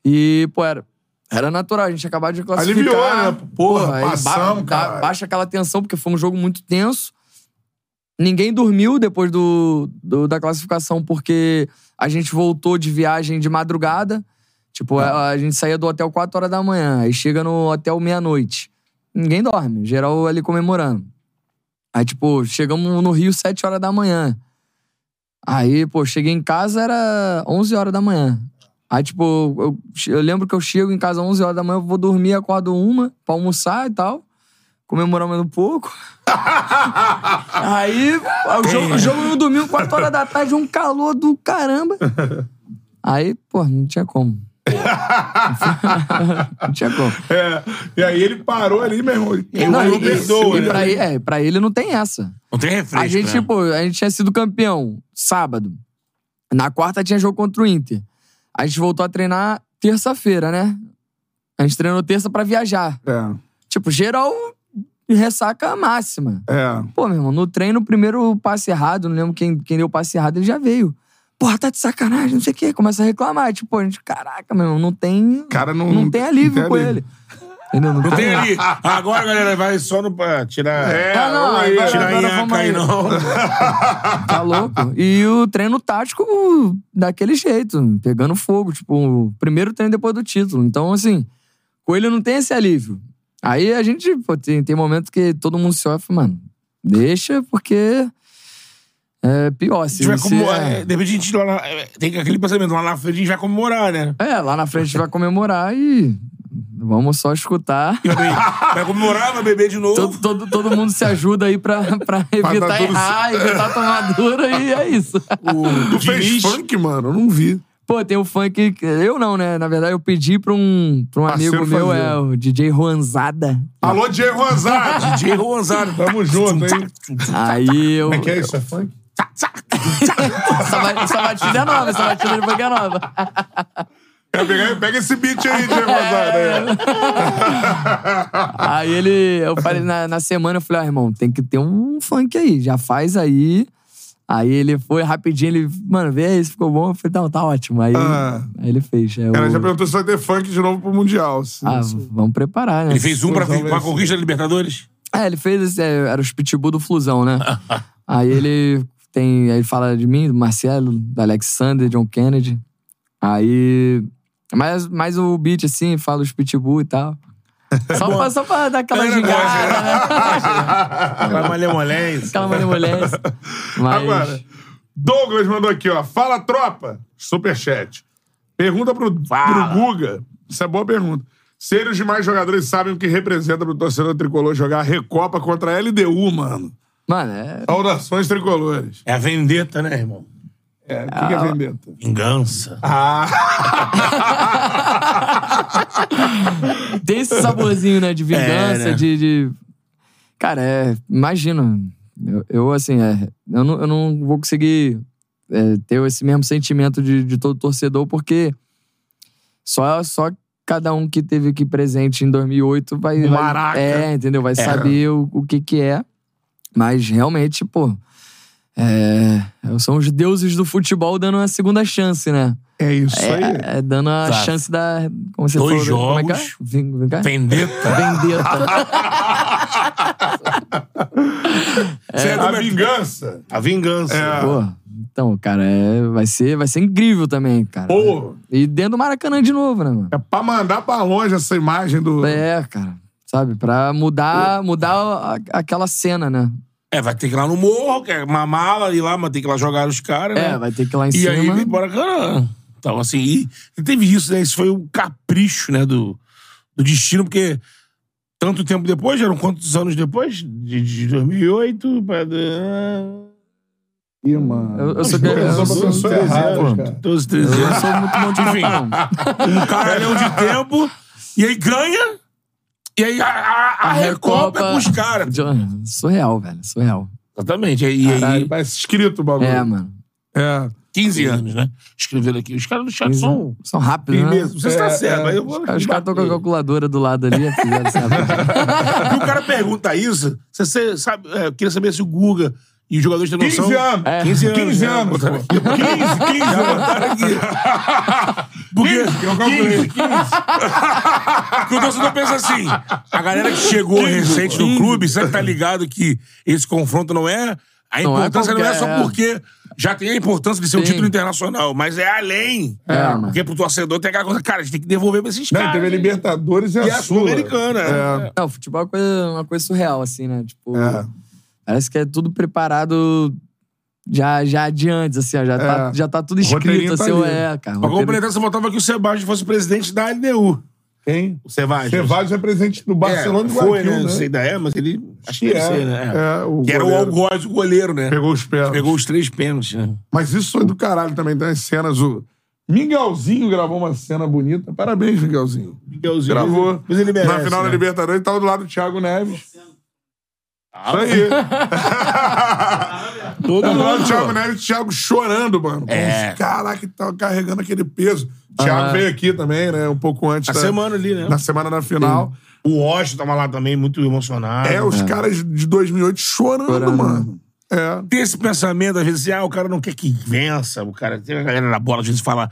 E, pô, era... Era natural, a gente acabava de classificar. Aliviou, né? Porra, passamos, ba- cara. Baixa aquela tensão, porque foi um jogo muito tenso. Ninguém dormiu depois do, do- da classificação, porque a gente voltou de viagem de madrugada. Tipo, a, a gente saía do hotel 4 horas da manhã, aí chega no hotel meia-noite. Ninguém dorme, geral ali comemorando. Aí, tipo, chegamos no Rio 7 horas da manhã. Aí, pô, cheguei em casa, era 11 horas da manhã. Aí, tipo, eu, eu lembro que eu chego em casa às 11 horas da manhã, eu vou dormir, acordo uma pra almoçar e tal. Comemoramos um pouco. Aí, o jogo, o jogo no domingo, 4 horas da tarde, um calor do caramba. Aí, pô, não tinha como. Não tinha como. É, e aí ele parou ali, meu irmão. Ele- Eu Não, não e- perdoa, e né? pra, ele, é, pra ele não tem essa. Não tem refresco, A gente, né? pô, a gente tinha sido campeão sábado. Na quarta tinha jogo contra o Inter. A gente voltou a treinar terça-feira, né? A gente treinou terça pra viajar. É, Tipo, geral ressaca máxima. é. Pô, meu irmão, no treino, o primeiro passe errado, não lembro quem, quem deu o passe errado, ele já veio. Porra, tá de sacanagem, não sei o quê. Começa a reclamar. Tipo, a gente, caraca, meu irmão, não tem. Cara, não- não tem alívio não tem com alívio. ele. Entendeu? Não, Não tem ali. Agora, galera, vai só no, pra tirar. É, Ah, não, aí vai- tirar agora a vamos aí, aí. não. Tá louco? E o treino tático daquele jeito, pegando fogo. Tipo, o primeiro treino depois do título. Então, assim, com ele não tem esse alívio. Aí a gente, pô, tem, tem momentos que todo mundo se olha e fala, mano, deixa, porque é pior. Se, A gente vai comemorar. é, De repente a gente lá na- tem aquele pensamento, lá na frente a gente vai comemorar, né? é, lá na frente a gente vai comemorar e vamos só escutar. Vai, comemorar, vai beber de novo. Todo, todo, todo mundo se ajuda aí pra, pra evitar tá tudo errar, evitar tomar dura e é isso. O Tu fez funk, mano? Eu não vi. Pô, tem o funk. que- Eu não, né? Na verdade, eu pedi pra um, pra um Parceiro amigo meu, fazer. é o DJ Juanzada. Alô, Diego Rosado. DJ Ronzado. Tamo junto, hein? Aí eu. Como é que é isso? É funk? Essa, ba- essa batida é nova, essa batida de funk é nova. Quer pegar- Pega esse beat aí, Diego É. Rosado. Aí ele. Eu falei, na, na semana, eu falei, ah, irmão, tem que ter um funk aí, já faz aí. Aí ele foi rapidinho, ele, mano, vê aí se ficou bom. Eu falei, não, tá ótimo. Aí, Ah. aí ele fez. É, O cara o- já perguntou se vai ter funk de novo pro Mundial. Ah, vamos preparar, né? Ele fez um pra, pra conquista da Libertadores? É, ele fez esse, é, era os pitbull do Flusão, né? aí ele tem, aí ele fala de mim, do Marcelo, do Alexander, John Kennedy. Aí, mas, mais o beat assim, fala os pitbull e tal. Só, pra, só pra dar aquela Galera gingada, né? Aquela malemolência. Aquela malemolência. Mas, Agora, Douglas mandou aqui, ó. Fala, tropa. Superchat. Pergunta pro, Fala. pro Guga. Isso é boa pergunta. Se ele e os demais jogadores sabem o que representa pro torcedor tricolor jogar a Recopa contra a LDU, mano. Mano, é, Saudações tricolores. É a vendetta, né, irmão? É, o que, que é vendetta? Vingança. Ah, tem esse saborzinho, né? De vingança, É, né? de, de- Cara, é. Imagina. Eu, eu, assim, é, eu, não, eu não vou conseguir é, ter esse mesmo sentimento de, de todo torcedor, porque só, só cada um que teve aqui presente em 2008 vai. O vai- Maraca. É, entendeu? Vai saber o, o que que é. Mas realmente, pô. É, são os deuses do futebol dando uma segunda chance, né? é isso aí. É, é dando a Exato. chance da. Como você Dois falou? Como é que é? jogos. Vem, vem cá? Vendetta. Vendetta. Você é A vingança. A vingança. É. Pô, então, cara, é, vai, ser, vai ser incrível também, cara. Pô, E dentro do Maracanã de novo, né, mano? é pra mandar pra longe essa imagem do. É, cara. Sabe? Pra mudar, mudar a- aquela cena, né? É, vai ter que ir lá no morro, que é uma mala ir lá, mas tem que ir lá jogar os caras, né? É, vai ter que ir lá em E cima. aí vem embora Maracanã. Então, assim, e, e teve isso, né? Isso foi um capricho, né, do, do destino, porque tanto tempo depois, eram quantos anos depois? De, de 2008 pra... Ih, mano. Eu- eu sou- eu coisas sou- são pra pessoa 13 errada, anos, cara. 12, 13 Eu não anos. sou muito bom de Enfim. Um caralhão de tempo, e aí ganha, e aí a, a, a Recopa é com os caras. Surreal, velho. Surreal. Exatamente. E aí, Caralho, parece escrito o bagulho. É, mano. É. 15 anos, né? Escreveram aqui. Os caras do chat são... São rápidos, né? Mesmo. Você está É, certo, é. mas eu vou... Os caras estão com a calculadora do lado ali. fizeram essa- E o cara pergunta isso, você, você sabe, é, eu queria saber se o Guga e os jogadores têm 15 noção. anos. É. 15 anos. 15 né? anos, pô. aqui. 15, 15 Já anos. Porque, Eu calculei. porque o torcedor pensa assim, a galera que chegou recente no clube, você tá ligado que esse confronto não é... A Não é importância não é, só é. porque já tem a importância de ser um Sim. título internacional, mas é além. É, mano. Porque pro torcedor tem aquela coisa, cara, a gente tem que devolver pra esses Não, caras. teve a Libertadores e a, E a Sul. Sul-Americana. É. Não, futebol é uma coisa, uma coisa surreal, assim, né? Tipo, É. parece que é tudo preparado já, já de antes, assim, ó, já, tá, É. já tá tudo escrito, tá assim, ali. é, cara. Pra completar, você botava que o Sebastião fosse presidente da LDU. Quem? O Sebastião. Cevalhos é presidente do Barcelona é, foi, Guayaquil, né? né? Não sei da é, mas ele. Acho que Que é, ser, né? é, o que era o goleiro. algoz, o goleiro, né? Pegou os pés. Pegou os três pênaltis, né? Mas isso foi do caralho também. Tem as cenas, o Miguelzinho gravou uma cena bonita. Parabéns, Miguelzinho. Miguelzinho. Gravou. Mas ele merece, Na final da né? Libertadores, ele tava do lado do Thiago Neves. Ah, Isso aí. Todo mundo. Thiago Neves, o Thiago chorando, mano. É. Caraca, que tava carregando aquele peso. O Thiago Ah. veio aqui também, né? Um pouco antes Na da, semana ali, né? na semana da final. O Washington tava lá também, muito emocionado. É, os caras de 2008 chorando, Chorando. mano. É. Tem esse pensamento, às vezes, assim, ah, o cara não quer que vença. O cara tem a galera na bola, às vezes fala.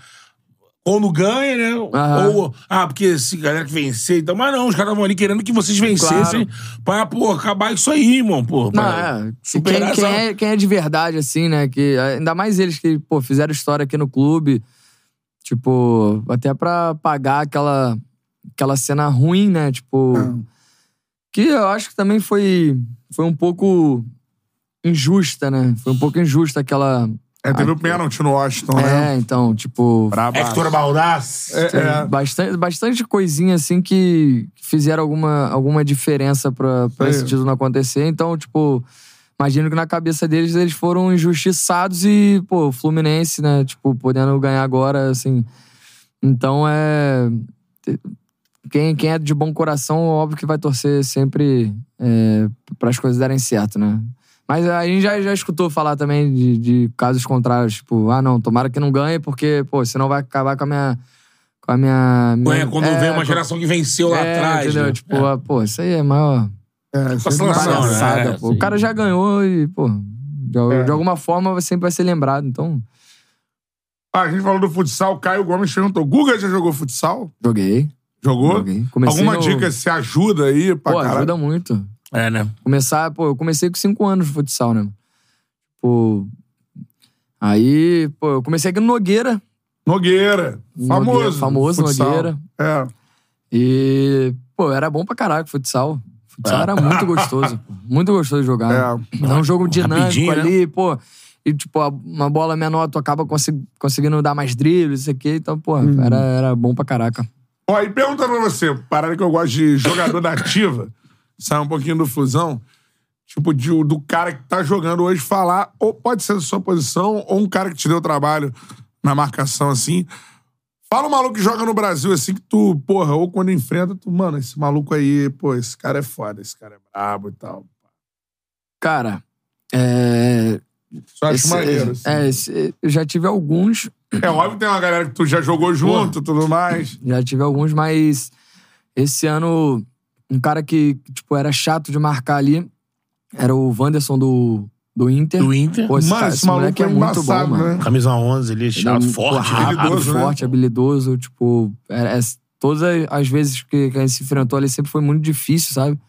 Ou não ganha, né? Aham. Ou, ah, porque se galera que vencer, então. Mas não, os caras estavam ali querendo que vocês vencessem pra, pô, acabar isso aí, irmão, pô. Não, é. Quem, quem é. quem é de verdade, assim, né? Que, ainda mais eles que, pô, fizeram história aqui no clube. Tipo, até pra pagar aquela, aquela cena ruim, né? Tipo. Que eu acho que também foi, foi um pouco injusta, né? Foi um pouco injusta aquela. É, teve o pênalti no Washington, né? É, então, tipo. Braba. Hector Baldassi. É, é. Bastante, bastante coisinha assim que fizeram alguma, alguma diferença pra, pra esse título não acontecer. Então, tipo, imagino que na cabeça deles eles foram injustiçados e, pô, Fluminense, né, tipo, podendo ganhar agora, assim. Então é. Quem, quem é de bom coração, óbvio que vai torcer sempre é, para as coisas darem certo, né? Mas a gente já, já escutou falar também de, de casos contrários, tipo, ah, não, tomara que não ganhe, porque, pô, senão vai acabar com a minha. Com a minha. Não é minha- quando vem uma geração que venceu lá é, atrás. Entendeu? né? Tipo, É. ah, pô, isso aí é maior. É, vai- né? palhaçada, É, pô. O cara já ganhou e, pô, de, É. de alguma forma sempre vai ser lembrado. Então, Ah, a gente falou do futsal, Caio Gomes perguntou. Guga já jogou futsal? joguei. Jogou? Joguei. Comecei Alguma no- dica se ajuda aí pra Pô, caralho? ajuda muito. É, né? Começar, pô, eu comecei com cinco anos de futsal, né? Pô. Aí, pô, eu comecei aqui no Nogueira. Nogueira. Famoso. Nogueira, famoso futsal. Nogueira. É. E, pô, era bom pra caralho futsal. Futsal era muito gostoso. pô. Muito gostoso de jogar. É. É um jogo dinâmico Rapidinho, né? ali, pô. E, tipo, uma bola menor, tu acaba conseguindo dar mais dribles, isso aqui. Então, pô, Uhum. era, era bom pra caraca. Ó, e pergunta pra você, parada que eu gosto de jogador da ativa, sai um pouquinho do fusão, tipo, de- do cara que tá jogando hoje falar, ou pode ser da sua posição, ou um cara que te deu trabalho na marcação, assim. Fala um maluco que joga no Brasil, assim, que tu, porra, ou quando enfrenta, tu, mano, esse maluco aí, pô, esse cara é foda, esse cara é brabo e tal. Cara, é. Só acho esse- maneiro, assim. É, esse- eu já tive alguns. É óbvio que tem uma galera que tu já jogou junto e tudo mais. Já tive alguns, mas esse ano, um cara que, tipo, era chato de marcar ali era o Wanderson do, do Inter. Do Inter. Pô, esse, Mano, cara, esse esse moleque é é muito bom, mano. né? Camisa 11 ali, Ele é chato, muito forte. rápido, né? habilidoso, né? forte, habilidoso. Tipo, é, é- todas as vezes que, que a gente se enfrentou ali sempre foi muito difícil, sabe?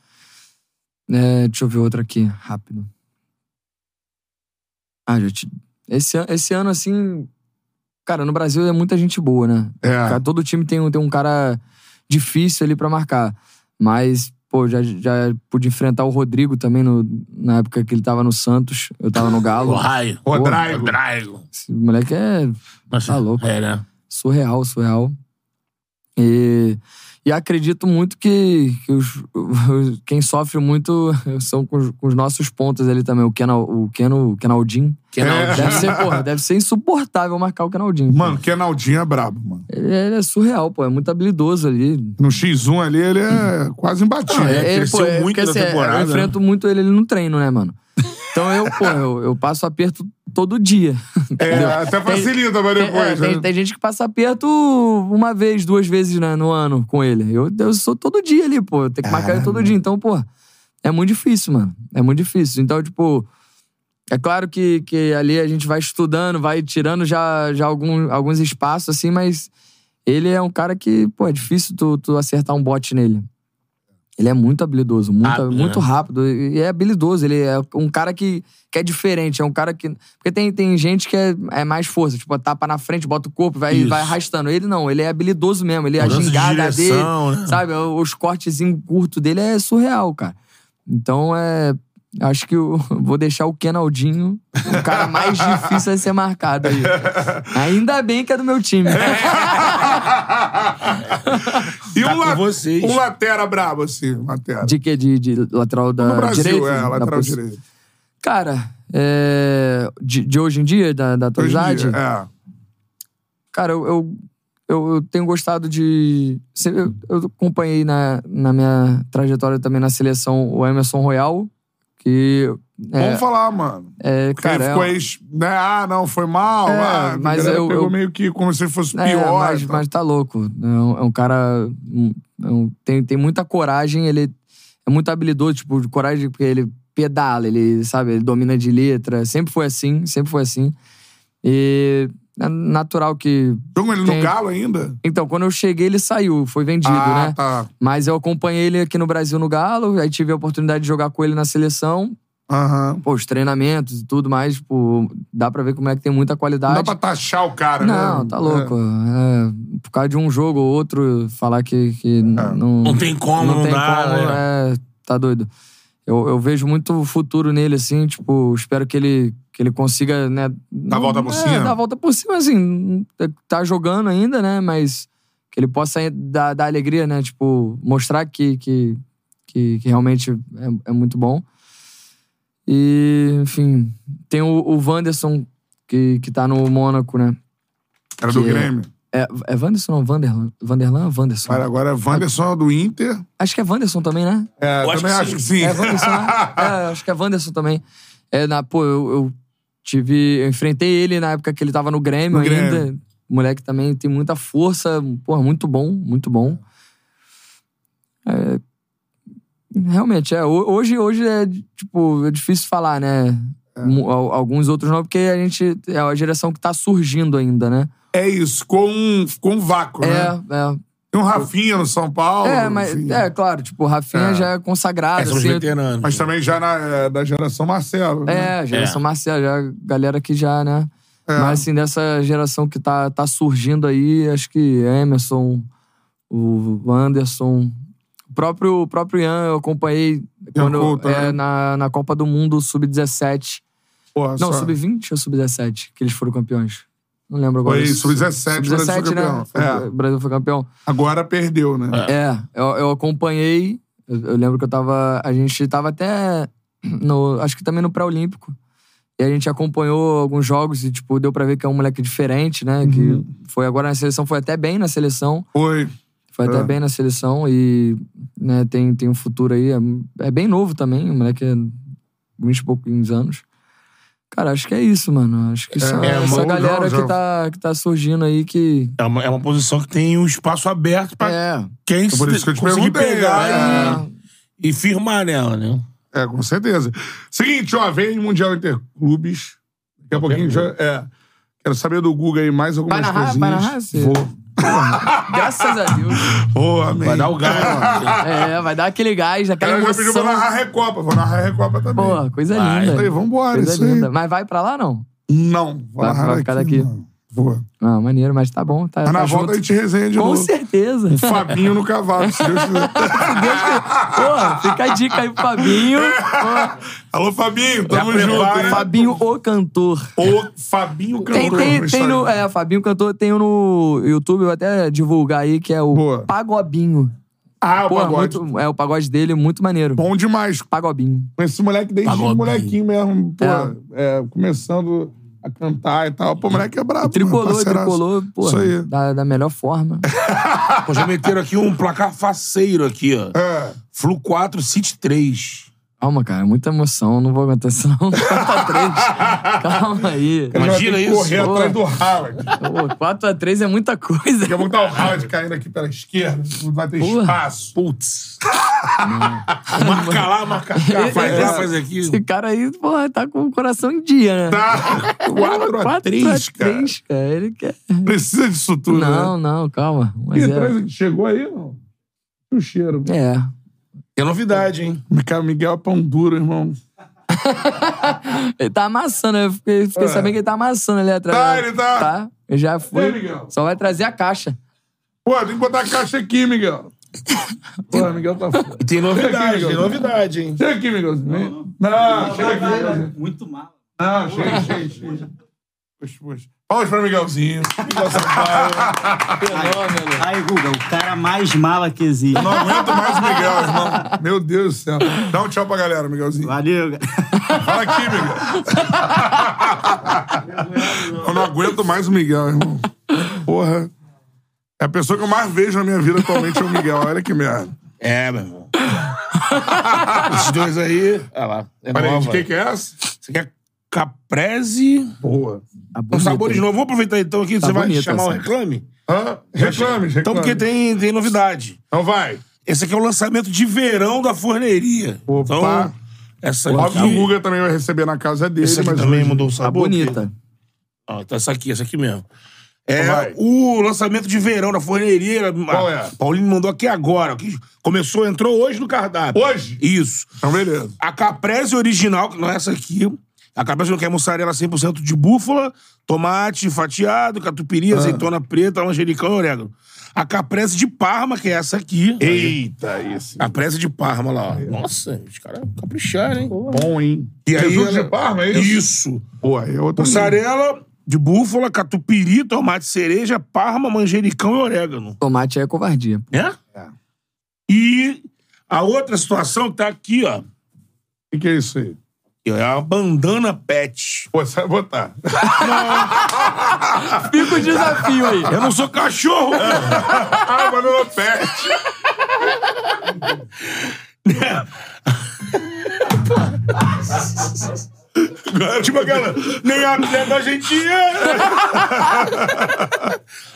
É, deixa eu ver outra aqui, rápido. Ah, já te... esse, esse ano, assim. Cara, no Brasil é muita gente boa, né? É. Todo time tem, um- tem um cara difícil ali pra marcar. Mas, pô, já, já pude enfrentar o Rodrigo também no, na época que ele tava no Santos. Eu tava no Galo. O raio. Rodrigo. Rodrigo. Esse moleque é Nossa, Tá louco. É, né? surreal, surreal. E, e acredito muito que, que os- os- quem sofre muito são com os, com os nossos pontos ali também. O, Kenal, o Keno, o Kenaldinho. É. Deve ser, porra, deve ser insuportável marcar o Kenaldinho. pô. Mano, Kenaldinho é brabo, mano. Ele, ele é surreal, pô. É muito habilidoso ali. No X1 ali, ele é quase imbatível. Ah, é. cresceu muito porque, na assim, temporada, Eu enfrento muito ele, ele no treino, né, mano? Então eu, pô, eu, eu passo aperto todo dia. É, entendeu? até facilita Tem, depois. é, tem, né? tem gente que passa aperto uma vez, duas vezes né, no ano com ele. Eu, eu sou todo dia ali, pô. Eu tenho que marcar ele todo dia. Então, pô, é muito difícil, mano. É muito difícil. Então, tipo, é claro que, que ali a gente vai estudando, vai tirando já, já algum, alguns espaços, assim, mas ele é um cara que, pô, é difícil tu, tu acertar um bote nele. Ele é muito habilidoso, muito Rápido, muito né? rápido. E é habilidoso. Ele é um cara que, que é diferente. É um cara que. Porque tem, tem gente que é, é mais força. Tipo, tapa na frente, bota o corpo, vai, Isso. vai arrastando. Ele não, ele é habilidoso mesmo. Ele, a Mudança de gingada dele, direção, né? sabe? Os cortezinhos curtos dele é surreal, cara. Então é. Acho que eu vou deixar o Kenaldinho o cara mais difícil a ser marcado aí. Ainda bem que é do meu time. E Tá um, la- vocês. um latera brabo, assim. um Latera. De que? De, de lateral da No Brasil, direita? é, lateral direito. Cara, é, de, de hoje em dia, da, da atualidade, dia, É. cara, eu, eu, eu, eu tenho gostado de. Eu, eu acompanhei na, na minha trajetória também na seleção o Emerson Royal, que. É, Vamos falar, mano. é, Porque cara, ele é, ficou ex, né? Ah, não, foi mal. É, ah, mas eu- pegou eu- meio que como se fosse É, pior. mas, tá? mas tá louco. É um, é um cara. é um- tem, tem muita coragem, ele é muito habilidoso, tipo, de coragem, porque ele pedala, ele, sabe, ele domina de letra. Sempre foi assim, sempre foi assim. E é natural que. Jogou ele no Galo ainda? Então, quando eu cheguei, ele saiu, foi vendido, ah, né? tá. Mas eu acompanhei ele aqui no Brasil no Galo, aí tive a oportunidade de jogar com ele na seleção. Aham. Pô, os treinamentos e tudo mais, tipo, dá pra ver como é que tem muita Não qualidade. dá pra taxar o cara, né? Não, tá louco. É, por causa de um jogo ou outro, falar que, que não, Não tem como, não, tem dá. como, né? é, tá doido. Eu, eu vejo muito futuro nele, assim, tipo, espero que ele, que ele consiga, né... Dar a volta por é, cima? Dar a volta por cima, assim, tá jogando ainda, né, mas que ele possa dar, dar alegria, né, tipo, mostrar que, que, que, que realmente é, é muito bom. E, enfim, tem o, o Wanderson, que, que tá no Mônaco, né? Era do que- Grêmio. É, é Wanderson ou Vanderlan? Vanderlan ou Wanderson? Cara, agora é Wanderson do Inter. Acho que é Wanderson também, né? É, Eu acho também que acho sim. que sim. É Wanderson, né? É, acho que é Wanderson também. É, na, pô, eu, eu tive. Eu enfrentei ele na época que ele tava no Grêmio No ainda. Grêmio. O moleque também tem muita força. Porra, muito bom, muito bom. É, realmente, é. ho- Hoje, hoje é, tipo, é difícil falar, né? Al- Alguns outros não, porque a gente. É a geração que tá surgindo ainda, né? É isso, ficou um, ficou um vácuo, É, né? é. Tem um Rafinha no São Paulo. É, mas, enfim. é, claro, tipo, o Rafinha É. já é consagrado. É, são os assim, veteranos. Mas também já na, é, da geração Marcelo. né? É, geração Marcelo, já galera que já, né? É. Mas assim, dessa geração que tá, tá surgindo aí, acho que Emerson, o Anderson, o próprio, o próprio Ian, eu acompanhei quando, Couto, é, né? na, na Copa do Mundo Sub-17. Porra, Não, só- Sub-20 ou Sub-17 que eles foram campeões? Não lembro agora. Foi Sub-17, o Brasil foi Sub-17, né? campeão. Foi- É. O Brasil foi campeão. Agora perdeu, né? É, eu, eu acompanhei. Eu, eu lembro que eu tava. A gente tava até. No, acho que também no pré-olímpico. E a gente acompanhou alguns jogos e, tipo, deu pra ver que é um moleque diferente, né? Uhum. Que foi agora na seleção, foi até bem na seleção. Foi. Foi até É. bem na seleção e né, tem, tem um futuro aí. É, é bem novo também, o moleque é 20 e poucos anos. Cara, acho que é isso, mano. Acho que só é, essa bom, galera que, tá, que tá surgindo aí que. É uma, é uma posição que tem um espaço aberto pra É. quem por isso que eu te conseguir pegar é. e, e firmar nela, né? É, com certeza. Seguinte, ó, vem Mundial Interclubes. Daqui a pouquinho já. É. Quero saber do Guga aí mais algumas narrar? coisinhas. Vou. Graças a Deus. Ô, amém. Vai dar o gás, mano. É, vai dar aquele gás, aquela Ela já pediu pra emoção. narrar a Recopa. Vou narrar a Recopa também. Pô, coisa Vai. Isso aí, linda. vambora, Coisa isso aí. linda. Mas vai pra lá, não? Não, vou Vai- narrar vai ficar aqui. daqui. não. Vou. Ah, maneiro, mas tá bom. Tá, Mas na tá volta junto. a gente resenha de Com novo. certeza. O Fabinho no cavalo, se Deus quiser. Pô, fica a dica aí pro Fabinho. Pô, Alô, Fabinho, tamo Já junto. prepara. hein? Fabinho, o cantor. O Fabinho Cantor. Tem, tem, tem no. É, Fabinho Cantor tem no YouTube, eu vou até divulgar aí, que é o Boa. Pagobinho. Ah, o Pô, pagode. muito, é o pagode dele, muito maneiro. Bom demais. Pagobinho. Conheci esse moleque desde Pagodinho. molequinho mesmo. Pô, É. é, começando a cantar e tal. Pô, o moleque é brabo. Tricolor, mano, parceiraço. tricolor, pô. Isso aí. Da, da melhor forma. Pô, já meteram aqui um placar faceiro aqui, ó. É. Flu 4, City 3. Calma, cara, muita emoção, não vou aguentar isso não. 4x3. Calma aí. Imagina isso. correr Pô. atrás do Howard. Pô, 4x3 é muita coisa. Daqui a pouco tá o Howard caindo aqui pela esquerda. Não vai ter Porra. espaço. Putz. marca lá, marca cá, faz lá, faz aqui. Esse cara aí, porra, tá com o coração em dia, né? Tá 4x3, cara. 4x3, cara. Ele quer. Precisa disso tudo, Não, né? não, calma. Mas E é. atrás, chegou aí, não? O cheiro. É. É novidade, hein? Cara, Miguel é pão duro, irmão. Ele tá amassando, eu fiquei, fiquei É. sabendo que ele tá amassando ali atrás. Tá, ele tá. Tá. Eu já fui. aí, Miguel? Só vai trazer a caixa. Pô, tem que botar a caixa aqui, Miguel. Pô, Miguel tá foda. E tem novidade, Miguel. tem novidade, hein? Chega aqui, Miguelzinho. Não, chega aqui. Muito mal. Não, chega, chega, chega. Puxa, puxa. Palmas pra Miguelzinho. Miguel Sampaio. Fenômeno. Aí, Guga, o cara mais mala que existe. Não aguento mais o Miguel, irmão. Meu Deus do céu. Dá um tchau pra galera, Miguelzinho. Valeu. Fala aqui, Miguel. Eu não aguento mais o Miguel, irmão. Porra. É a pessoa que eu mais vejo na minha vida atualmente é o Miguel. Olha que merda. É, meu irmão. Esses dois aí. Olha lá. É Peraí, nova. de quem que é essa? Você quer caprese Boa. Tá com bonita, sabores hein? novos? Vamos aproveitar então aqui. Tá você vai chamar o essa. reclame? Hã? Reclame, reclame. Então, porque tem, tem novidade. Então vai. Esse aqui é o lançamento de verão da forneria. Opa. Então, essa aqui. Óbvio que o Guga também vai receber na casa dele, Esse aqui mas também hoje- mudou o Tá sabor. bonita. Ó, então essa aqui, essa aqui mesmo. É Vai. o lançamento de verão da forneria. Qual é? Paulinho mandou aqui agora. começou, entrou hoje no cardápio. Hoje? Isso. Então, beleza. A caprese original, que não é essa aqui. A caprese não quer mussarela 100% de búfala, tomate fatiado, catupiry, Ah. azeitona preta, manjericão e orégano. A caprese de Parma, que é essa aqui. Eita, esse. Caprese de Parma lá, ó. Nossa, os caras capricharam, hein? Bom, hein? E aí Jesus ela- de Parma, é isso? Isso. Pô, aí é outra Mussarela de búfala, catupiry, tomate cereja, parma, manjericão e orégano. Tomate é covardia. É? E a outra situação que tá aqui, ó. O que, que é isso aí? É a bandana pet. Pô, você vai botar. Fica o desafio aí. Eu não sou cachorro! ah, mas não pet. tipo aquela. Nem a mulher da gente é.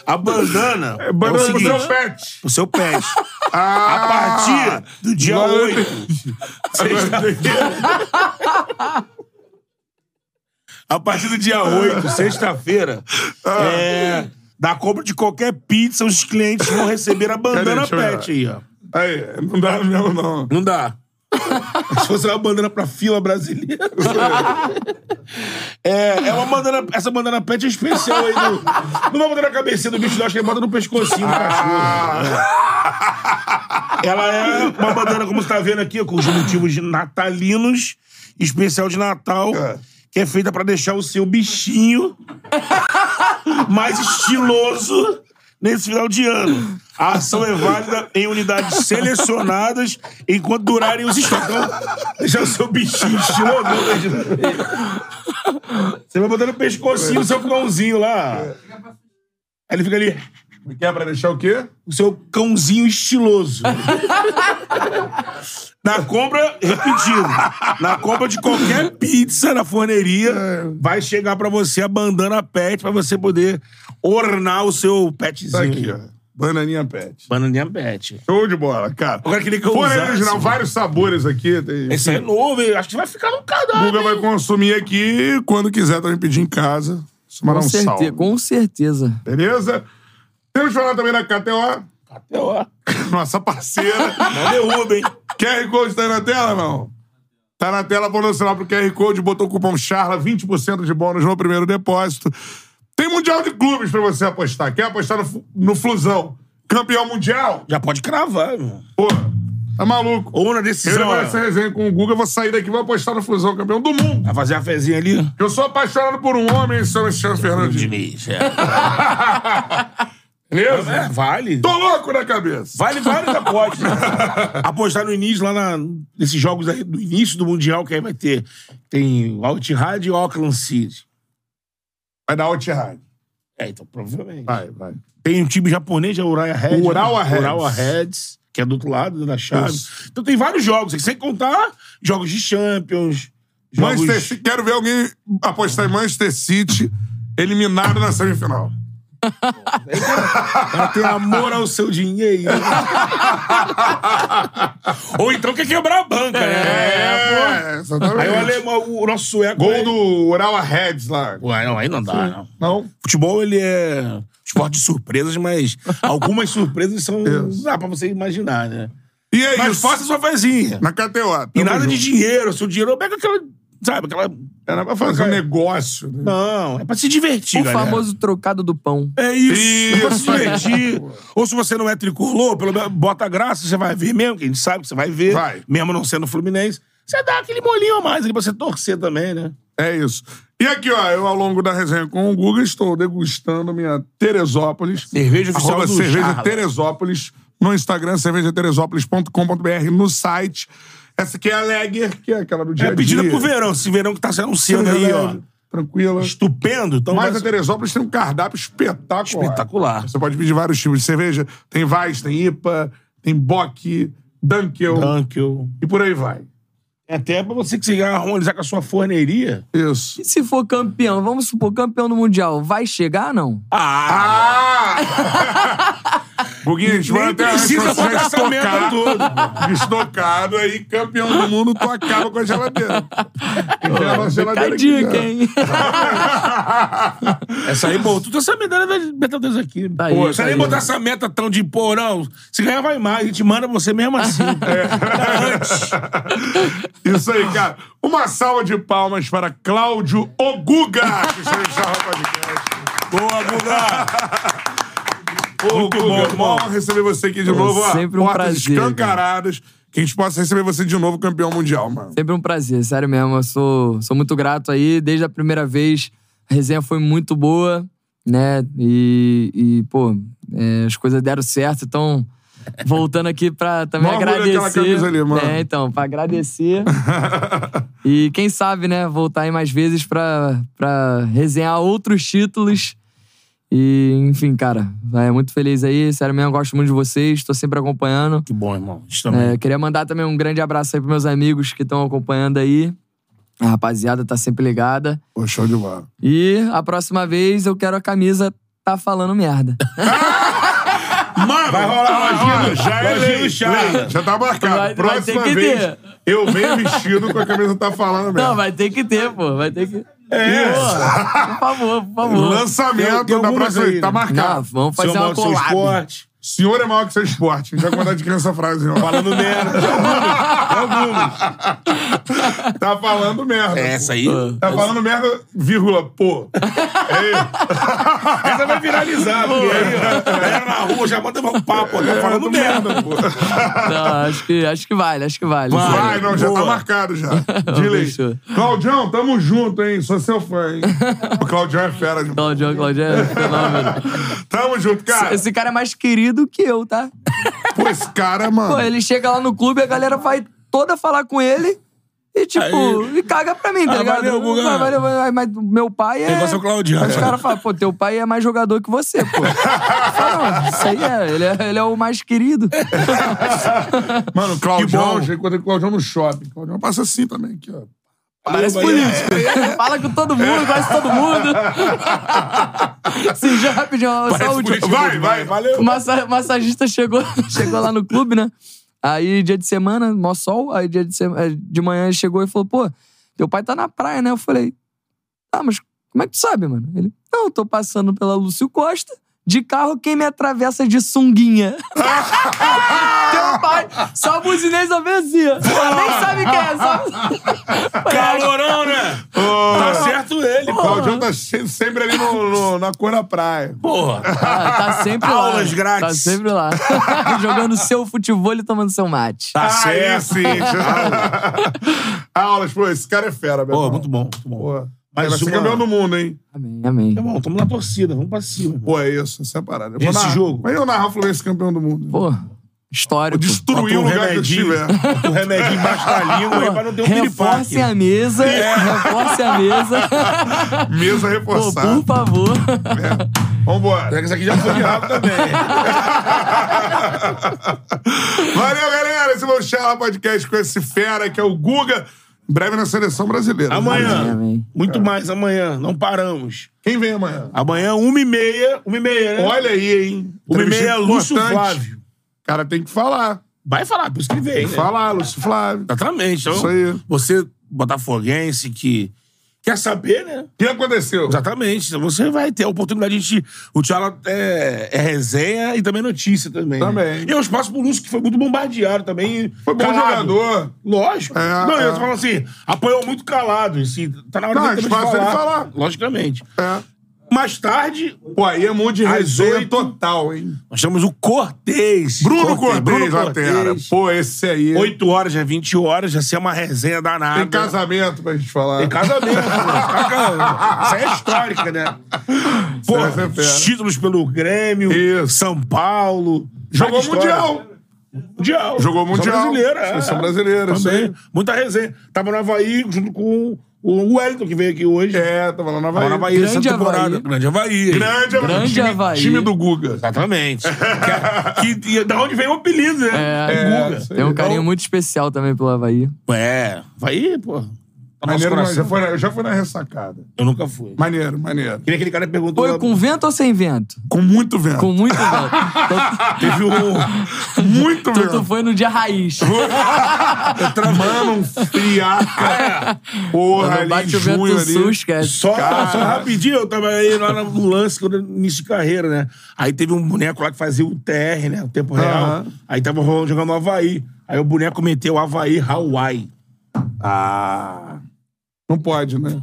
A bandana. É, o Banana pro seguinte, seu pet. o seu pet. Ah, A partir do dia eu 8. Sexta-feira. A partir do dia 8, sexta-feira, é, da compra de qualquer pizza, os clientes vão receber a bandana pet aí, ó. Aí, não dá mesmo, não. Não dá. Se fosse uma bandana pra fila brasileira. É, é uma bandana. Essa bandana pet é especial aí. Do, não vai botar na cabecinha do bicho, não. Acho que ele bota no pescocinho do cachorro. É. Ela é uma bandana, como você tá vendo aqui, com os motivos natalinos, especial de Natal, que é feita pra deixar o seu bichinho mais estiloso nesse final de ano. A ação é válida em unidades selecionadas enquanto durarem os estoques. Então, deixar o seu bichinho né? Você vai botar no pescocinho o seu cãozinho lá. Aí ele fica ali, Que é pra deixar o quê? o seu cãozinho estiloso. Na compra, repetindo, na compra de qualquer pizza na forneria, vai chegar pra você a bandana pet pra você poder ornar o seu petzinho. Tá aqui, ó. Bananinha pet. Bananinha pet. Show de bola, cara. Agora queria que eu Forno usasse. original, vários sabores aqui. Tem, Esse é novo, hein? acho que vai ficar no O cardápio. Guga vai consumir aqui quando quiser também pedir em casa. Mandar Com um certeza, salve. com certeza. Beleza? Temos falar também da KTO, ó. nossa parceira. Não derruba, hein? QR Code tá aí na tela, não? Tá na tela, o celular pro QR Code, botou o cupom CHARLA, 20% de bônus no primeiro depósito. Tem Mundial de Clubes pra você apostar. Quer apostar no, no Flusão? Campeão mundial? Já pode cravar, meu. Pô, tá maluco. Ou na Eu decisão, levar ó, essa resenha com o Guga, eu vou sair daqui e vou apostar no Flusão, campeão do mundo. vai fazer a fezinha ali. Eu sou apaixonado por um homem, seu Cristiano Fernandes. Diniz, é. Beleza? É, vale. Tô louco na cabeça. Vale, ainda pode. Apostar no início, lá na, nesses jogos aí do início do Mundial, que aí vai ter. Tem o Al-Ittihad e Auckland City. Vai dar Altihad. É, então, provavelmente. Vai, vai. Tem um time japonês, é o Urawa Reds. Urawa Reds. Urawa Reds, que é do outro lado da chave. Isso. Então tem vários jogos. Sem contar jogos de Champions. Jogos... Manchester City, quero ver alguém apostar em Manchester City eliminado na semifinal. Ela tem amor ao seu dinheiro. Ou então quer quebrar a banca, né? É, exatamente. Aí o alemão, o nosso sueco... Gol do Urawa Reds lá. Ué, não, aí não dá, não. Não? Futebol, ele é esporte de surpresas, mas algumas surpresas são... Dá pra você imaginar, né? E é Mas isso. faça sua fezinha. Na KTO. E nada de junto. dinheiro. Seu dinheiro pega aquela... Sabe, aquela... Era pra fazer um negócio. né? Não, é pra se divertir, O galera. famoso trocado do pão. É isso, é pra se Isso divertir. Ou se você não é tricolor, pelo menos bota graça, você vai ver mesmo, que a gente sabe que você vai ver. Vai. Mesmo não sendo fluminense. Você dá aquele molinho a mais ali pra você torcer também, né? É isso. E aqui, ó, eu ao longo da resenha com o Guga estou degustando minha Teresópolis. Cerveja oficial do cerveja Charla. Teresópolis. No Instagram, cervejateresópolis.com.br. No site. Essa aqui é a Lager, que é aquela do dia É a pedida dia. pro verão. Esse verão que tá se anunciando Sim, aí, ó. tranquila. Estupendo. Então Mas vai a Teresópolis tem um cardápio espetacular. espetacular. Você pode pedir vários tipos de cerveja. Tem Weiss, tem IPA, tem Bock, Dunkel Dunkel. e por aí vai. É Até pra você que se harmonizar com a sua forneria. Isso. E se for campeão, vamos supor, campeão do Mundial, vai chegar, não? Ah! Ah! Buguinho, a gente vai até precisa botar essa merda estocado, aí, campeão do mundo, tu acaba com a geladeira. Enfia a geladeira dica, aqui, ó. hein? Essa aí, pô, tu tem essa medalha da Libertadores aqui. Tá aí, pô, tá você nem aí. botar essa meta tão de, pô, não, se ganhar vai mais, a gente manda você mesmo assim. É. Isso aí, cara. Uma salva de palmas para Cláudio Oguga, que está no podcast. Boa, Guga! Ô, Muito Guga, bom, irmão. receber você aqui de novo. ó. sempre um Portas prazer, escancaradas. Que a gente possa receber você de novo campeão mundial, mano. Sempre um prazer, sério mesmo. Eu sou, sou muito grato aí. Desde a primeira vez, a resenha foi muito boa, né? E, e pô, é, as coisas deram certo. Então, voltando aqui pra também Mó agradecer. ali, mano. É, então, pra agradecer. e quem sabe, né, voltar aí mais vezes pra, pra resenhar outros títulos. E, enfim, cara, é muito feliz aí. Sério mesmo, eu gosto muito de vocês. Tô sempre acompanhando. Que bom, irmão. Isso também. É, queria mandar também um grande abraço aí pros meus amigos que estão acompanhando aí. A rapaziada tá sempre ligada. Pô, show de bola. E a próxima vez eu quero a camisa tá falando merda. Mano, Vai rolar lojinha do- já é lojinha lei, do Charla. Já tá marcado. Vai- vai Próxima ter que vez, ter. eu venho vestido com a camisa tá falando mesmo. Não, vai ter que ter, pô. Vai ter que. É. Pô, por favor, por favor. Lançamento Tem- tem da próxima aí. Tá né? Não, marcado. vamos fazer Seu uma collab. esporte. Senhor é maior que seu esporte. Vai mandar de criança a frase, ó. Falando merda. Algumas. Tá falando merda. É essa aí. Tá falando merda, vírgula, pô. Essa vai viralizar, a galera na rua já manda um papo, tá falando merda. pô. Não, acho que, acho que vale, acho que vale. Vai, não, já Boa. tá marcado já. De lei. Fechou. Claudião, tamo junto, hein? Sou seu fã, hein? O Claudião é fera demais. Claudio, Claudio é fenômeno. Tamo junto, cara. Esse cara é mais querido que eu, tá? Pô, esse cara, mano. Pô, ele chega lá no clube, a galera vai toda falar com ele e, tipo, Aí- e caga pra mim, tá Ah, ligado? valeu, Guga. Mas, valeu, valeu, mas meu pai é. Seu Claudião. Aí os caras falam, pô, teu pai é mais jogador que você, pô. Eu falo, não, isso aí é ele, é. ele é o mais querido. Mano, o Que Claudião, bom. já encontrei o Claudião no shopping. O Claudião passa assim também, aqui, ó. Parece Valeu, político. Fala com todo mundo, conhece todo mundo. Sim, já rapidinho, só o último. político. Vai, vai, valeu. O massa- massagista chegou, chegou lá no clube, né? Aí, dia de semana, mó sol. Aí, dia de, eh, de manhã, ele chegou e falou: pô, teu pai tá na praia, né? Eu falei: tá, mas como é que tu sabe, mano? Ele: não, eu tô passando pela Lúcio Costa. De carro, quem me atravessa de sunguinha? Teu pai, só buzinei só vê assim, ó. Nem sabe quem é, só... Calorão, né? Tá certo ele, O pô. Claudião tá se- sempre ali no, no- na cor da praia. Porra. Ah, tá sempre lá. Aulas grátis. Tá sempre lá. Jogando seu futebol e tomando seu mate. Tá Aí certo. sim. Aulas, pô, esse cara é fera, meu Pô, irmão. muito bom, muito bom. Pô, Mais vai ser uma- campeão do mundo, hein? Amém, amém. Irmão, tamo na torcida, vamos pra cima. Pô, é isso, essa é a parada. Eu Esse narrar- jogo. Mas eu narrar o Fluminense campeão do mundo. Pô, histórico. Destruir o lugar que eu remedinho, estiver. bota um remedinho embaixo da língua aí pra não ter um Reforce piripaque. a mesa. Reforce a mesa. Mesa Pô, reforçada. por favor. Vambora. Será que isso aqui já foi de rabo também? Valeu, galera. Esse é o Charla Podcast com esse fera que é o Guga. Em breve na seleção brasileira. Amanhã. Amém, amém. Muito mais amanhã. Não paramos. Quem vem amanhã? Amanhã, uma e meia. Uma e meia, né? Olha aí, hein? Uma e meia, Lúcio. Flávio. O cara tem que falar. Vai falar, por isso que ele veio, né? Falar, Lúcio Flávio. Exatamente. Então, Isso aí. você, botafoguense, que quer saber, né? O que aconteceu? Exatamente. Então você vai ter a oportunidade de. O Tchala é, é resenha e também notícia também. Também. E é um espaço pro Lúcio que foi muito bombardeado também. Foi bom calado. jogador. Lógico. É, não, é. eu tô falando assim, apoiou muito calado. Assim, tá na hora Não, dele de dele falar. falar. Logicamente. É. Mais tarde, Pô, aí é muito de Às resenha total, hein? nós temos o Cortez. Bruno Cortez, Bruno. Pô, esse aí. 8 horas, já 20 horas, já ser uma resenha danada. Tem casamento pra gente falar. Tem casamento. pô. Isso aí é histórica, né? Pô, ser fera. títulos pelo Grêmio, Isso. São Paulo. Jogou. Mundial. Mundial. Jogou Seleção Mundial. brasileira. é. Seleção brasileira, isso Também. aí. Muita resenha. Tava no Havaí junto com O Wellington, que veio aqui hoje. É, tava lá na Tava Havaí. na Bahia Grande essa temporada. Havaí. Grande Havaí. Grande, Havaí. Grande time, Havaí. time do Guga. Exatamente. que, que, e da onde vem o apelido, né? É, É, Guga. isso aí. Tem um carinho Então- muito especial também pelo Havaí. É, Havaí, pô. Maneiro, mas coração. já foi, na- eu já fui na ressacada. Eu nunca fui. Maneiro, maneiro. Que nem aquele cara que perguntou. Foi com vento ou sem vento? Com muito vento. Com muito vento. Então, Teve um. Muito tu, tu vento. foi no dia raiz. Mano, um friaca. Porra, Quando ali em bate o vento ali. sul, esquece. Só, só rapidinho, eu tava aí lá no lance, quando início de carreira, né? Aí teve um boneco lá que fazia o TR, né? O tempo real. Aí tava rolando- jogando no Havaí. Aí o boneco meteu Havaí Hawaii. Ah. Não pode, né?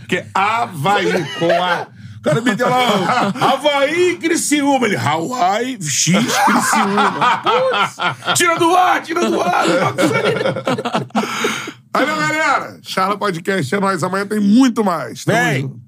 Porque Havaí com A. O cara meteu lá, Havaí Criciúma. Ele, Hawaii X Criciúma. Putz, tira do ar, tira do ar. Valeu, galera. Charla Podcast é nóis. Amanhã tem muito mais. Tamo Vem. junto.